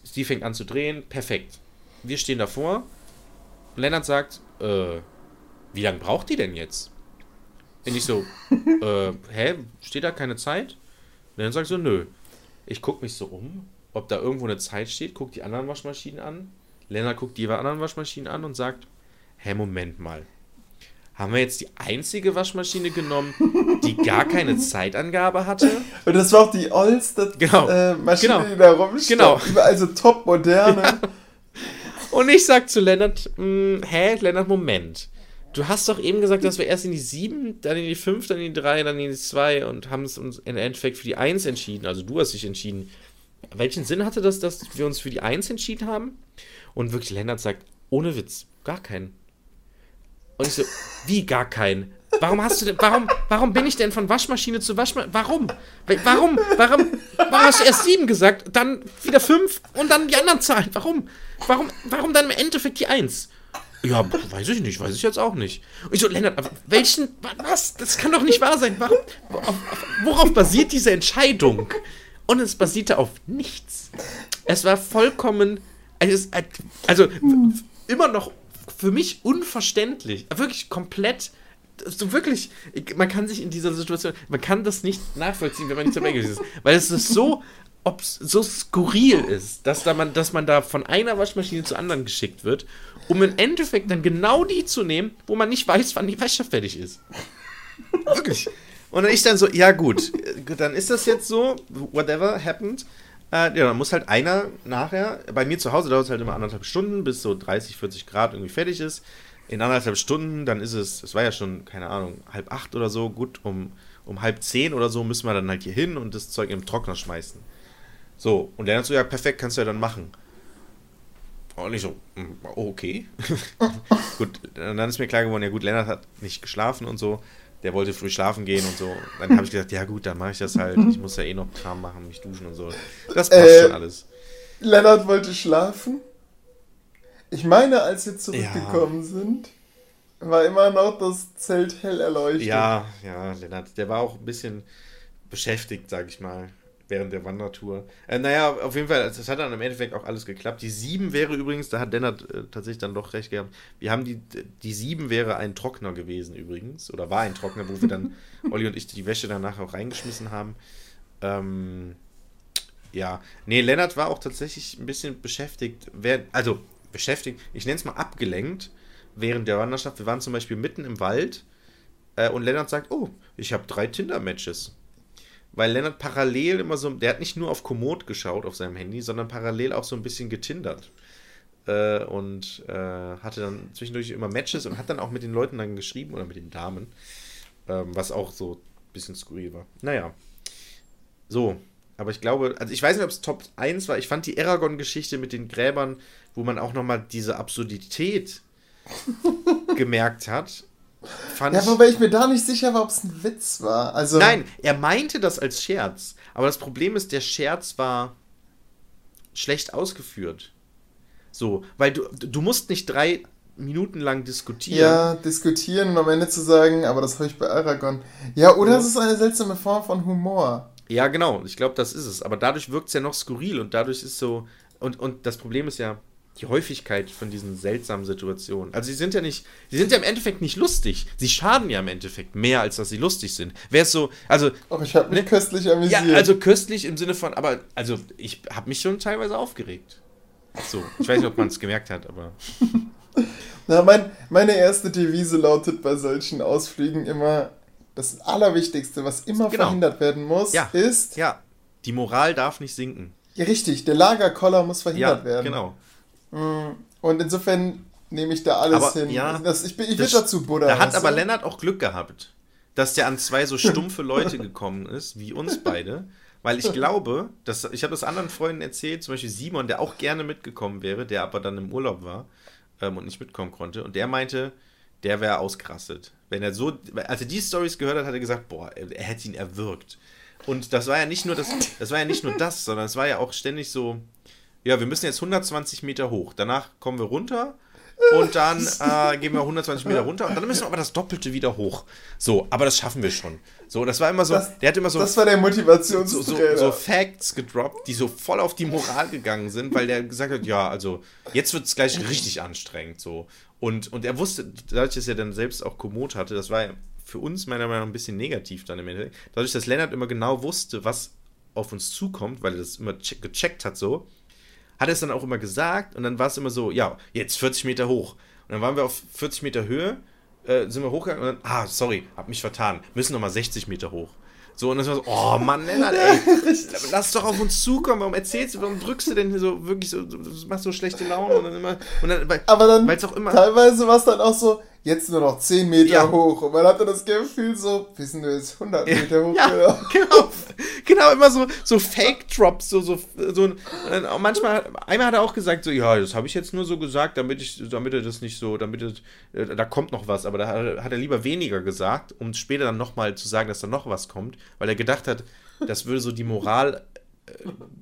Sie fängt an zu drehen, perfekt. Wir stehen davor. Lennart sagt, äh, wie lange braucht die denn jetzt? Und ich so, äh, hä, steht da keine Zeit? Lennart sagt so, nö. Ich gucke mich so um, ob da irgendwo eine Zeit steht, guck die anderen Waschmaschinen an. Lennart guckt die anderen Waschmaschinen an und sagt, hä, Moment mal. Haben wir jetzt die einzige Waschmaschine genommen, die gar keine Zeitangabe hatte? Und das war auch die oldste Genau. äh, Maschine, Genau. die da rumstand. Genau. Überall so top moderne. Und ich sag zu Lennart, mh, hä, Lennart, Moment. Du hast doch eben gesagt, dass wir erst in die 7, dann in die 5, dann in die 3, dann in die 2 und haben es uns im Endeffekt für die 1 entschieden. Also du hast dich entschieden. Welchen Sinn hatte das, dass wir uns für die 1 entschieden haben? Und wirklich, Lennart sagt, ohne Witz, gar keinen. Und ich so, wie gar keinen? Warum hast du denn, warum, warum bin ich denn von Waschmaschine zu Waschmaschine? Warum? Warum? Warum? Warum hast du erst sieben gesagt, dann wieder fünf und dann die anderen Zahlen? Warum? Warum, warum dann im Endeffekt die eins? Ja, weiß ich nicht, weiß ich jetzt auch nicht. Und ich so, Lennart, welchen, was? Das kann doch nicht wahr sein. Warum, auf, worauf basiert diese Entscheidung? Und es basierte auf nichts. Es war vollkommen, also, es- also immer noch für mich unverständlich. Wirklich komplett. So wirklich, ich- man kann sich in dieser Situation, man kann das nicht nachvollziehen, wenn man nicht dabei gewesen ist. Weil es ist so, so skurril ist, dass, da man, dass man da von einer Waschmaschine zur anderen geschickt wird, um im Endeffekt dann genau die zu nehmen, wo man nicht weiß, wann die Wäsche fertig ist. Wirklich. Und dann ich dann so, ja gut, äh, dann ist das jetzt so, whatever happened. Äh, ja, dann muss halt einer nachher, bei mir zu Hause dauert es halt immer anderthalb Stunden, bis so 30, 40 Grad irgendwie fertig ist. In anderthalb Stunden, dann ist es, es war ja schon, keine Ahnung, halb acht oder so, gut, um, um halb zehn oder so müssen wir dann halt hier hin und das Zeug im Trockner schmeißen. So, und dann so, ja, perfekt, kannst du ja dann machen. Und ich so, mm, okay. gut, und dann ist mir klar geworden, ja gut, Lennart hat nicht geschlafen und so. Der wollte früh schlafen gehen und so. Dann habe ich gesagt, ja gut, dann mache ich das halt. Ich muss ja eh noch Kram machen, mich duschen und so. Das passt Äh, schon alles. Lennart wollte schlafen. Ich meine, als wir zurückgekommen sind, war immer noch das Zelt hell erleuchtet. Ja, ja, Lennart, der war auch ein bisschen beschäftigt, sag ich mal, während der Wandertour. Äh, naja, auf jeden Fall, das hat dann im Endeffekt auch alles geklappt. Die 7 wäre übrigens, da hat Lennart äh, tatsächlich dann doch recht gehabt, wir haben die, die 7 wäre ein Trockner gewesen übrigens, oder war ein Trockner, wo wir dann, Olli und ich, die Wäsche danach auch reingeschmissen haben. Ähm, ja, nee, Lennart war auch tatsächlich ein bisschen beschäftigt, wer, also beschäftigt, ich nenne es mal abgelenkt, während der Wanderschaft. Wir waren zum Beispiel mitten im Wald äh, und Lennart sagt, oh, ich habe drei Tinder-Matches. Weil Lennart parallel immer so, der hat nicht nur auf Komoot geschaut auf seinem Handy, sondern parallel auch so ein bisschen getindert. Äh, und äh, hatte dann zwischendurch immer Matches und hat dann auch mit den Leuten dann geschrieben oder mit den Damen, ähm, was auch so ein bisschen skurril war. Naja. So, aber ich glaube, also ich weiß nicht, ob es Top 1 war. Ich fand die Aragon-Geschichte mit den Gräbern, wo man auch nochmal diese Absurdität gemerkt hat. Fand Ja, wobei ich mir da nicht sicher war, ob es ein Witz war. Also, Nein, er meinte das als Scherz. Aber das Problem ist, der Scherz war schlecht ausgeführt. So, weil du, du musst nicht drei Minuten lang diskutieren. Ja, diskutieren und am Ende zu sagen, aber das habe ich bei Aragon. Ja, oder es ist eine seltsame Form von Humor. Ja, genau. Ich glaube, das ist es. Aber dadurch wirkt es ja noch skurril und dadurch ist so. Und, und das Problem ist ja die Häufigkeit von diesen seltsamen Situationen. Also sie sind ja nicht, sie sind ja im Endeffekt nicht lustig. Sie schaden ja im Endeffekt mehr, als dass sie lustig sind. Wäre es so, also Auch ich habe mich Ne? köstlich amüsiert. Ja, also köstlich im Sinne von, aber, also ich habe mich schon teilweise aufgeregt. So, ich weiß nicht, ob man es gemerkt hat, aber. Na, mein, meine erste Devise lautet bei solchen Ausflügen immer, das Allerwichtigste, was immer Genau. verhindert werden muss, Ja. ist, Ja, die Moral darf nicht sinken. ja richtig, der Lagerkoller muss verhindert Ja, werden. genau. Mm, Und insofern nehme ich da alles Aber, hin. ja, das, ich bin, ich das- dazu Buddha. Da hat aber du? Lennart auch Glück gehabt, dass der an zwei so stumpfe Leute gekommen ist, wie uns beide. Weil ich glaube, dass, ich habe das anderen Freunden erzählt, zum Beispiel Simon, der auch gerne mitgekommen wäre, der aber dann im Urlaub war ähm, und nicht mitkommen konnte. Und der meinte, der wäre ausgerastet. Wenn er so, als er die Stories gehört hat, hat er gesagt, boah, er, er hätte ihn erwürgt. Und das war ja nicht nur das, das war ja nicht nur das, sondern es war ja auch ständig so, ja, wir müssen jetzt 120 Meter hoch. Danach kommen wir runter und dann äh, gehen wir 120 Meter runter und dann müssen wir aber das Doppelte wieder hoch. So, aber das schaffen wir schon. So, das war immer so, Das- der hat immer so, Das war der so, Motivationstrainer. so, so Facts gedroppt, die so voll auf die Moral gegangen sind, weil der gesagt hat, ja, also jetzt wird es gleich richtig anstrengend so. Und, und er wusste, dadurch, dass er dann selbst auch Komoot hatte, das war für uns meiner Meinung nach ein bisschen negativ dann im Endeffekt, dadurch, dass Lennart immer genau wusste, was auf uns zukommt, weil er das immer check, gecheckt hat so, hat er es dann auch immer gesagt und dann war es immer so, ja, jetzt 40 Meter hoch. Und dann waren wir auf 40 Meter Höhe, äh, sind wir hochgegangen und dann, ah, sorry, hab mich vertan, müssen nochmal 60 Meter hoch. So, und das war so, oh Mann, Lennart, ey, lass doch auf uns zukommen, warum erzählst du, warum drückst du denn hier so wirklich so, du machst so schlechte Laune und dann immer, und dann, weil, Aber dann weil's auch immer, teilweise war es dann auch so, jetzt nur noch 10 Meter Ja. hoch. Und man hatte das Gefühl so, wir sind jetzt 100 Meter hoch. Ja, genau. genau. Genau, immer so, so Fake-Drops, so, so, so auch manchmal, einmal hat er auch gesagt, so, ja, das habe ich jetzt nur so gesagt, damit ich, damit er das nicht so, damit es, äh, da kommt noch was, aber da hat er- er lieber weniger gesagt, um später dann nochmal zu sagen, dass da noch was kommt, weil er gedacht hat, das würde so die Moral äh,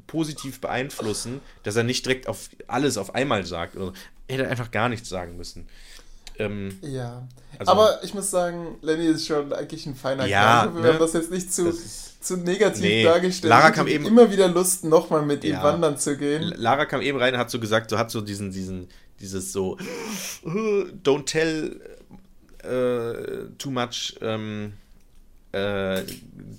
positiv beeinflussen, dass er nicht direkt auf alles auf einmal sagt. Oder so. Er hätte einfach gar nichts sagen müssen. Ähm, Ja. Also- Aber ich muss sagen, Lenny ist schon eigentlich ein feiner Ja, Kerl. Wir ne? haben das jetzt nicht zu, zu negativ Nee, dargestellt. Lara kam eben- immer wieder Lust, nochmal mit ihm Ja. wandern zu gehen. Lara kam eben rein und hat so gesagt, so hat so diesen, diesen, dieses so, don't tell äh, too much ähm, äh,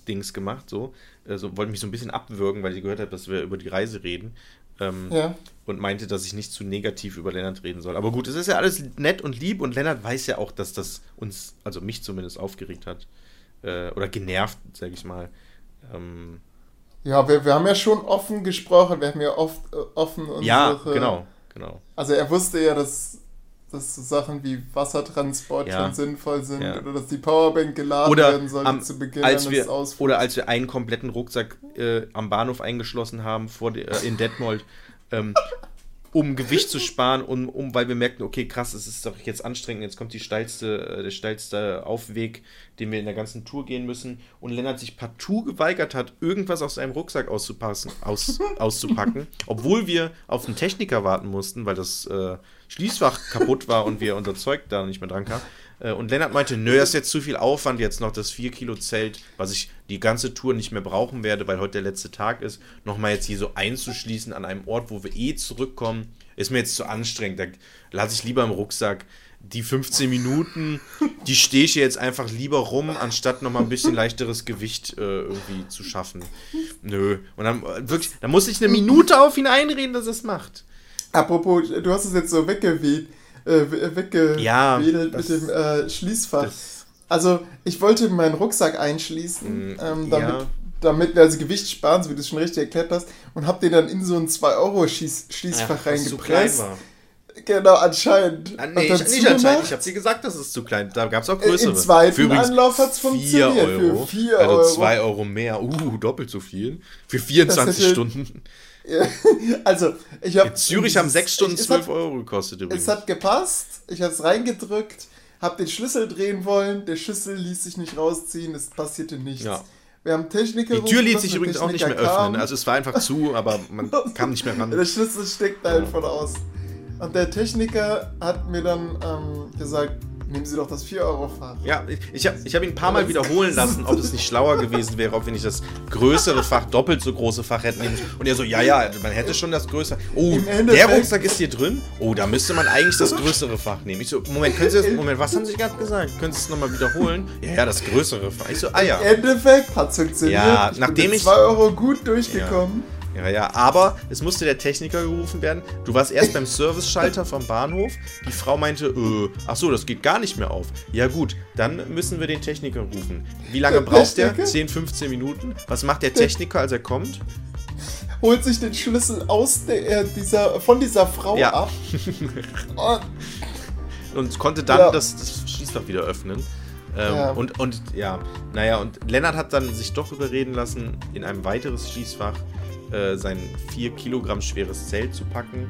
Dings gemacht, so. Also wollte mich so ein bisschen abwürgen, weil sie gehört hat, dass wir über die Reise reden. Ähm, Ja. Und meinte, dass ich nicht zu negativ über Lennart reden soll. Aber gut, es ist ja alles nett und lieb und Lennart weiß ja auch, dass das uns, also mich zumindest, aufgeregt hat. Äh, oder genervt, sag ich mal. Ähm, Ja, wir, wir haben ja schon offen gesprochen. Wir haben ja oft äh, offen unsere... ja, genau, genau. Also er wusste ja, dass, dass so Sachen wie Wassertransport Ja. schon sinnvoll sind Ja. oder dass die Powerbank geladen oder werden sollte am, zu Beginn als eines wir, Ausflugs. oder als wir einen kompletten Rucksack äh, am Bahnhof eingeschlossen haben vor de, äh, in Detmold, ähm, um Gewicht zu sparen, um, um, weil wir merkten, okay, krass, es ist doch jetzt anstrengend, jetzt kommt die steilste, äh, der steilste Aufweg, den wir in der ganzen Tour gehen müssen. Und Lennart sich partout geweigert hat, irgendwas aus seinem Rucksack auszupassen, aus, auszupacken, obwohl wir auf den Techniker warten mussten, weil das äh, Schließfach kaputt war und wir unser Zeug da nicht mehr dran kam. Äh, Und Lennart meinte, nö, das ist jetzt zu viel Aufwand, jetzt noch das 4 Kilo Zelt, was ich die ganze Tour nicht mehr brauchen werde, weil heute der letzte Tag ist, nochmal jetzt hier so einzuschließen an einem Ort, wo wir eh zurückkommen, ist mir jetzt zu anstrengend. Da lasse ich lieber im Rucksack die 15 Minuten, die stehe ich jetzt einfach lieber rum, anstatt nochmal ein bisschen leichteres Gewicht äh, irgendwie zu schaffen. Nö. Und dann äh, wirklich, da muss ich eine Minute auf ihn einreden, dass er es macht. Apropos, du hast es jetzt so weggeweht, äh, weggewedelt Ja, mit dem äh, Schließfach. Also, ich wollte meinen Rucksack einschließen, Mm, ähm, damit, ja. damit wir also Gewicht sparen, so wie du es schon richtig erklärt hast, und hab den dann in so ein 2-Euro-Schließfach was zu klein reingepresst. Genau, anscheinend. Ah, Und nee, ich, nicht anscheinend. Ich habe sie gesagt, das ist zu klein. Da gab es auch Äh, größere. Im zweiten übrigens Anlauf hat's 4 funktioniert, für Euro. 4 also Euro. 2 Euro mehr. Uh, doppelt so viel. Für 24 Das hätte- Stunden. Also, ich habe. Zürich haben 6 Stunden 12 Euro gekostet übrigens. Es hat gepasst, ich habe es reingedrückt, habe den Schlüssel drehen wollen, der Schlüssel ließ sich nicht rausziehen, es passierte nichts. Ja. Wir haben Techniker Die Tür ließ sich übrigens auch nicht mehr Techniker kam. öffnen. Also es war einfach zu, aber man kam nicht mehr ran. Der Schlüssel steckt da einfach aus. Und der Techniker hat mir dann ähm, gesagt, nehmen Sie doch das 4-Euro-Fach. Ja, ich, ich habe ich hab ihn ein paar Mal wiederholen lassen, ob es nicht schlauer gewesen wäre, ob wir nicht das größere Fach, doppelt so große Fach hätten. Und er so, ja, ja, man hätte schon das größere. Oh, der Rucksack ist hier drin? Oh, da müsste man eigentlich das größere Fach nehmen. Ich so, Moment, können Sie das, Moment, was haben Sie gerade gesagt? Können Sie es nochmal wiederholen? Ja, ja, das größere Fach. Ich so, ah ja. Im Endeffekt hat es funktioniert. Ja, ich nachdem bin ich- 2 Euro gut durchgekommen. Ja, ja, aber es musste der Techniker gerufen werden. Du warst erst beim Service-Schalter vom Bahnhof. Die Frau meinte, äh, ach so, das geht gar nicht mehr auf. Ja gut, dann müssen wir den Techniker rufen. Wie lange Der braucht der? Techniker? 10, 15 Minuten. Was macht der Techniker, als er kommt? Holt sich den Schlüssel aus der, äh, dieser, von dieser Frau Ja. ab. Und Und konnte dann Ja. das, das Schließfach wieder öffnen. Ähm, Ja. Und, und ja, naja, und Lennart hat dann sich doch überreden lassen, in ein weiteres Schließfach äh, sein 4 Kilogramm schweres Zelt zu packen.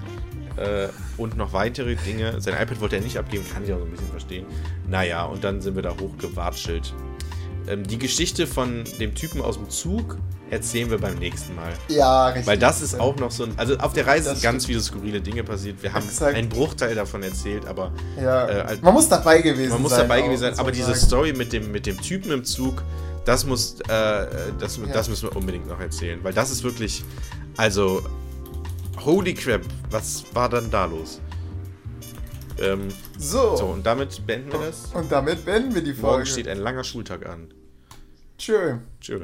Äh, und noch weitere Dinge. Sein iPad wollte er nicht abgeben, kann ich auch so ein bisschen verstehen. Naja, und dann sind wir da hochgewatschelt. ähm, die Geschichte von dem Typen aus dem Zug erzählen wir beim nächsten Mal. Ja, richtig. Weil das ist auch noch so ein. Also auf der Reise sind ganz viele skurrile Dinge passiert. Wir haben Exakt. einen Bruchteil davon erzählt, aber Ja. äh, man muss dabei gewesen sein. man muss dabei gewesen sein. Aber diese. Story mit dem, mit dem Typen im Zug, das muss, äh, das, Ja. das müssen wir unbedingt noch erzählen. Weil das ist wirklich. Also. Holy crap, was war dann da los? Ähm, So. so, und damit beenden wir das. Und damit beenden wir die Folge. Morgen steht ein langer Schultag an. Tschö. Tschüss.